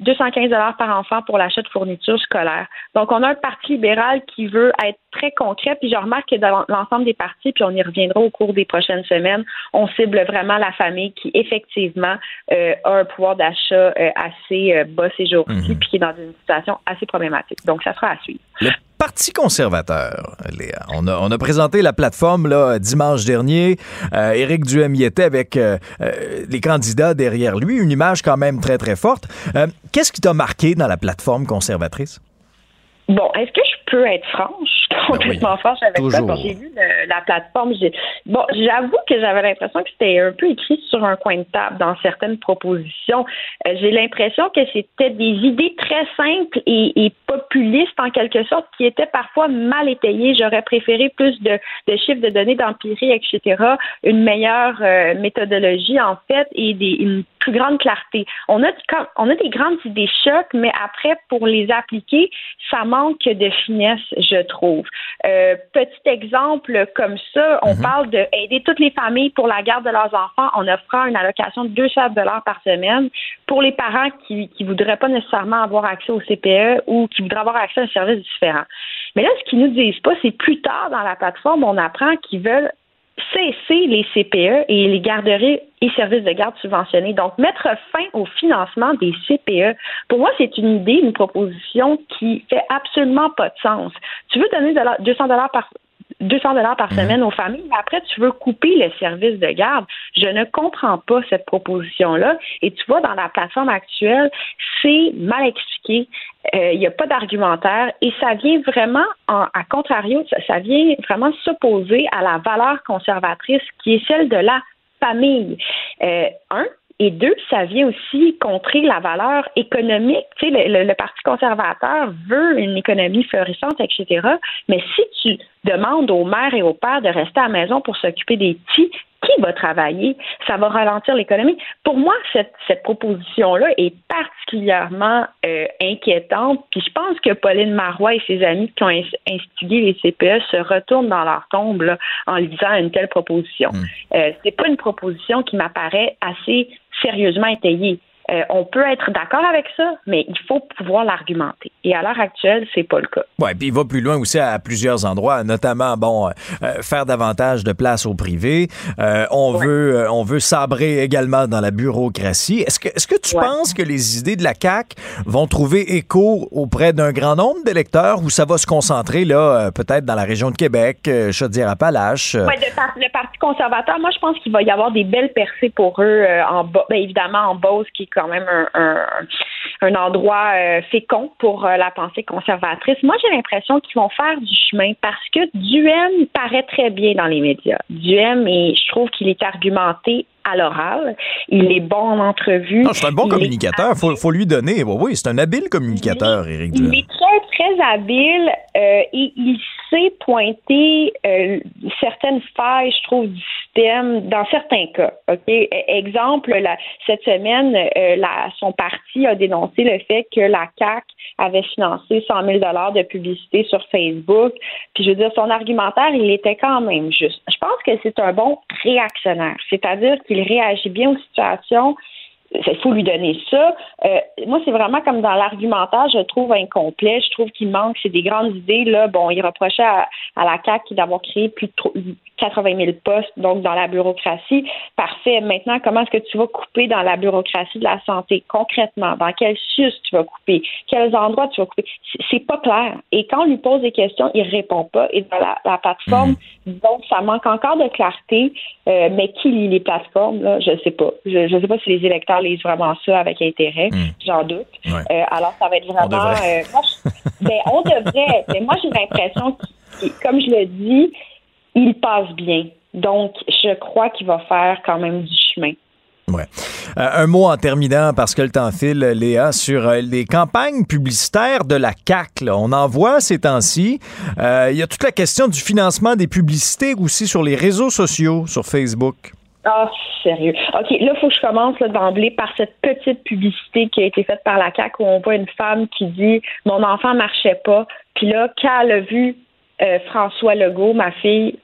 215 dollars par enfant pour l'achat de fournitures scolaires. Donc, on a un Parti libéral qui veut être très concret. Puis, je remarque que dans l'ensemble des partis, puis on y reviendra au cours des prochaines semaines, on cible vraiment la famille qui, effectivement, euh, a un pouvoir d'achat euh, assez euh, bas ces jours-ci, puis qui est dans une situation assez problématique. Donc, ça sera à suivre. Le Parti conservateur, Léa. On a, on a présenté la plateforme là, dimanche dernier. Euh, Éric Duhem y était avec euh, euh, les candidats derrière lui. Une image quand même très, très forte. Euh, Qu'est-ce qui t'a marqué dans la plateforme conservatrice? Bon, est-ce que je peux être franche, complètement franche avec toujours. ça? Quand j'ai vu le- la plateforme, j'ai bon, j'avoue que j'avais l'impression que c'était un peu écrit sur un coin de table dans certaines propositions. Euh, j'ai l'impression que c'était des idées très simples et, et populistes en quelque sorte qui étaient parfois mal étayées. J'aurais préféré plus de, de chiffres, de données d'empirie, etc., une meilleure euh, méthodologie en fait et des, une plus grande clarté. On a, quand- on a des grandes idées chocs, mais après, pour les appliquer, ça manque de finesse, je trouve. Euh, petit exemple comme ça, on parle de aider toutes les familles pour la garde de leurs enfants en offrant une allocation de 200 dollars par semaine pour les parents qui qui voudraient pas nécessairement avoir accès au CPE ou qui voudraient avoir accès à un service différent. Mais là, ce qu'ils nous disent pas, c'est plus tard dans la plateforme, on apprend qu'ils veulent cesser les CPE et les garderies et services de garde subventionnés. Donc, mettre fin au financement des CPE. Pour moi, c'est une idée, une proposition qui fait absolument pas de sens. Tu veux donner de la- 200 dollars par 200 dollars par semaine aux familles, mais après, tu veux couper le service de garde. Je ne comprends pas cette proposition-là. Et tu vois, dans la plateforme actuelle, c'est mal expliqué. Euh, Il n'y a pas d'argumentaire et ça vient vraiment, en, à contrario, ça, ça vient vraiment s'opposer à la valeur conservatrice qui est celle de la famille. Euh, un, et deux, ça vient aussi contrer la valeur économique. Tu le- le Parti conservateur veut une économie florissante, etc. Mais si tu demandes aux mères et aux pères de rester à la maison pour s'occuper des petits, qui va travailler? Ça va ralentir l'économie. Pour moi, cette, cette proposition-là est particulièrement euh, inquiétante. Puis je pense que Pauline Marois et ses amis qui ont ins- instigé les CPE se retournent dans leur tombe là, en lisant une telle proposition. Euh, c'est pas une proposition qui m'apparaît assez sérieusement étayée. Euh, on peut être d'accord avec ça, mais il faut pouvoir l'argumenter. Et à l'heure actuelle, c'est pas le cas. Ouais, puis il va plus loin aussi à, plusieurs endroits, notamment bon euh, euh, faire davantage de place au privé. Euh, on veut on veut sabrer également dans la bureaucratie. Est-ce que est-ce que tu penses que les idées de la CAC vont trouver écho auprès d'un grand nombre d'électeurs ou ça va se concentrer là peut-être dans la région de Québec, euh, Chaudière-Appalaches? Ouais, le, par- le Parti conservateur, moi, je pense qu'il va y avoir des belles percées pour eux en bas. Ben, évidemment, en Beauce, qui est quand même un, endroit euh, fécond pour euh, la pensée conservatrice. Moi, j'ai l'impression qu'ils vont faire du chemin parce que Duhem paraît très bien dans les médias. Duhem, et je trouve qu'il est argumenté à l'oral. Il est bon en entrevue. non, c'est un bon Il communicateur, faut, faut lui donner. Oui, oui, c'est un habile communicateur, Éric il Duhem. est très, très habile euh, et il sait pointer euh, certaines failles, je trouve, du système dans certains cas. OK? E- Exemple, la- cette semaine, euh, la- son parti a dénoncé le fait que la CAC avait financé 100 000 de publicité sur Facebook. Puis, je veux dire, son argumentaire, il était quand même juste. Je pense que c'est un bon réactionnaire, c'est-à-dire qu'il réagit bien aux situations il faut lui donner ça. Euh, moi, c'est vraiment comme dans l'argumentaire, je trouve incomplet. Je trouve qu'il manque, c'est des grandes idées. Là, bon, il reprochait à, à la CAQ d'avoir créé plus de tro- 80 000 postes, donc dans la bureaucratie. Parfait. Maintenant, comment est-ce que tu vas couper dans la bureaucratie de la santé? Concrètement? Dans quel sus tu vas couper? Quels endroits tu vas couper? C'est- C'est pas clair. Et quand on lui pose des questions, il répond pas. Et dans la, la plateforme, donc ça manque encore de clarté. Euh, mais qui lit les plateformes? Là? Je sais pas. Je, je sais pas si les électeurs lisent vraiment ça avec intérêt? J'en doute. Euh, alors, ça va être vraiment. devrait. euh, moi, je- ben, on devrait. Mais moi, j'ai l'impression qu'il, comme je le dis, il passe bien. Donc, je crois qu'il va faire quand même du chemin. Ouais. Euh, un mot en terminant, parce que le temps file, Léa, sur euh, les campagnes publicitaires de la CAC. On en voit ces temps-ci. Euh, Il y a toute la question du financement des publicités aussi sur les réseaux sociaux, sur Facebook. Ah, sérieux. OK, là, il faut que je commence d'emblée par cette petite publicité qui a été faite par la CAQ où on voit une femme qui dit Mon enfant marchait pas. Puis là, quand elle a vu euh, François Legault, ma fille,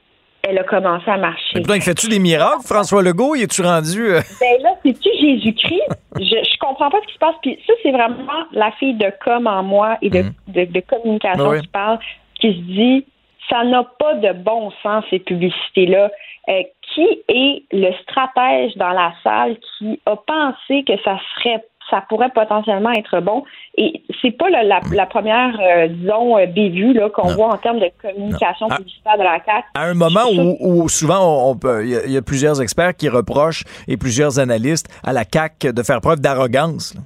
elle a commencé à marcher. Putain, fais-tu des miracles, François Legault? Y es-tu rendu... euh, Ben là, c'est-tu Jésus-Christ? Je, je comprends pas ce qui se passe. Puis ça, c'est vraiment la fille de com en moi et de, de, de communication oui. qui parle, qui se dit ça n'a pas de bon sens, ces publicités-là. Euh, qui est le stratège dans la salle qui a pensé que ça serait ça pourrait potentiellement être bon. Et c'est pas la, la, la première, euh, disons, euh, bévue là, qu'on voit en termes de communication Ah. publicitaire de la CAQ. à un moment où, où souvent on, on peut, il y a- il y, a plusieurs experts qui reprochent et plusieurs analystes à la CAC de faire preuve d'arrogance. là.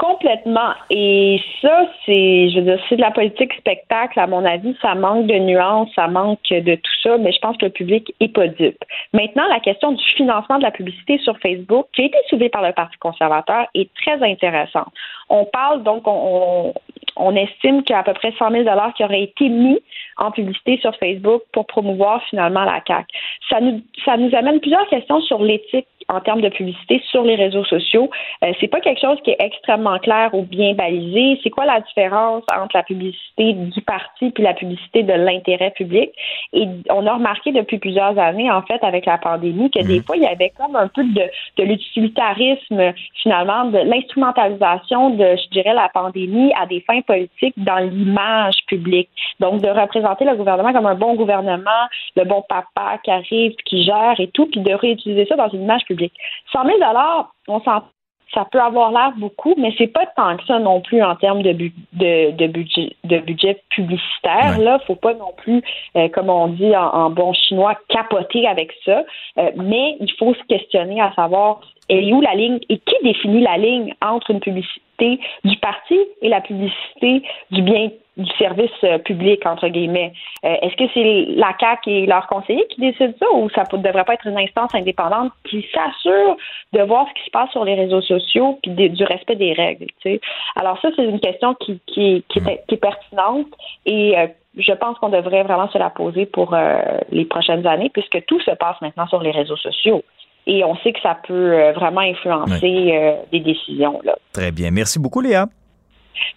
Complètement. Et ça, c'est, je veux dire, c'est de la politique spectacle. À mon avis, ça manque de nuances, ça manque de tout ça, mais je pense que le public est pas dupe. Maintenant, la question du financement de la publicité sur Facebook, qui a été soulevée par le Parti conservateur, est très intéressante. On parle donc, on, on, on estime qu'il y a à peu près 100 000 qui auraient été mis en publicité sur Facebook pour promouvoir finalement la CAQ. Ça nous, ça nous amène plusieurs questions sur l'éthique en termes de publicité sur les réseaux sociaux. Euh, c'est pas quelque chose qui est extrêmement clair ou bien balisé. C'est quoi la différence entre la publicité du parti puis la publicité de l'intérêt public? Et on a remarqué depuis plusieurs années, en fait, avec la pandémie, que des fois, il y avait comme un peu de, de l'utilitarisme, finalement, de l'instrumentalisation de, je dirais, la pandémie à des fins politiques dans l'image publique. Donc, de représenter le gouvernement comme un bon gouvernement, le bon papa qui arrive, qui gère et tout, puis de réutiliser ça dans une image publique. 100 000 on s'en ça peut avoir l'air beaucoup, mais c'est pas tant que ça non plus en termes de, bu- de, de budget de budget publicitaire. Là, faut pas non plus, euh, comme on dit en, en bon chinois, capoter avec ça. Euh, mais il faut se questionner à savoir elle est où la ligne et qui définit la ligne entre une publicité du parti et la publicité du bien du service euh, public entre guillemets. Euh, Est-ce que c'est la CAC et leurs conseillers qui décident ça ou ça ne devrait pas être une instance indépendante qui s'assure de voir ce qui se passe sur les réseaux sociaux puis du respect des règles. tu sais? Alors ça c'est une question qui, est, pertinente et euh, je pense qu'on devrait vraiment se la poser pour les prochaines années puisque tout se passe maintenant sur les réseaux sociaux. Et on sait que ça peut euh, vraiment influencer euh, des décisions. Là. Très bien. Merci beaucoup, Léa.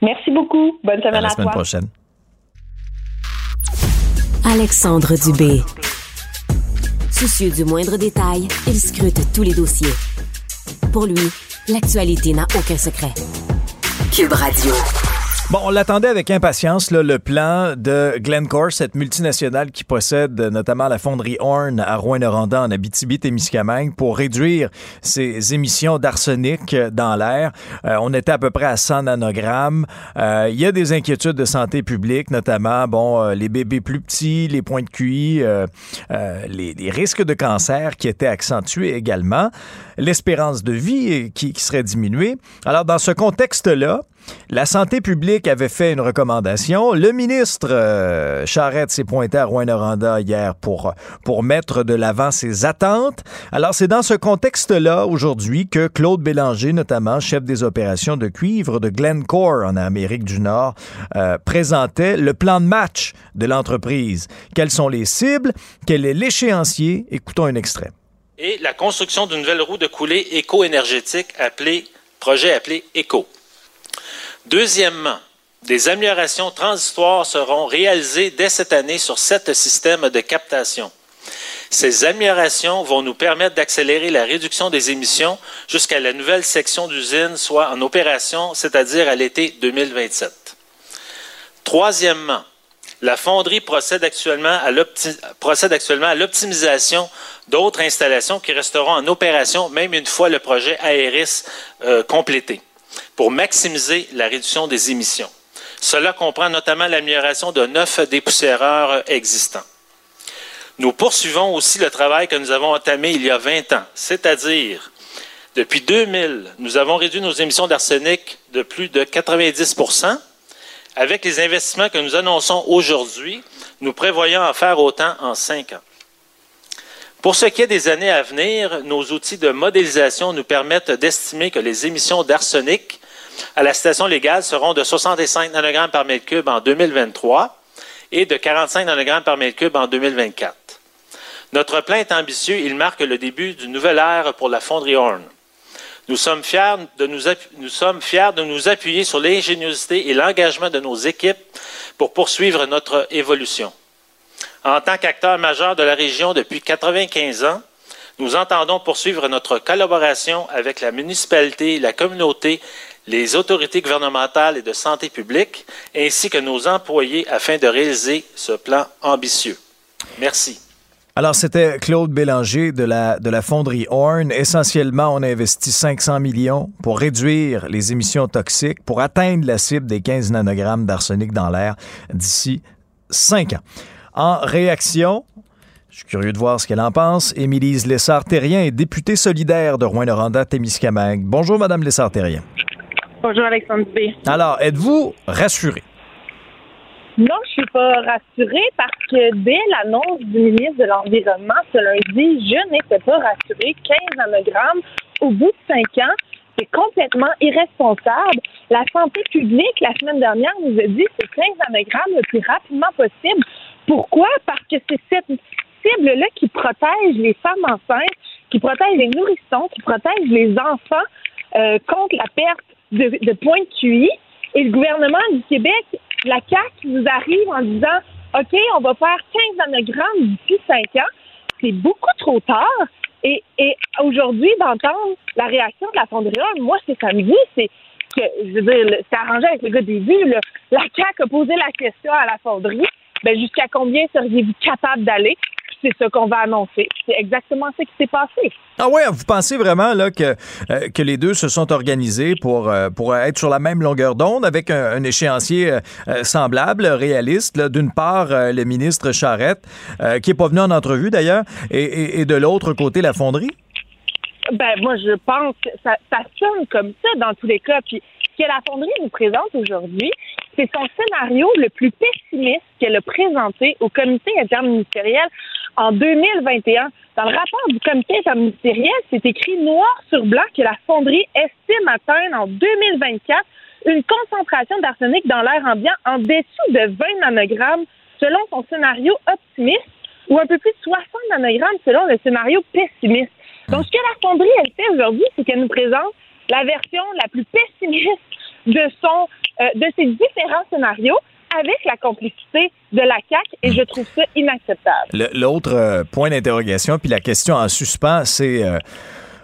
Merci beaucoup. Bonne semaine À à, la semaine toi. prochaine. Alexandre Dubé. Soucieux du moindre détail, il scrute tous les dossiers. Pour lui, l'actualité n'a aucun secret. Cube Radio. Bon, on l'attendait avec impatience, le plan de Glencore, cette multinationale qui possède notamment la fonderie Horn à Rouyn-Noranda en Abitibi-Témiscamingue pour réduire ses émissions d'arsenic dans l'air. Euh, on était à peu près à 100 nanogrammes. Euh, Il y a des inquiétudes de santé publique, notamment bon, euh, les bébés plus petits, les points de QI, les, risques de cancer qui étaient accentués également, l'espérance de vie qui serait diminuée. Alors, dans ce contexte-là, la santé publique avait fait une recommandation. Le ministre euh, Charette s'est pointé à Rouen-Noranda hier pour, mettre de l'avant ses attentes. Alors, c'est dans ce contexte-là, aujourd'hui, que Claude Bélanger, notamment chef des opérations de cuivre de Glencore en Amérique du Nord, euh, présentait le plan de match de l'entreprise. Quelles sont les cibles? Quel est l'échéancier? Écoutons un extrait. et la construction d'une nouvelle roue de coulée éco-énergétique appelée projet appelé ECO. Deuxièmement, des améliorations transitoires seront réalisées dès cette année sur sept systèmes de captation. Ces améliorations vont nous permettre d'accélérer la réduction des émissions jusqu'à la nouvelle section d'usine soit en opération, c'est-à-dire à l'été 2027. Troisièmement, la fonderie procède actuellement à l'optimisation d'autres installations qui resteront en opération même une fois le projet Aéris euh, complété pour maximiser la réduction des émissions. Cela comprend notamment l'amélioration de neuf dépoussiéreurs existants. Nous poursuivons aussi le travail que nous avons entamé il y a 20 ans, c'est-à-dire depuis 2000, nous avons réduit nos émissions d'arsenic de plus de 90% avec les investissements que nous annonçons aujourd'hui, nous prévoyons en faire autant en cinq ans. Pour ce qui est des années à venir, nos outils de modélisation nous permettent d'estimer que les émissions d'arsenic à la station légale seront de 65 nanogrammes par mètre cube en 2023 et de 45 nanogrammes par mètre cube en 2024. Notre plan est ambitieux, il marque le début d'une nouvelle ère pour la fonderie Horn. Nous sommes fiers de nous, nous sommes fiers de nous appuyer sur l'ingéniosité et l'engagement de nos équipes pour poursuivre notre évolution. En tant qu'acteur majeur de la région depuis 95 ans, nous entendons poursuivre notre collaboration avec la municipalité, la communauté, les autorités gouvernementales et de santé publique, ainsi que nos employés afin de réaliser ce plan ambitieux. Merci. Alors, c'était Claude Bélanger de la, de la fonderie Horn. Essentiellement, on a investi 500 millions pour réduire les émissions toxiques, pour atteindre la cible des 15 nanogrammes d'arsenic dans l'air d'ici 5 ans. En réaction, je suis curieux de voir ce qu'elle en pense. Émilise Lessard-Terrien est députée solidaire de Rouen-Noranda-Témiscamingue. Bonjour, Madame Lessard-Terrien. Bonjour Alexandre Dubé. Alors, êtes-vous rassurée? Non, je suis pas rassurée parce que dès l'annonce du ministre de l'Environnement ce lundi, je n'étais pas rassurée. 15 nanogrammes au bout de 5 ans, c'est complètement irresponsable. La santé publique, la semaine dernière, nous a dit que c'est 15 nanogrammes le plus rapidement possible. Pourquoi? Parce que c'est cette cible-là qui protège les femmes enceintes qui protège les nourrissons, qui protège les enfants euh, contre la perte de, de points de QI. Et le gouvernement du Québec, la CAQ, vous arrive en disant OK, on va faire 15 nanogrammes d'ici 5 ans. C'est beaucoup trop tard. Et, aujourd'hui, d'entendre la réaction de la fonderie, moi, c'est samedi, c'est que, je veux dire, c'est arrangé avec le gars des vues. là. La CAQ a posé la question à la fonderie. Ben, jusqu'à combien seriez-vous capable d'aller? C'est ça qu'on va annoncer. C'est exactement ce qui s'est passé. Ah ouais, vous pensez vraiment là que, euh, que les deux se sont organisés pour, euh, pour être sur la même longueur d'onde avec un, un échéancier euh, semblable, réaliste. D'une part, le ministre Charette, qui est pas venu en entrevue d'ailleurs, et, et- et de l'autre côté, la fonderie? Ben, moi, je pense que ça, ça sonne comme ça dans tous les cas. Puis, ce que la fonderie nous présente aujourd'hui, c'est son scénario le plus pessimiste qu'elle a présenté au comité interministériel en 2021. Dans le rapport du comité interministériel, c'est écrit noir sur blanc que la fonderie estime atteindre en 2024 une concentration d'arsenic dans l'air ambiant en dessous de 20 nanogrammes selon son scénario optimiste ou un peu plus de 60 nanogrammes selon le scénario pessimiste. Donc, ce que la fonderie, elle fait aujourd'hui, c'est qu'elle nous présente la version la plus pessimiste de son, euh, de ces différents scénarios avec la complicité de la CAQ et je trouve ça inacceptable. Le- L'autre euh, point d'interrogation, puis la question en suspens, c'est euh,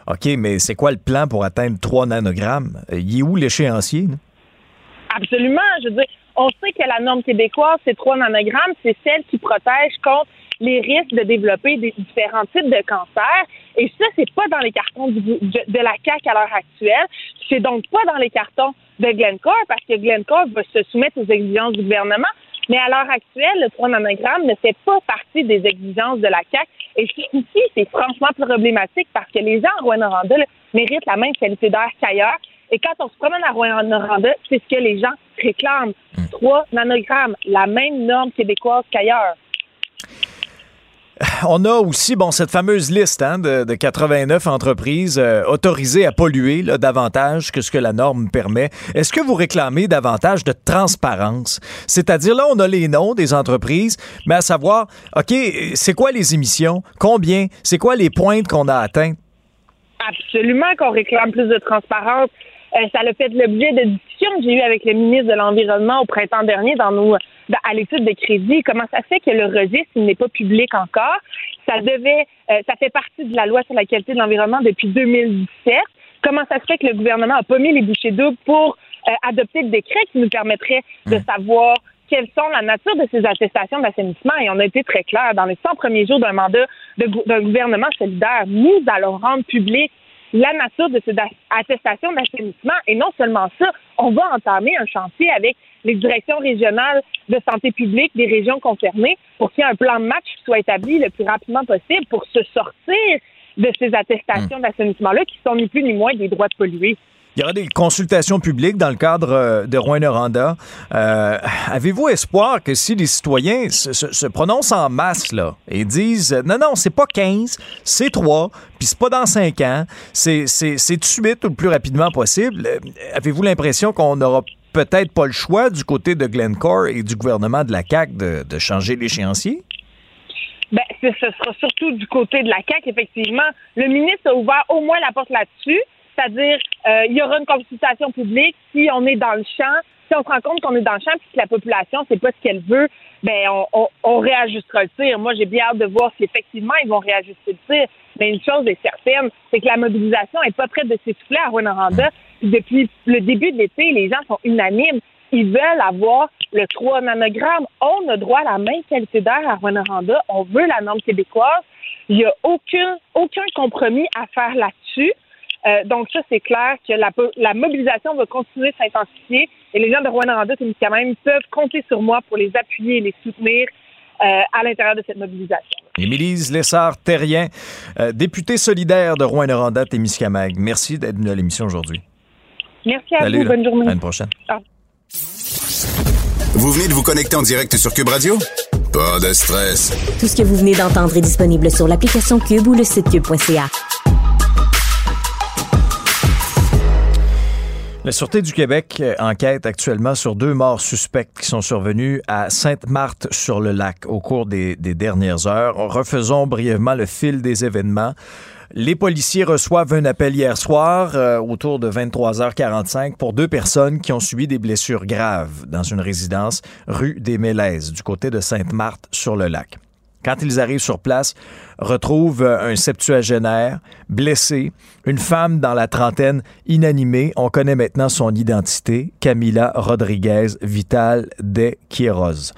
OK, mais c'est quoi le plan pour atteindre 3 nanogrammes? Il est où l'échéancier? Absolument. Je veux dire, on sait que la norme québécoise, c'est 3 nanogrammes, c'est celle qui protège contre les risques de développer des différents types de cancers. Et ça, c'est pas dans les cartons du- de, de la CAQ à l'heure actuelle. C'est donc pas dans les cartons de Glencore parce que Glencore va se soumettre aux exigences du gouvernement. Mais à l'heure actuelle, le 3 nanogrammes ne fait pas partie des exigences de la CAQ. Et ici, c'est franchement problématique parce que les gens à Rouen-Noranda méritent la même qualité d'air qu'ailleurs. Et quand on se promène à Rouen-Noranda, c'est ce que les gens réclament. 3 nanogrammes, la même norme québécoise qu'ailleurs. On a aussi bon cette fameuse liste hein, de, de 89 entreprises euh, autorisées à polluer davantage que ce que la norme permet. Est-ce que vous réclamez davantage de transparence? C'est-à-dire, là, on a les noms des entreprises, mais à savoir, OK, c'est quoi les émissions? Combien? C'est quoi les pointes qu'on a atteintes? Absolument qu'on réclame plus de transparence. Euh, ça a fait l'objet de discussions que j'ai eues avec le ministre de l'Environnement au printemps dernier dans nos à l'étude de crédit. Comment ça fait que le registre n'est pas public encore? Ça devait euh, ça fait partie de la loi sur la qualité de l'environnement depuis 2017. Comment ça se fait que le gouvernement n'a pas mis les bouchées doubles pour euh, adopter le décret qui nous permettrait de savoir quelles sont la nature de ces attestations d'assainissement? Et on a été très clair. Dans les 100 premiers jours d'un mandat d'un gouvernement solidaire, nous allons rendre public la nature de ces attestations d'assainissement. Et non seulement ça, on va entamer un chantier avec les directions régionales de santé publique des régions concernées pour qu'il y ait un plan de match qui soit établi le plus rapidement possible pour se sortir de ces attestations d'assainissement-là qui sont ni plus ni moins des droits de polluer. Il y aura des consultations publiques dans le cadre euh, de Rouen-Noranda. Euh, Avez-vous espoir que si les citoyens se, prononcent en masse là, et disent euh, non, non, c'est pas 15, c'est 3, puis c'est pas dans 5 ans, c'est tout de ou le plus rapidement possible, avez-vous l'impression qu'on n'aura peut-être pas le choix du côté de Glencore et du gouvernement de la CAQ de, changer l'échéancier? Ben, ce sera surtout du côté de la CAQ, effectivement. Le ministre a ouvert au moins la porte là-dessus, c'est-à-dire euh, il y aura une consultation publique si on est dans le champ, si on se rend compte qu'on est dans le champ puis que la population c'est pas ce qu'elle veut, ben on, réajustera le tir. Moi, j'ai bien hâte de voir si effectivement ils vont réajuster le tir. Mais une chose est certaine, c'est que la mobilisation est pas prête de s'essouffler à Rwanda. Depuis le début de l'été, les gens sont unanimes. Ils veulent avoir le 3 nanogrammes. On a droit à la même qualité d'air à Rwanda. On veut la norme québécoise. Il n'y a aucun, aucun compromis à faire là-dessus. Euh, donc ça, c'est clair que la, la mobilisation va continuer de s'intensifier et les gens de Rwanda, quand même, peuvent compter sur moi pour les appuyer et les soutenir euh, à l'intérieur de cette mobilisation. Émilise Lessard-Terrien, euh, députée solidaire de Rouen-Noranda, Témiscamingue. Merci d'être venue à l'émission aujourd'hui. Merci à Salut, vous. là. Bonne journée. À une prochaine. Vous venez de vous connecter en direct sur Cube Radio? Pas de stress. Tout ce que vous venez d'entendre est disponible sur l'application Cube ou le site cube.ca. La Sûreté du Québec euh, enquête actuellement sur deux morts suspectes qui sont survenues à Sainte-Marthe-sur-le-Lac au cours des, dernières heures. Refaisons brièvement le fil des événements. Les policiers reçoivent un appel hier soir euh, autour de 23h45 pour deux personnes qui ont subi des blessures graves dans une résidence rue des Mélèzes du côté de Sainte-Marthe-sur-le-Lac. Quand ils arrivent sur place, retrouvent euh, un septuagénaire blessé, une femme dans la trentaine inanimée. On connaît maintenant son identité, Camila Rodriguez Vital de Quiroz.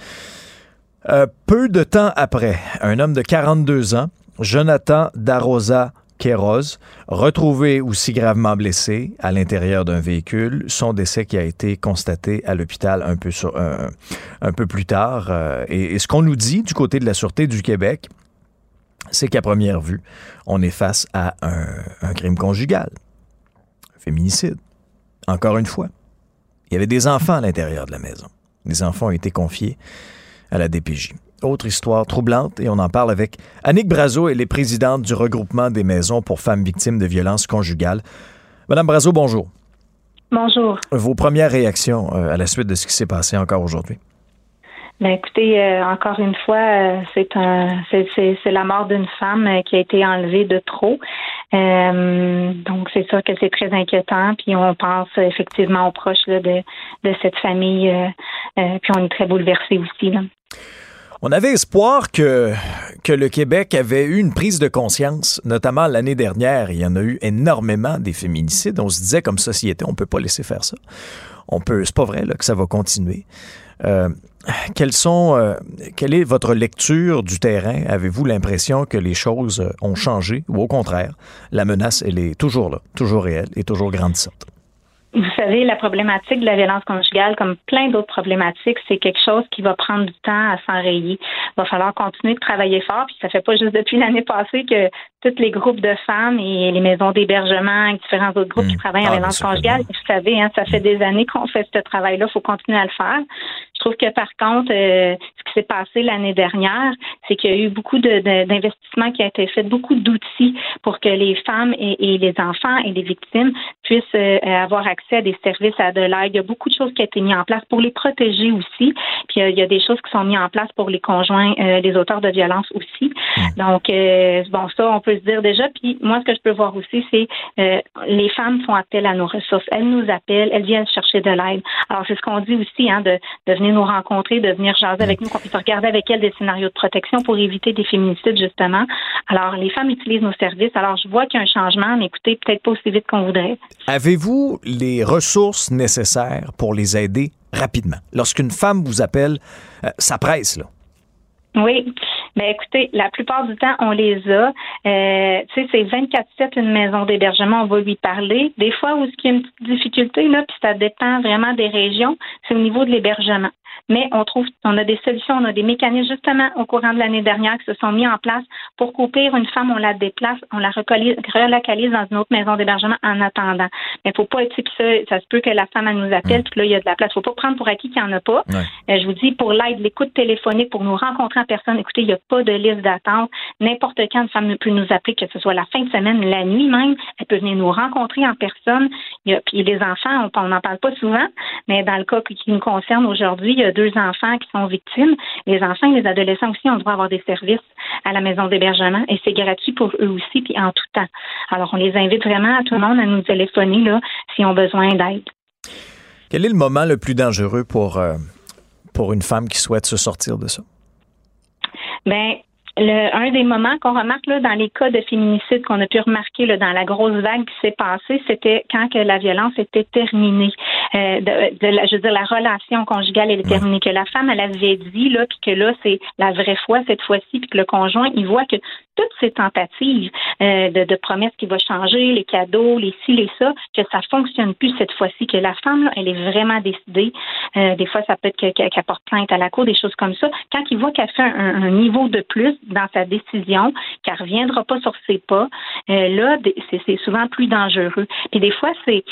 Euh, peu de temps après, un homme de 42 ans, Jonathan Darosa Queiroz, retrouvé aussi gravement blessé à l'intérieur d'un véhicule. Son décès qui a été constaté à l'hôpital un peu, peu plus tard. Euh, et, et ce qu'on nous dit du côté de la Sûreté du Québec, c'est qu'à première vue, on est face à un, un crime conjugal, un féminicide. Encore une fois, il y avait des enfants à l'intérieur de la maison. Les enfants ont été confiés à la DPJ. Autre histoire troublante, et on en parle avec Annick Brazo, elle est présidente du regroupement des maisons pour femmes victimes de violences conjugales. Madame Brazo, bonjour. Bonjour. Vos premières réactions euh, à la suite de ce qui s'est passé encore aujourd'hui? Ben écoutez, euh, encore une fois, euh, c'est un, la mort d'une femme euh, qui a été enlevée de trop. Donc c'est sûr que c'est très inquiétant. Puis on pense effectivement aux proches là, de, de cette famille. puis on est très bouleversés aussi. Là. On avait espoir que, que le Québec avait eu une prise de conscience, notamment l'année dernière. Il y en a eu énormément des féminicides. On se disait comme société, on peut pas laisser faire ça. On peut, c'est pas vrai là, que ça va continuer. Euh, quelles sont, euh, quelle est votre lecture du terrain? Avez-vous l'impression que les choses euh, ont changé? Ou au contraire, la menace, elle est toujours là, toujours réelle et toujours grandissante? Vous savez, la problématique de la violence conjugale, comme plein d'autres problématiques, c'est quelque chose qui va prendre du temps à s'enrayer. Il va falloir continuer de travailler fort. Puis ça fait pas juste depuis l'année passée que tous les groupes de femmes et les maisons d'hébergement et différents autres groupes qui travaillent en Ah, violence conjugale, vous savez, hein, ça fait des années qu'on fait ce travail-là. Il faut continuer à le faire. Je trouve que par contre, euh, ce qui s'est passé l'année dernière, c'est qu'il y a eu beaucoup d'investissements qui ont été faits, beaucoup d'outils pour que les femmes et, et les enfants et les victimes puissent euh, avoir accès à des services, à de l'aide. Il y a beaucoup de choses qui ont été mises en place pour les protéger aussi. Puis euh, il y a des choses qui sont mises en place pour les conjoints, euh, les auteurs de violence aussi. Donc, euh, bon, ça, on peut se dire déjà. Puis moi, ce que je peux voir aussi, c'est euh, les femmes font appel à nos ressources. Elles nous appellent, elles viennent chercher de l'aide. Alors, c'est ce qu'on dit aussi, hein, de, de venir nous rencontrer, de venir jaser avec nous, qu'on puisse regarder avec elles des scénarios de protection pour éviter des féminicides, justement. Alors, les femmes utilisent nos services. Alors, je vois qu'il y a un changement, mais écoutez, peut-être pas aussi vite qu'on voudrait. Avez-vous les ressources nécessaires pour les aider rapidement? Lorsqu'une femme vous appelle, euh, ça presse, là. Oui. Ben écoutez, la plupart du temps, on les a. Euh, tu sais, c'est 24-7 une maison d'hébergement, on va lui parler. Des fois, où il y a une petite difficulté, là, puis ça dépend vraiment des régions, c'est au niveau de l'hébergement. Mais on trouve, on a des solutions, on a des mécanismes justement au courant de l'année dernière qui se sont mis en place pour qu'au pire, une femme, on la déplace, on la relocalise dans une autre maison d'hébergement en attendant. Mais faut pas être, ça, ça se peut que la femme, elle nous appelle, puis là, il y a de la place. Faut pas prendre pour acquis qu'il n'y en a pas. Euh, je vous dis, pour l'aide, l'écoute téléphonique, pour nous rencontrer en personne, écoutez, il n'y a pas de liste d'attente. N'importe quand une femme peut nous appeler, que ce soit la fin de semaine, la nuit même, elle peut venir nous rencontrer en personne. Il y a, puis les enfants, on n'en parle pas souvent, mais dans le cas qui nous concerne aujourd'hui, il y a deux enfants qui sont victimes. Les enfants et les adolescents aussi ont droit à avoir des services à la maison d'hébergement et c'est gratuit pour eux aussi, puis en tout temps. Alors, on les invite vraiment à tout le monde à nous téléphoner là, s'ils ont besoin d'aide. Quel est le moment le plus dangereux pour, euh, pour une femme qui souhaite se sortir de ça? Ben, le, un des moments qu'on remarque là, dans les cas de féminicide qu'on a pu remarquer là, dans la grosse vague qui s'est passée, c'était quand que la violence était terminée. Euh, de, de la, je veux dire, la relation conjugale elle est terminée, que la femme, elle avait dit, là, puis que là, c'est la vraie foi cette fois-ci, puis que le conjoint, il voit que toutes ces tentatives euh, de, de promesses qui vont changer, les cadeaux, les ci, les ça, que ça fonctionne plus cette fois-ci, que la femme, là, elle est vraiment décidée. Euh, des fois, ça peut être que- que- qu'elle porte plainte à la cour, des choses comme ça. Quand il voit qu'elle fait un, un niveau de plus dans sa décision, qu'elle reviendra pas sur ses pas, euh, là, c'est souvent plus dangereux. Puis des fois, c'est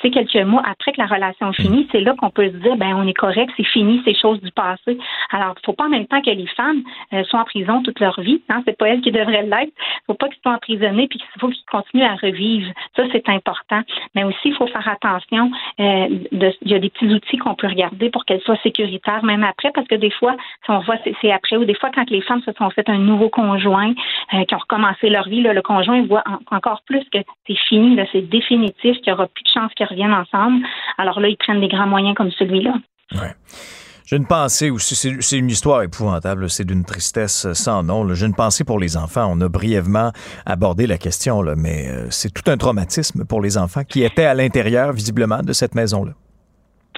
tu sais, quelques mois après que la relation est finie, c'est là qu'on peut se dire, ben on est correct, c'est fini, c'est choses du passé. Alors, faut pas en même temps que les femmes euh, soient en prison toute leur vie. Hein, c'est pas elles qui devraient l'être. Faut pas qu'ils soient emprisonnés puis qu'il faut qu'ils continuent à revivre. Ça, c'est important. Mais aussi, il faut faire attention. euh, de- Il y a des petits outils qu'on peut regarder pour qu'elles soient sécuritaires même après, parce que des fois, si on voit, c'est après ou des fois quand les femmes se sont fait un nouveau conjoint, euh, qui ont recommencé leur vie, là, le conjoint voit en- encore plus que c'est fini, c'est définitif, qu'il n'y aura plus de chance qu'ils ensemble. Alors là, ils prennent des grands moyens comme celui-là. J'ai une pensée aussi, c'est une histoire épouvantable, c'est d'une tristesse sans nom. J'ai une pensée pour les enfants. On a brièvement abordé la question, mais euh, c'est tout un traumatisme pour les enfants qui étaient à l'intérieur, visiblement, de cette maison-là.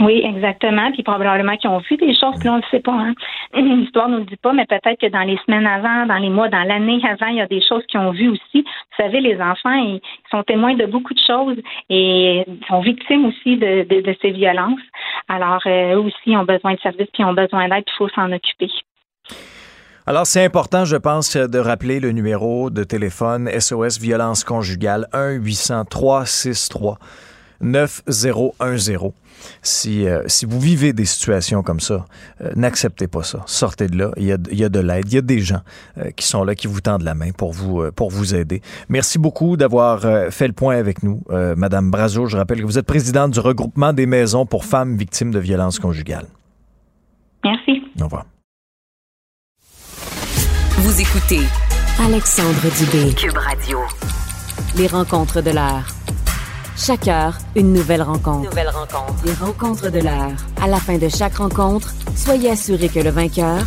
Oui, exactement. Puis probablement qu'ils ont vu des choses, puis on ne le sait pas. Hein. L'histoire ne nous le dit pas, mais peut-être que dans les semaines avant, dans les mois, dans l'année avant, il y a des choses qu'ils ont vues aussi. Vous savez, les enfants, ils sont témoins de beaucoup de choses et sont victimes aussi de, ces violences. Alors, euh, eux aussi ont besoin de services, puis ont besoin d'aide, puis il faut s'en occuper. Alors, c'est important, je pense, de rappeler le numéro de téléphone SOS Violence Conjugale 1-800-363-9010. Si, euh, si vous vivez des situations comme ça, euh, n'acceptez pas ça. Sortez de là. Il y a, il y a de l'aide. Il y a des gens euh, qui sont là, qui vous tendent la main pour vous, euh, pour vous aider. Merci beaucoup d'avoir euh, fait le point avec nous. Euh, Madame Brazo, je rappelle que vous êtes présidente du regroupement des maisons pour femmes victimes de violences conjugales. Merci. Au revoir. Vous écoutez Alexandre Dubé. Cube Radio. Les rencontres de l'heure. Chaque heure, une nouvelle rencontre. Nouvelle rencontre. Les rencontres de l'heure. À la fin de chaque rencontre, soyez assurés que le vainqueur,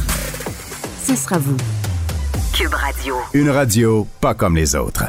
ce sera vous. Cube Radio. Une radio pas comme les autres.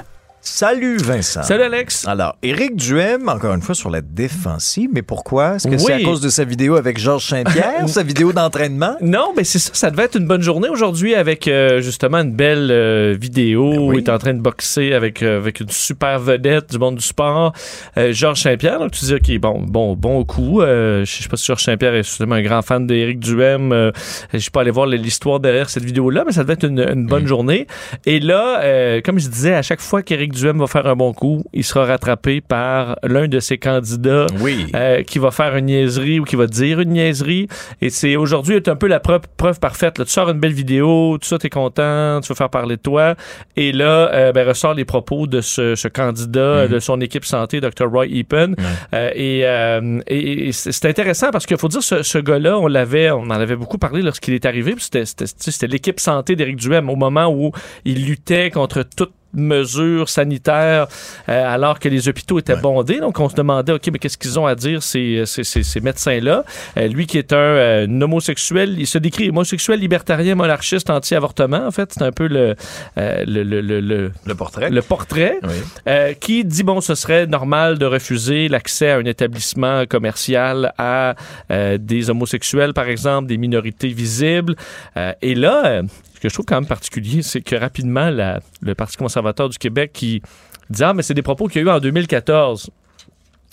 Salut Vincent. Salut Alex. Alors, Éric Duhem, encore une fois sur la défensive, mais pourquoi? Est-ce que c'est à cause de sa vidéo avec Georges Saint-Pierre, sa vidéo d'entraînement? Non, mais c'est ça, ça devait être une bonne journée aujourd'hui avec euh, justement une belle euh, vidéo où il est en train de boxer avec, euh, avec une super vedette du monde du sport, Georges Saint-Pierre. Donc tu dis, OK, bon, bon, bon coup. Je sais pas si Georges Saint-Pierre est justement un grand fan d'Éric Duhem. Je suis pas allé voir l'histoire derrière cette vidéo-là, mais ça devait être une, une bonne journée. Et là, comme je disais, à chaque fois qu'Éric Duhem va faire un bon coup, il sera rattrapé par l'un de ses candidats euh, qui va faire une niaiserie ou qui va dire une niaiserie. Et c'est aujourd'hui est un peu la preuve, preuve parfaite. là. Tu sors une belle vidéo, tout ça, t'es content, tu veux faire parler de toi. Et là, euh, ben, ressort les propos de ce, ce candidat, de son équipe santé, Dr. Roy Epen. Euh, et euh, et- et c'est c'est intéressant parce qu'il faut dire, ce, ce gars-là, on l'avait, on en avait beaucoup parlé lorsqu'il est arrivé. c'était l'équipe santé d'Éric Duhem au moment où il luttait contre toute mesures sanitaires euh, alors que les hôpitaux étaient bondés. Donc, on se demandait, OK, mais qu'est-ce qu'ils ont à dire, ces, ces, ces- ces médecins-là? Euh, lui qui est un, euh, un homosexuel, il se décrit homosexuel, libertarien, monarchiste, anti-avortement, en fait. C'est un peu le, euh, le, le, le, le- portrait. le portrait, euh, qui dit, bon, ce serait normal de refuser l'accès à un établissement commercial à euh, des homosexuels, par exemple, des minorités visibles. Euh, et là, euh, que je trouve quand même particulier, c'est que rapidement, le Parti conservateur du Québec qui dit, ah, mais c'est des propos qu'il y a eu en 2014.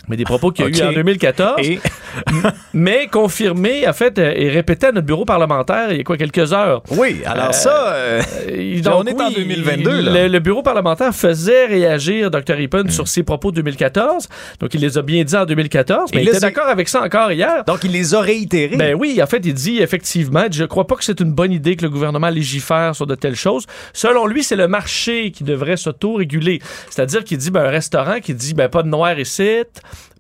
Mais des propos qu'il y a eu OK. en 2014. mais confirmés, en fait, euh, et répétés à notre bureau parlementaire il y a quoi, quelques heures. Oui, alors ça, euh, il- on est en 2022, là. Le, le bureau parlementaire faisait réagir Dr. Ipen sur ses propos de 2014. Donc, il les a bien dit en 2014, mais Il il, était a- d'accord avec ça encore hier. Donc, il les a réitérés. Ben oui, en fait, il dit effectivement, je crois pas que c'est une bonne idée que le gouvernement légifère sur de telles choses. Selon lui, c'est le marché qui devrait s'auto-réguler. C'est-à-dire qu'il dit, ben, un restaurant qui dit, ben, pas de noir ici,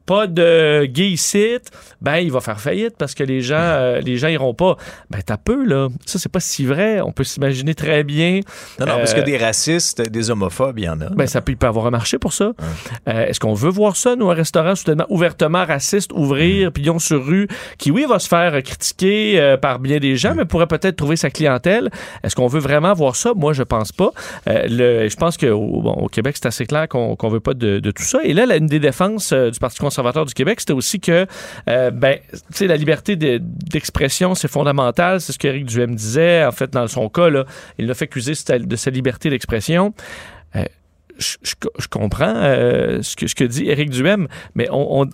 pas de gay ici, ben il va faire faillite parce que les gens euh, les gens iront pas. Ben t'as peu là. Ça c'est pas si vrai. On peut s'imaginer très bien. Non, non, parce que euh, des racistes, des homophobes, il y en a. ben, ça peut, il peut avoir un marché pour ça. Euh, Est-ce qu'on veut voir ça, nous, un restaurant soudainement ouvertement raciste, ouvrir, pignon sur rue, qui, oui, va se faire euh, critiquer par bien des gens, mais pourrait peut-être trouver sa clientèle? Est-ce qu'on veut vraiment voir ça? Moi, je pense pas. Le, je pense qu'au bon, au Québec, c'est assez clair qu'on qu'on veut pas de, de tout ça. Et là, la- une des défenses du Parti conservateur du Québec, c'était aussi que, euh, ben, tu la liberté de- d'expression, c'est fondamental. C'est ce qu'Éric Duhem disait. En fait, dans son cas, là, il l'a fait accuser de sa liberté d'expression. Euh, je, comprends euh, ce, que, dit Éric Duhem, mais on-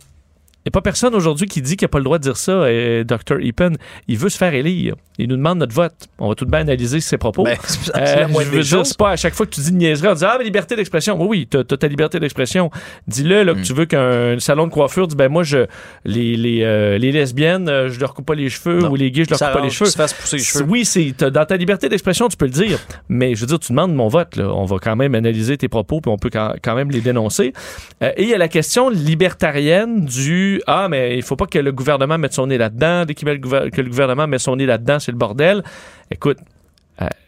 n'y a pas personne aujourd'hui qui dit qu'il n'a pas le droit de dire ça, et Dr. Epen. Il veut se faire élire. Il nous demande notre vote. On va tout de même analyser ses propos. Ben, moindre je veux dire, c'est pas à chaque fois que tu dis une niaiserie, on dit Ah, mais liberté d'expression. Oui, oui, t'as as ta liberté d'expression. Dis-le là, que tu veux qu'un salon de coiffure dise Ben, moi, je, les, les, euh, les lesbiennes, euh, je leur coupe pas les cheveux, ou les gays, je leur coupe pas les cheveux. se fassent pousser les cheveux. Oui, c'est dans ta liberté d'expression, tu peux le dire. Mais je veux dire, tu demandes mon vote. Là. On va quand même analyser tes propos, puis on peut quand, quand même les dénoncer. Euh, et il y a la question libertarienne du Ah, mais il faut pas que le gouvernement mette son nez là-dedans. Dès qu'il met le que le gouvernement met son nez là-dedans, c'est le bordel. Écoute,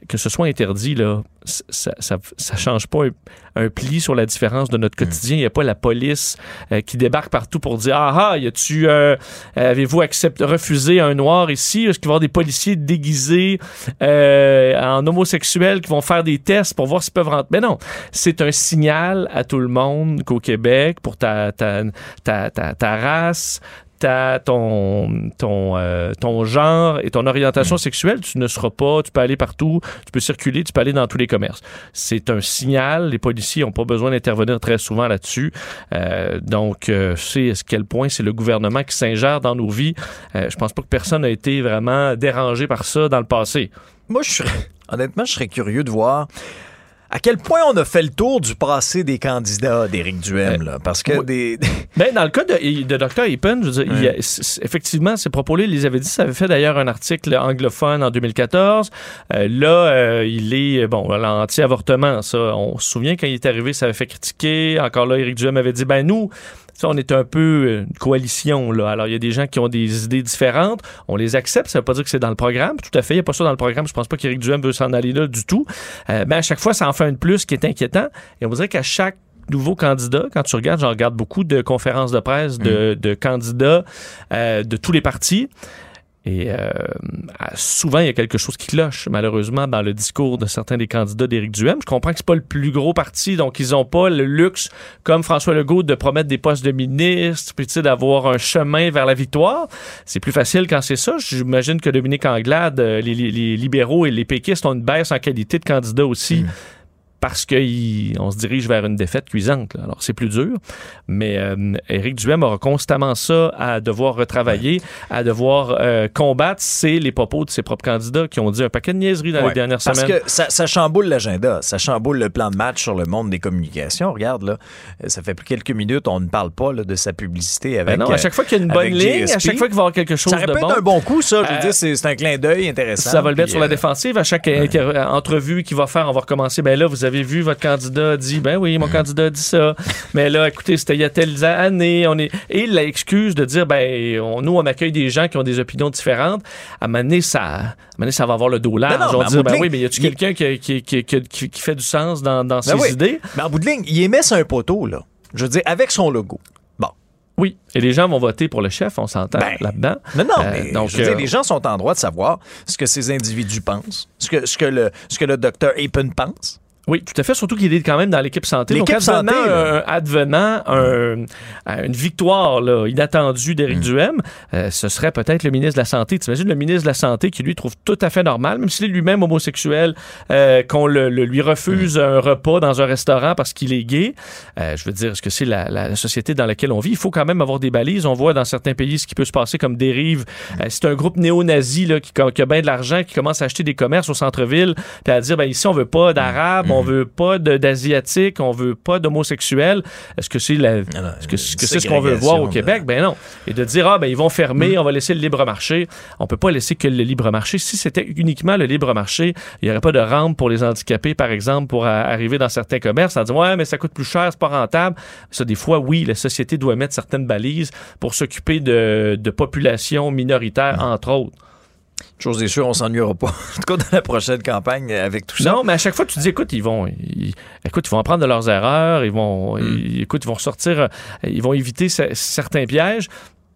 que ce soit interdit, là, ça, ça, ça change pas un, un pli sur la différence de notre quotidien. Il n'y a pas la police euh, qui débarque partout pour dire Ah ah, y a-tu, euh, avez-vous accepté, refusé un noir ici? Est-ce qu'il va y avoir des policiers déguisés euh, en homosexuels qui vont faire des tests pour voir s'ils peuvent rentrer? Mais non, c'est un signal à tout le monde qu'au Québec, pour ta, ta, ta, ta race, ta, ton, ton, euh, ton genre et ton orientation sexuelle, tu ne seras pas, tu peux aller partout, tu peux circuler, tu peux aller dans tous les commerces. C'est un signal, les policiers n'ont pas besoin d'intervenir très souvent là-dessus. Euh, donc, euh, c'est à quel point c'est le gouvernement qui s'ingère dans nos vies. Euh, je pense pas que personne n'a été vraiment dérangé par ça dans le passé. Moi, je serais, honnêtement, je serais curieux de voir à quel point on a fait le tour du passé des candidats d'Éric Duhem, là, parce que des... Ben, dans le cas de, de Dr. Epen, je veux dire, il a- effectivement, ces propos-là, il les avait dit. Ça avait fait d'ailleurs un article anglophone en 2014. Euh, là, euh, il est, bon, voilà, anti-avortement, ça. On se souvient quand il est arrivé, ça avait fait critiquer. Encore là, Éric Duhem avait dit, ben nous, ça, on est un peu une coalition, là. Alors, il y a des gens qui ont des idées différentes. On les accepte. Ça veut pas dire que c'est dans le programme. Tout à fait. Il n'y a pas ça dans le programme. Je pense pas qu'Éric Duhem veut s'en aller là du tout. Euh, mais à chaque fois, ça en fait un de plus qui est inquiétant. Et on dirait qu'à chaque nouveau candidat, quand tu regardes, j'en regarde beaucoup de conférences de presse de, de candidats euh, de tous les partis. Et euh, souvent, il y a quelque chose qui cloche, malheureusement, dans le discours de certains des candidats d'Éric Duhem. Je comprends que c'est pas le plus gros parti, donc ils ont pas le luxe, comme François Legault, de promettre des postes de ministre, puis tu sais, d'avoir un chemin vers la victoire. C'est plus facile quand c'est ça. J'imagine que Dominique Anglade, euh, les, libéraux et les péquistes ont une baisse en qualité de candidat aussi. Parce qu'on se dirige vers une défaite cuisante. là. Alors, c'est plus dur. Mais euh, Éric Duhem aura constamment ça à devoir retravailler, à devoir euh, combattre. C'est les propos de ses propres candidats qui ont dit un paquet de niaiseries dans Ouais, les dernières parce semaines. que ça, ça chamboule l'agenda, ça chamboule le plan de match sur le monde des communications. Regarde, là, euh, ça fait plus quelques minutes, on ne parle pas là, de sa publicité avec. Ben non, à euh, chaque fois qu'il y a une bonne avec ligne, à chaque fois qu'il va y avoir quelque chose Ça de bon. être un bon coup, ça. Je veux Euh, dire, c'est un clin d'œil intéressant. Ça va le mettre sur la euh, défensive. À chaque entrevue qu'il va faire, on va recommencer. Ben là, vous avez vu, votre candidat a dit, ben oui, mon candidat a dit ça. Mais là, écoutez, c'était il y a telle année. On est... Et l'excuse de dire, ben, on, nous, on accueille des gens qui ont des opinions différentes. À un moment donné, ça, à un moment donné, ça va avoir le dos large. Non, non, on ben ligne, oui, mais y a-tu il- quelqu'un qui, qui, qui, qui, fait du sens dans, dans Ben ses oui. idées? Mais en bout de ligne, il émet sur un poteau, là. Je veux dire, avec son logo. Bon. Oui. Et les gens vont voter pour le chef, on s'entend là-dedans. Non, non, Euh, mais donc, je veux dire, euh, les gens sont en droit de savoir ce que ces individus pensent, ce que, ce que, le, ce que le docteur Apen pense. Oui, tout à fait. Surtout qu'il est quand même dans l'équipe santé. L'équipe advenant, santé, un- advenant un- une victoire là, inattendue d'Éric Mm. Duhem, euh, ce serait peut-être le ministre de la Santé. T'imagines le ministre de la Santé qui lui trouve tout à fait normal, même s'il est lui-même homosexuel, euh, qu'on le, le- lui refuse Mm. un repas dans un restaurant parce qu'il est gay. Euh, je veux dire, ce que c'est la, la société dans laquelle on vit? Il faut quand même avoir des balises. On voit dans certains pays ce qui peut se passer comme dérive. Mm. Euh, c'est un groupe néo-nazi là, qui, qui a bien de l'argent, qui commence à acheter des commerces au centre-ville, puis à dire, ben, ici, on veut pas d'arabes, Mm. On veut pas d'asiatiques, on veut pas d'homosexuels. Est-ce que c'est la, est-ce que, est-ce que c'est ce qu'on veut voir au Québec? Ben non. Et de dire, ah, ben, ils vont fermer, on va laisser le libre marché. On peut pas laisser que le libre marché. Si c'était uniquement le libre marché, il y aurait pas de rampe pour les handicapés, par exemple, pour arriver dans certains commerces en disant, ouais, mais ça coûte plus cher, c'est pas rentable. Ça, des fois, oui, la société doit mettre certaines balises pour s'occuper de, de populations minoritaires, entre autres. Chose est sûre, on s'ennuiera pas. En tout cas, dans la prochaine campagne, avec tout ça. Non, mais à chaque fois, tu dis, écoute, ils vont, ils, écoute, ils vont apprendre de leurs erreurs, ils vont, Hmm. ils- écoute, ils vont euh, ils vont éviter ce- certains pièges.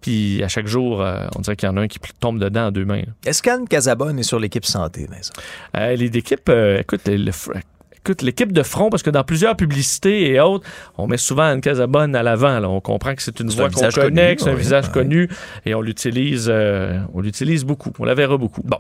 Puis à chaque jour, euh, on dirait qu'il y en a un qui tombe dedans à deux mains. Est-ce qu'Anne Casabonne est sur l'équipe santé, Vincent? Euh, les équipes, euh, écoute, le- écoute, l'équipe de front, parce que dans plusieurs publicités et autres, on met souvent Anne Casabonne à l'avant. là. On comprend que c'est une voix qu'on connaît, c'est un visage connu, et on l'utilise, euh, on l'utilise beaucoup. On la verra beaucoup. Bon.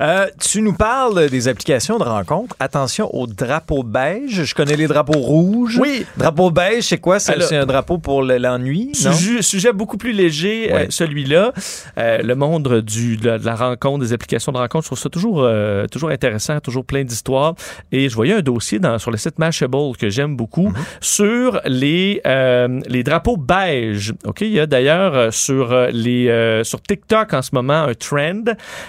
Euh, tu nous parles des applications de rencontres. Attention au drapeau beige. Je connais les drapeaux rouges. Oui. Drapeau beige, c'est quoi? C'est un drapeau pour le- l'ennui? Sujet, sujet beaucoup plus léger, Ouais. euh, celui-là. Le monde du, de, la, rencontre, des applications de rencontre, je trouve ça toujours, toujours intéressant, toujours plein d'histoires. Et je voyais un dossier dans, sur le site Mashable que j'aime beaucoup Mhm. sur les, euh, les drapeaux beige. OK? Il y a d'ailleurs euh, sur, euh, les, euh, sur TikTok en ce moment un trend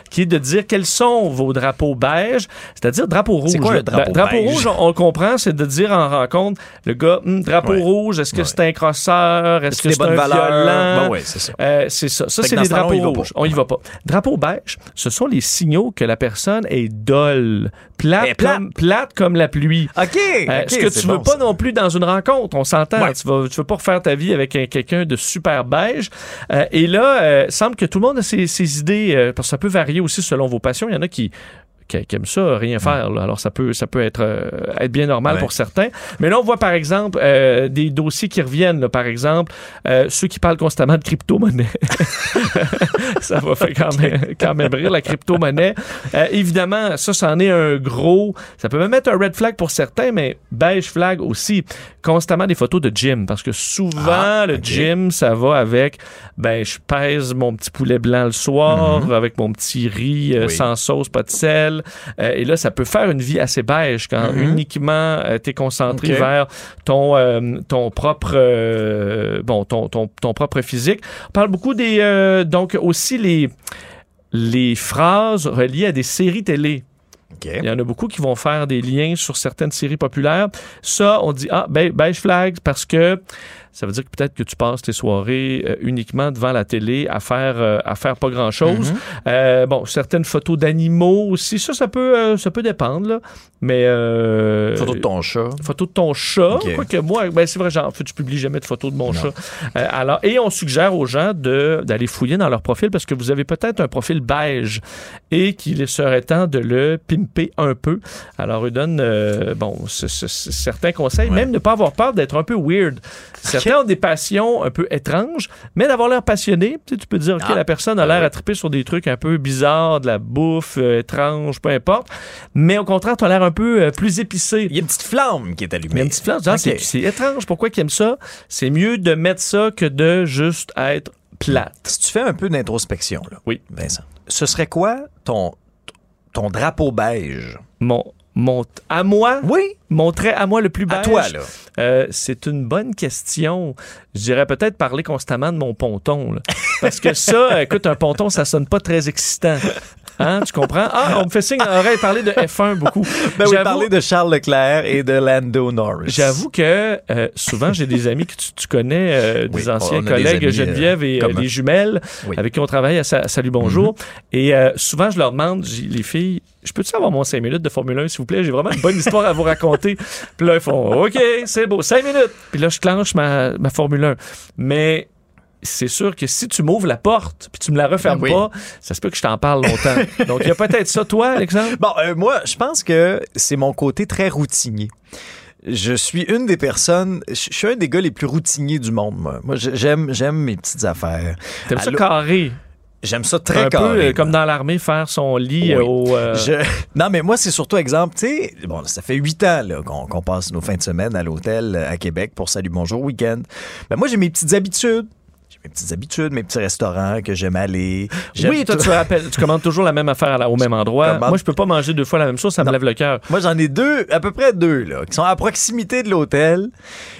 qui est de dire quels sont vos drapeaux beige, c'est-à-dire drapeau rouge. C'est quoi là. drapeau Dra- beige? rouge, on, on le comprend, c'est de dire en rencontre, le gars, Hum, drapeau Ouais. rouge, est-ce que c'est un crosseur, est-ce que c'est un violent? Ben ouais, c'est ça. Euh, c'est ça. Ça, c'est les on drapeaux rouges. On y va pas. Drapeau beige, ce sont les signaux que la personne est dolle, plate, plate. Comme, plate comme la pluie. OK. Euh, ce que tu veux bon, pas ça. non plus dans une rencontre, on s'entend. Ouais. Tu, vas, tu veux pas refaire ta vie avec un- quelqu'un de super beige. Euh, et là, euh, semble que tout le monde a ses, ses idées, euh, parce que ça peut varier aussi selon vos passions. Il y en a qui qui, qui aiment ça, rien faire. là. Alors, ça peut, ça peut être, euh, être bien normal Ouais. pour certains. Mais là, on voit, par exemple, euh, des dossiers qui reviennent. là. par exemple, euh, ceux qui parlent constamment de crypto-monnaie. ça va faire quand même, quand même rire, la crypto-monnaie. Évidemment, ça, c'en est un gros. Ça peut même être un red flag pour certains, mais beige flag aussi. Constamment des photos de gym. Parce que souvent, Ah, le gym, ça va avec, ben, je pèse mon petit poulet blanc le soir, avec mon petit riz Mhm. Oui. sans sauce, pas de sel. Euh, et là, ça peut faire une vie assez beige quand Mhm. uniquement tu es concentré vers ton, euh, ton propre euh, bon, ton, ton, ton propre physique. On parle beaucoup des euh, donc aussi les les phrases reliées à des séries télé. Il y en a beaucoup qui vont faire des liens sur certaines séries populaires. Ça, on dit, ah, be- beige flag, parce que ça veut dire que peut-être que tu passes tes soirées euh, uniquement devant la télé à faire, euh, à faire pas grand-chose. Mhm. Euh, bon, certaines photos d'animaux aussi, ça, ça peut, ça peut dépendre, là. Mais... Photo de ton chat. Photo de ton chat. Ok. Quoique moi, ben c'est vrai, j'en fais, je publie jamais de photos de mon chat. Alors, et on suggère aux gens de, d'aller fouiller dans leur profil parce que vous avez peut-être un profil beige et qu'il serait temps de le pimper un peu. Alors, ils donnent euh, bon, ce- ce- ce- certains conseils, même ne pas avoir peur d'être un peu weird. Certains ont des passions un peu étranges, mais d'avoir l'air passionné. Tu, sais, tu peux dire, OK, Ah, la personne a ben l'air oui. à triper sur des trucs un peu bizarres, de la bouffe, euh, étrange, peu importe. Mais au contraire, tu as l'air un peu euh, plus épicé. Il y a une petite flamme qui est allumée. Il y a une petite flamme. Ah, C'est étrange. Pourquoi qu'ils aiment ça? C'est mieux de mettre ça que de juste être plate. Si tu fais un peu d'introspection, là, Oui. Vincent, ce serait quoi ton, ton drapeau beige? Mon, mon, à moi, Oui. Mon trait à moi le plus beige. À toi, là. Euh, c'est une bonne question. Je dirais peut-être parler constamment de mon ponton. là. Parce que ça, écoute, un ponton, ça sonne pas très excitant. Hein, tu comprends? Ah, on me fait signe dans l'oreille parler de F1 beaucoup. Ben oui, parler de Charles Leclerc et de Lando Norris. J'avoue que euh, souvent, j'ai des amis que tu, tu connais, euh, Oui, des anciens on des collègues, amis, Geneviève et euh, les jumelles, Oui. avec qui on travaille à, Sa- à Salut Bonjour. Et euh, souvent, je leur demande, les filles, je peux-tu avoir mon 5 minutes de Formule 1, s'il vous plaît? J'ai vraiment une bonne histoire à vous raconter. Puis là, ils font, OK, c'est beau, 5 minutes. Puis là, je clenche ma, ma Formule 1. Mais c'est sûr que si tu m'ouvres la porte puis tu me la refermes Ben oui. pas, ça se peut que je t'en parle longtemps. Donc, il y a peut-être ça, toi, Alexandre? Bon, euh, moi, je pense que c'est mon côté très routinier. Je suis une des personnes, je suis un des gars les plus routiniers du monde, moi. Moi, j'aime, j'aime mes petites affaires. T'aimes ça carré? J'aime ça très un peu carré. euh, comme dans l'armée, faire son lit Oui. euh, au... euh, Je- Non, mais moi, c'est surtout exemple, tu sais, bon, ça fait huit ans qu'on passe nos fins de semaine à l'hôtel à Québec pour Salut Bonjour Week-end. Ben, moi, j'ai mes petites habitudes. Mes petites habitudes, mes petits restaurants que j'aime aller. Oui, toi, tu, rappelles, tu commandes toujours la même affaire au même endroit. commande- Moi, je peux pas manger deux fois la même chose, ça me lève le cœur. Moi, j'en ai deux, à peu près deux, là, qui sont à proximité de l'hôtel.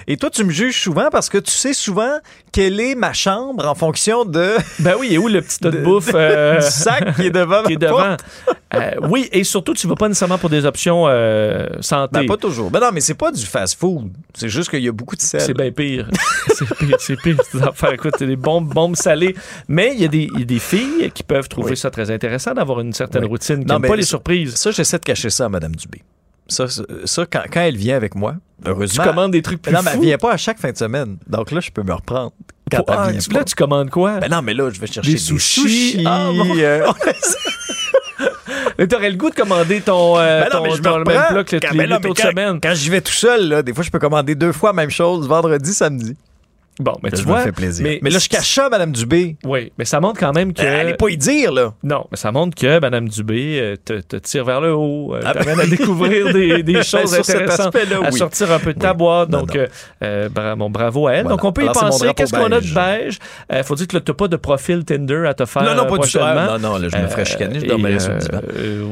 Et toi, tu me juges souvent parce que tu sais souvent quelle est ma chambre en fonction de, Ben oui, et où le petit tas de de- bouffe euh, du sac qui est devant qui est ma devant? porte. Euh, oui, et surtout, tu vas pas nécessairement pour des options euh, santé. Ben, pas toujours. Ben non, mais c'est pas du fast-food. C'est juste qu'il y a beaucoup de sel. c'est bien pire. c'est pire, c'est pire. ces affaires. Écoute, des bombes, bombes salées. Mais il y, a des- il y a des filles qui peuvent trouver Oui. ça très intéressant d'avoir une certaine Oui. routine, qui Non, mais pas les surprises. Ça, j'essaie de cacher ça à Mme Dubé. Ça, ça, quand, quand elle vient avec moi, Tu heureusement. commandes des trucs plus non, mais elle vient pas à chaque fin de semaine. Donc là, je peux me reprendre. Quand Ah, elle vient tu- là, tu commandes quoi? Ben non, mais là, je vais chercher Des des, sushis. sushis. Ah, bon. euh, Mais t'aurais le goût de commander ton, euh, Ben non, ton, mais je me ton même reprends. plat que les ben non, mais autres quand- semaines. Quand j'y vais tout seul, là, des fois, je peux commander deux fois la même chose, vendredi, samedi. Bon, mais Ça tu me vois. fait plaisir. Mais, Mais là, je cache ça, Madame Dubé. Oui, mais ça montre quand même que. Elle allait pas y dire, là. Non, mais ça montre que Mme Dubé euh, te, te tire vers le haut, euh, Ah ben- t'amène à découvrir des, des Ben, choses sur cet intéressantes, aspect-là, à oui. sortir un peu de ta boîte. Donc, euh, euh, bra- bon, bravo à elle. Voilà. Donc, on peut y Alors, penser. Qu'est-ce qu'on a de beige. Il faut dire que là, t'as pas de profil Tinder à te faire Non, non, pas du tout. Ah, non, non, là, je me ferais chicaner, je dormirais sur le divan.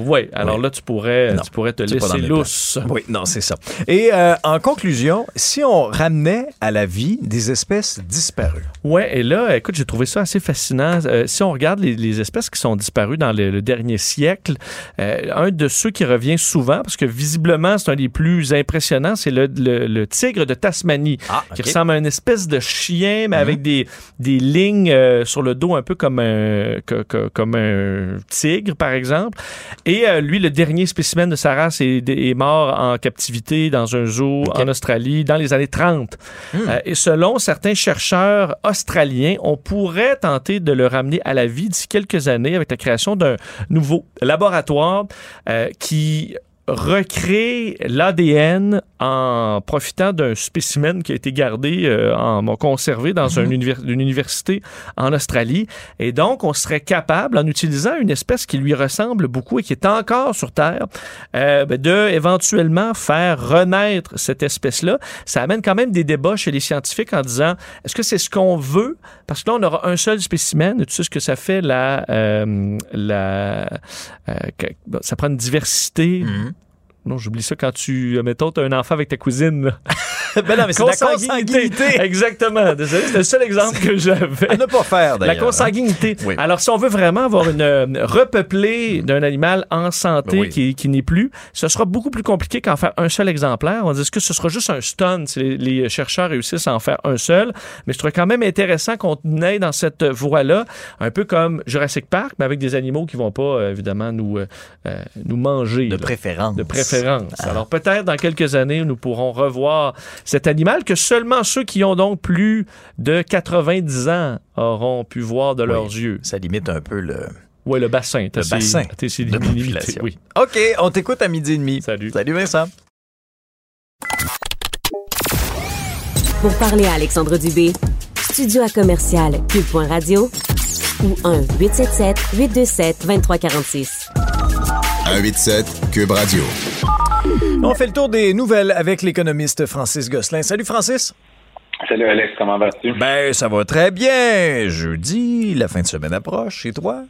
oui, alors là, tu pourrais, Non, tu pourrais te laisser lousse. Oui, non, c'est ça. Et en conclusion, si on ramenait à la vie des espèces disparues. Ouais, et là, écoute, j'ai trouvé ça assez fascinant. Euh, si on regarde les, les espèces qui sont disparues dans le, le dernier siècle, euh, un de ceux qui revient souvent, parce que visiblement c'est un des plus impressionnants, c'est le, le- le tigre de Tasmanie, qui Ah. Mhm. ressemble à une espèce de chien, mais avec des, des lignes euh, sur le dos un peu comme un, que- que- comme un tigre, par exemple. Et lui, le dernier spécimen de sa race est, est mort en captivité dans un zoo en Australie dans les années 30. Hmm. Et selon certains chercheurs australiens, on pourrait tenter de le ramener à la vie d'ici quelques années avec la création d'un nouveau laboratoire euh, qui recrée l'ADN en profitant d'un spécimen qui a été gardé, euh, en, conservé dans un univers- une université en Australie. Et donc, on serait capable, en utilisant une espèce qui lui ressemble beaucoup et qui est encore sur Terre, euh, ben, de éventuellement faire renaître cette espèce-là. Ça amène quand même des débats chez les scientifiques en disant, est-ce que c'est ce qu'on veut? Parce que là, on aura un seul spécimen. Tu sais ce que ça fait, la... euh, la euh, ça prend une diversité. Mhm. Non, j'oublie ça quand tu, euh, mettons, as un enfant avec ta cousine. là. ben non, mais c'est la consanguinité. Exactement. Désolé, c'était le seul exemple que j'avais. À ne pas faire, La d'ailleurs. hein. consanguinité. Oui. Alors, si on veut vraiment avoir une euh, repeuplée d'un animal en santé Ben oui. qui, qui n'est plus, ce sera beaucoup plus compliqué qu'en faire un seul exemplaire. On dit, est-ce que ce sera juste un stun si les, les chercheurs réussissent à en faire un seul? Mais je trouve quand même intéressant qu'on aille dans cette voie-là, un peu comme Jurassic Park, mais avec des animaux qui vont pas, euh, évidemment, nous, euh, euh, nous manger. De là. préférence. De préférence. Ah. Alors peut-être dans quelques années, nous pourrons revoir cet animal que seulement ceux qui ont donc plus de 90 ans auront pu voir de leurs yeux. Ça limite un peu le... Oui, le bassin. Le bassin de population. Oui. OK, on t'écoute à midi et demi. Salut. Salut Vincent. Pour parler à Alexandre Dubé, studio à commercial cube.radio ou 1-877-827-2346. 187 Cube Radio. On fait le tour des nouvelles avec l'économiste Francis Gosselin. Salut Francis. Salut Alex, comment vas-tu? Ben, ça va très bien. Jeudi, la fin de semaine approche. Et toi?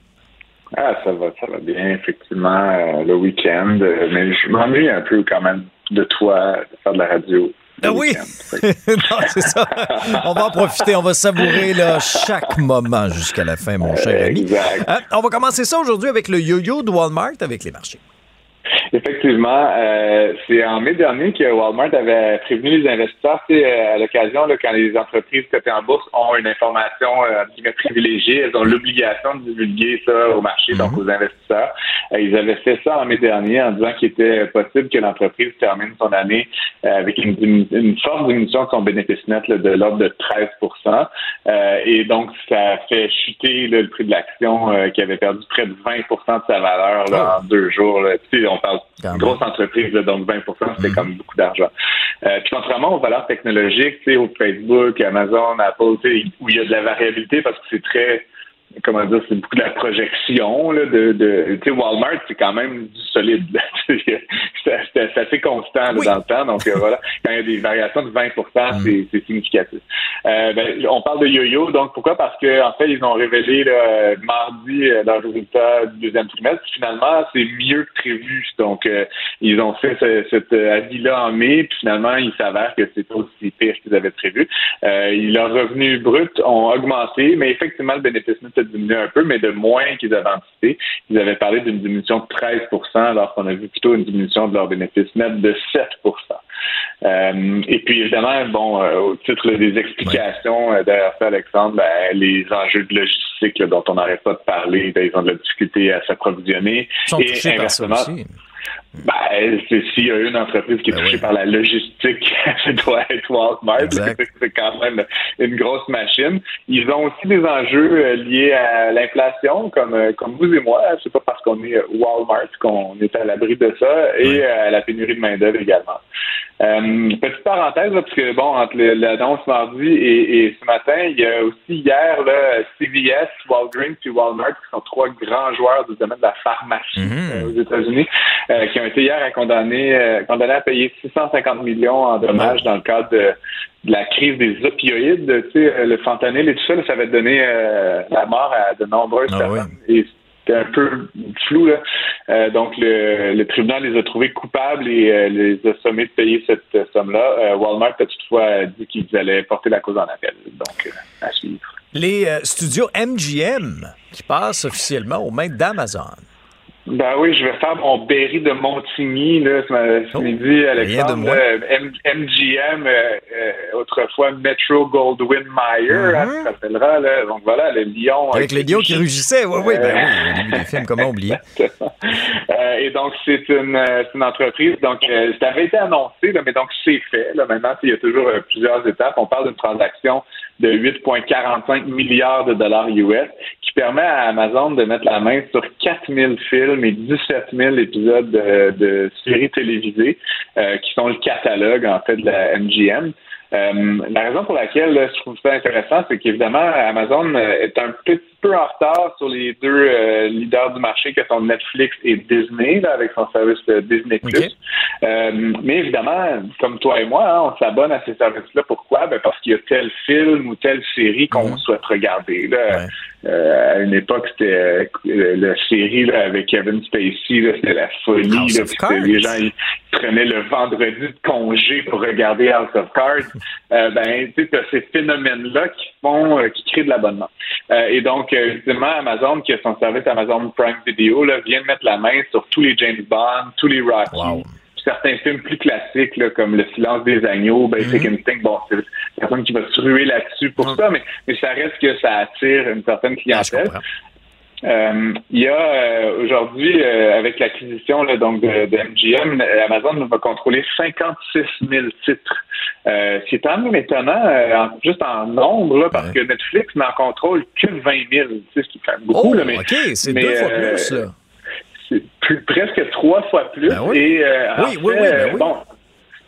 Ah, ça va, ça va bien, effectivement, euh, le week-end. euh, mais je m'ennuie un peu quand même de toi, de faire de la radio. Ah oui! non, c'est ça. On va en profiter, on va savourer là, chaque moment jusqu'à la fin, mon cher ami. Exact. Hein, on va commencer ça aujourd'hui avec le yo-yo de Walmart avec les marchés. Effectivement, euh, c'est en mai dernier que Walmart avait prévenu les investisseurs, euh, à l'occasion, là, quand les entreprises cotées en bourse ont une information euh, privilégiée, elles ont l'obligation de divulguer ça au marché, donc aux investisseurs. Euh, ils avaient fait ça en mai dernier en disant qu'il était possible que l'entreprise termine son année euh, avec une, diminu- une forte diminution de son bénéfice net là, de l'ordre de 13% Euh, Et donc, ça fait chuter là, le prix de l'action euh, qui avait perdu près de 20% de sa valeur là, en deux jours. Là. Tu sais, on parle d'une grosse entreprise, là, donc 20 c'était comme beaucoup d'argent. Euh, puis contrairement aux valeurs technologiques, tu sais, au Facebook, Amazon, Apple, tu sais, où il y a de la variabilité parce que c'est très comment dire, c'est beaucoup de la projection là, de, de tu sais, Walmart, c'est quand même du solide. c'est assez constant là, dans le temps. Donc euh, voilà, quand il y a des variations de 20 c'est c'est significatif. Euh, ben, on parle de yo-yo, donc pourquoi? Parce que en fait, ils ont révélé là, mardi euh, leurs résultats du deuxième trimestre. Finalement, c'est mieux que prévu. Donc, euh, ils ont fait ce- cet euh, avis-là en mai, puis finalement, il s'avère que c'est aussi pire qu'ils avaient prévu. Euh, leurs revenus bruts ont augmenté, mais effectivement, le bénéfice net a diminué un peu, mais de moins qu'ils avaient anticipé. Ils avaient parlé d'une diminution de 13% alors qu'on a vu plutôt une diminution de leur bénéfice net de 7% euh, et puis évidemment, bon, euh, au titre des explications euh, derrière ça, Alexandre, ben, les enjeux de logistique là, dont on n'arrête pas de parler, ben, ils ont de la difficulté à s'approvisionner. Ils sont Ben, c'est s'il y a une entreprise qui est touchée par la logistique, ça doit être Walmart. C'est quand même une grosse machine. Ils ont aussi des enjeux euh, liés à l'inflation, comme euh, comme vous et moi. C'est pas parce qu'on est Walmart qu'on est à l'abri de ça, et euh, à la pénurie de main d'œuvre également. Euh, petite parenthèse, là, parce que bon, entre l'annonce mardi et, et ce matin, il y a aussi hier là, CVS, Walgreens puis Walmart, qui sont trois grands joueurs du domaine de la pharmacie euh, aux États-Unis, euh, qui ont été hier condamnés, euh, condamnés à payer 650 millions en dommages dans le cadre de, de la crise des opioïdes. Tu sais, euh, le fentanyl et tout ça, là, ça avait donné euh, la mort à de nombreuses personnes. Et c'était un peu flou. Là. Euh, donc, le, le tribunal les a trouvés coupables et euh, les a sommés de payer cette euh, somme-là. Euh, Walmart a toutefois dit qu'ils allaient porter la cause en appel. Donc, euh, à suivre. Les euh, studios MGM qui passent officiellement aux mains d'Amazon. Ben oui, je vais faire mon Berry de Montigny là, ce, ce midi, Alexandre. Oh, M- MGM, euh, euh, autrefois Metro Goldwyn Mayer, hein, tu te rappelleras. Là. Donc voilà, le lion. Avec les lions qui rugissaient, oui, oui, ben Euh, oui, des films, comment oublier? Euh, et donc, c'est une, euh, une entreprise. Donc, euh, ça avait été annoncé, là, mais donc c'est fait. Là, maintenant, il y a toujours euh, plusieurs étapes. On parle d'une transaction de 8,45 milliards de dollars US qui permet à Amazon de mettre la main sur 4000 films et 17 000 épisodes de, de séries télévisées euh, qui sont le catalogue, en fait, de la MGM. Euh, la raison pour laquelle là, je trouve ça intéressant, c'est qu'évidemment, Amazon euh, est un petit peu en retard sur les deux euh, leaders du marché que sont Netflix et Disney, là, avec son service Disney+. Euh, mais évidemment, comme toi et moi, hein, on s'abonne à ces services-là. Pourquoi? Ben parce qu'il y a tel film ou telle série qu'on souhaite regarder. Là. Euh, à une époque, c'était euh, la série là, avec Kevin Spacey, là, c'était la folie. House là, puis les gens ils prenaient le vendredi de congé pour regarder House of Cards. Euh, ben, tu sais, ces phénomènes-là qui font, euh, qui créent de l'abonnement. Euh, et donc, euh, évidemment, Amazon, qui a son service Amazon Prime Video, là, vient de mettre la main sur tous les James Bond, tous les Rocky. puis Certains films plus classiques, là, comme Le silence des agneaux, Basic Instinct, bon, c'est personne qui va se ruer là-dessus pour ça, mais, mais ça reste que ça attire une certaine clientèle. Euh, il y a euh, aujourd'hui, euh, avec l'acquisition donc de, de MGM, Amazon va contrôler 56 000 titres. Euh, ce qui est quand même étonnant, en- juste en nombre, là, parce que Netflix n'en contrôle que 20 000. Tu sais, ce qui fait beaucoup. Oh, là, mais, OK, c'est deux fois plus, là. Plus- presque trois fois plus. Ben oui. Et euh, Oui, oui, fait, ben euh, bon,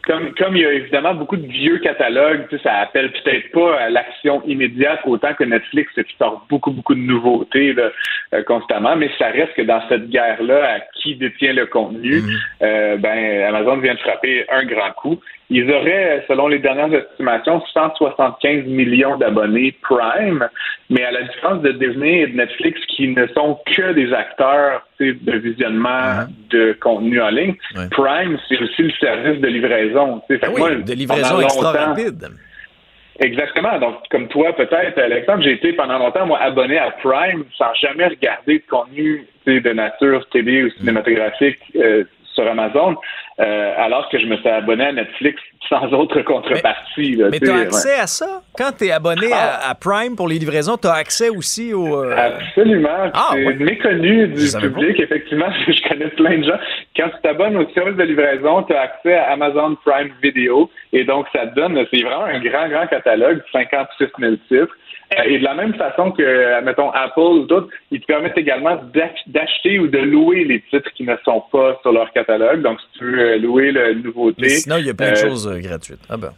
comme, comme il y a évidemment beaucoup de vieux catalogues, tu sais, ça appelle peut-être pas à l'action immédiate autant que Netflix qui sort beaucoup, beaucoup de nouveautés là, euh, constamment, mais ça reste que dans cette guerre-là, à qui détient le contenu, Mm-hmm. euh, ben, Amazon vient de frapper un grand coup. Ils auraient, selon les dernières estimations, 175 millions d'abonnés Prime, mais à la différence de Disney et de Netflix, qui ne sont que des acteurs de visionnement de contenu en ligne, Prime, c'est aussi le service de livraison. Fait Ah oui, moi, de livraison extra rapide. Exactement. Donc, comme toi, peut-être, Alexandre, j'ai été pendant longtemps, moi, abonné à Prime sans jamais regarder de contenu de nature télé ou cinématographique euh, sur Amazon, euh, alors que je me suis abonné à Netflix sans autre contrepartie. Mais tu as ouais. accès à ça? Quand tu es abonné à, à Prime pour les livraisons, tu as accès aussi au. euh, Absolument. Ah, c'est méconnu du public. Effectivement, je connais plein de gens. Quand tu t'abonnes au service de livraison, tu as accès à Amazon Prime Video. Et donc, ça te donne, c'est vraiment un grand, grand catalogue, 56 000 titres. Euh, Et de la même façon que, mettons, Apple ou d'autres, ils te permettent également d'ach- d'acheter ou de louer les titres qui ne sont pas sur leur catalogue. Donc, si tu veux euh, louer le nouveauté. Mais sinon, il y a plein de euh, choses euh, gratuites. Ah ben.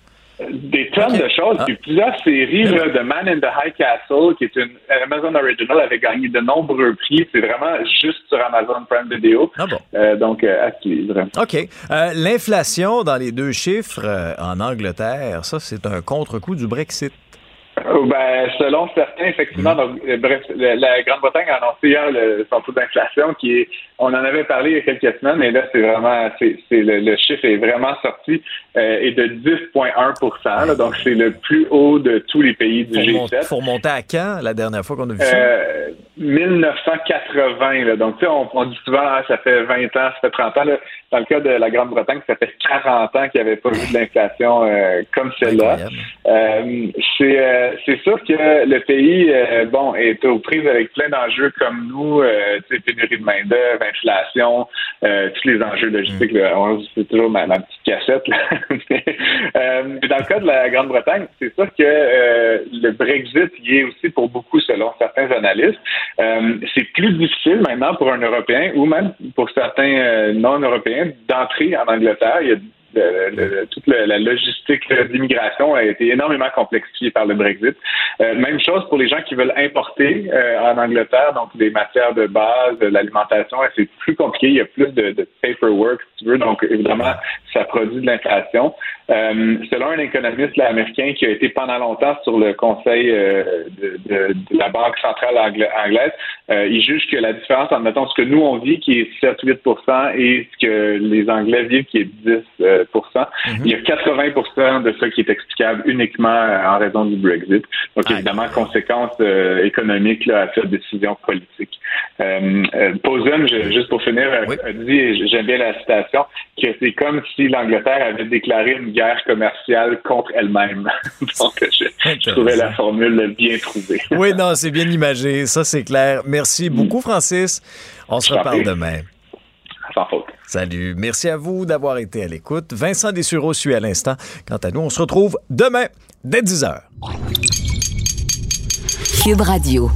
des tonnes de choses. Ah. Puis plusieurs séries là, de Man in the High Castle, qui est une Amazon Original, avait gagné de nombreux prix. C'est vraiment juste sur Amazon Prime Video. Ah bon. Euh, donc, euh, à suivre. OK. Euh, L'inflation dans les deux chiffres en Angleterre, ça, c'est un contre-coup du Brexit. Oh, Ben, selon certains, effectivement, donc, euh, bref, le- la Grande-Bretagne a annoncé hier le- son taux d'inflation qui est, on en avait parlé il y a quelques semaines, et là, c'est vraiment, c'est, le, le chiffre est vraiment sorti, euh, est de 10,1 là, donc c'est le plus haut de tous les pays du Faut, G7. remon- faut remonter à quand, la dernière fois qu'on a vu ça? Euh, 1980. Là. Donc, tu sais, on, on dit souvent, ah, ça fait 20 ans, ça fait 30 ans. Là. Dans le cas de la Grande-Bretagne, ça fait 40 ans qu'il n'y avait pas vu de l'inflation euh, comme celle-là. Euh, c'est, euh, c'est sûr que le pays, euh, bon, est aux prises avec plein d'enjeux comme nous, euh, pénurie de main-d'œuvre, inflation, euh, tous les enjeux logistiques. Là, On- c'est toujours ma, ma petite cachette. Là. Mais, euh, dans le cas de la Grande-Bretagne, c'est sûr que euh, le Brexit y est aussi pour beaucoup, selon certains analystes. Euh, c'est plus difficile maintenant pour un Européen ou même pour certains non-européens d'entrer en Angleterre. Il y a toute la logistique là, d'immigration a été énormément complexifiée par le Brexit. Euh, même chose pour les gens qui veulent importer euh, en Angleterre, donc des matières de base, de l'alimentation, c'est plus compliqué. Il y a plus de, paperwork, si tu veux. Donc, évidemment, ça produit de l'inflation. Euh, selon un économiste américain qui a été pendant longtemps sur le conseil euh, de, la Banque centrale angla- anglaise, euh, il juge que la différence entre, mettons, ce que nous, on vit, qui est 7-8 et ce que les Anglais vivent, qui est 10 euh, il y a 80 de ça qui est explicable uniquement euh, en raison du Brexit. Donc, évidemment, conséquences euh, économiques là, à cette décision politique. Euh, euh, Posen, je- juste pour finir, a- a dit, et j'aime bien la citation, que c'est comme si l'Angleterre avait déclaré une guerre commerciale contre elle-même. Donc, je, je trouvais la formule bien trouvée. Oui, non, c'est bien imagé. Ça, c'est clair. Merci beaucoup, Francis. On se reparle demain. Sans faute. Salut. Merci à vous d'avoir été à l'écoute. Vincent Dessureau suit à l'instant. Quant à nous, on se retrouve demain dès 10 h. Cube Radio.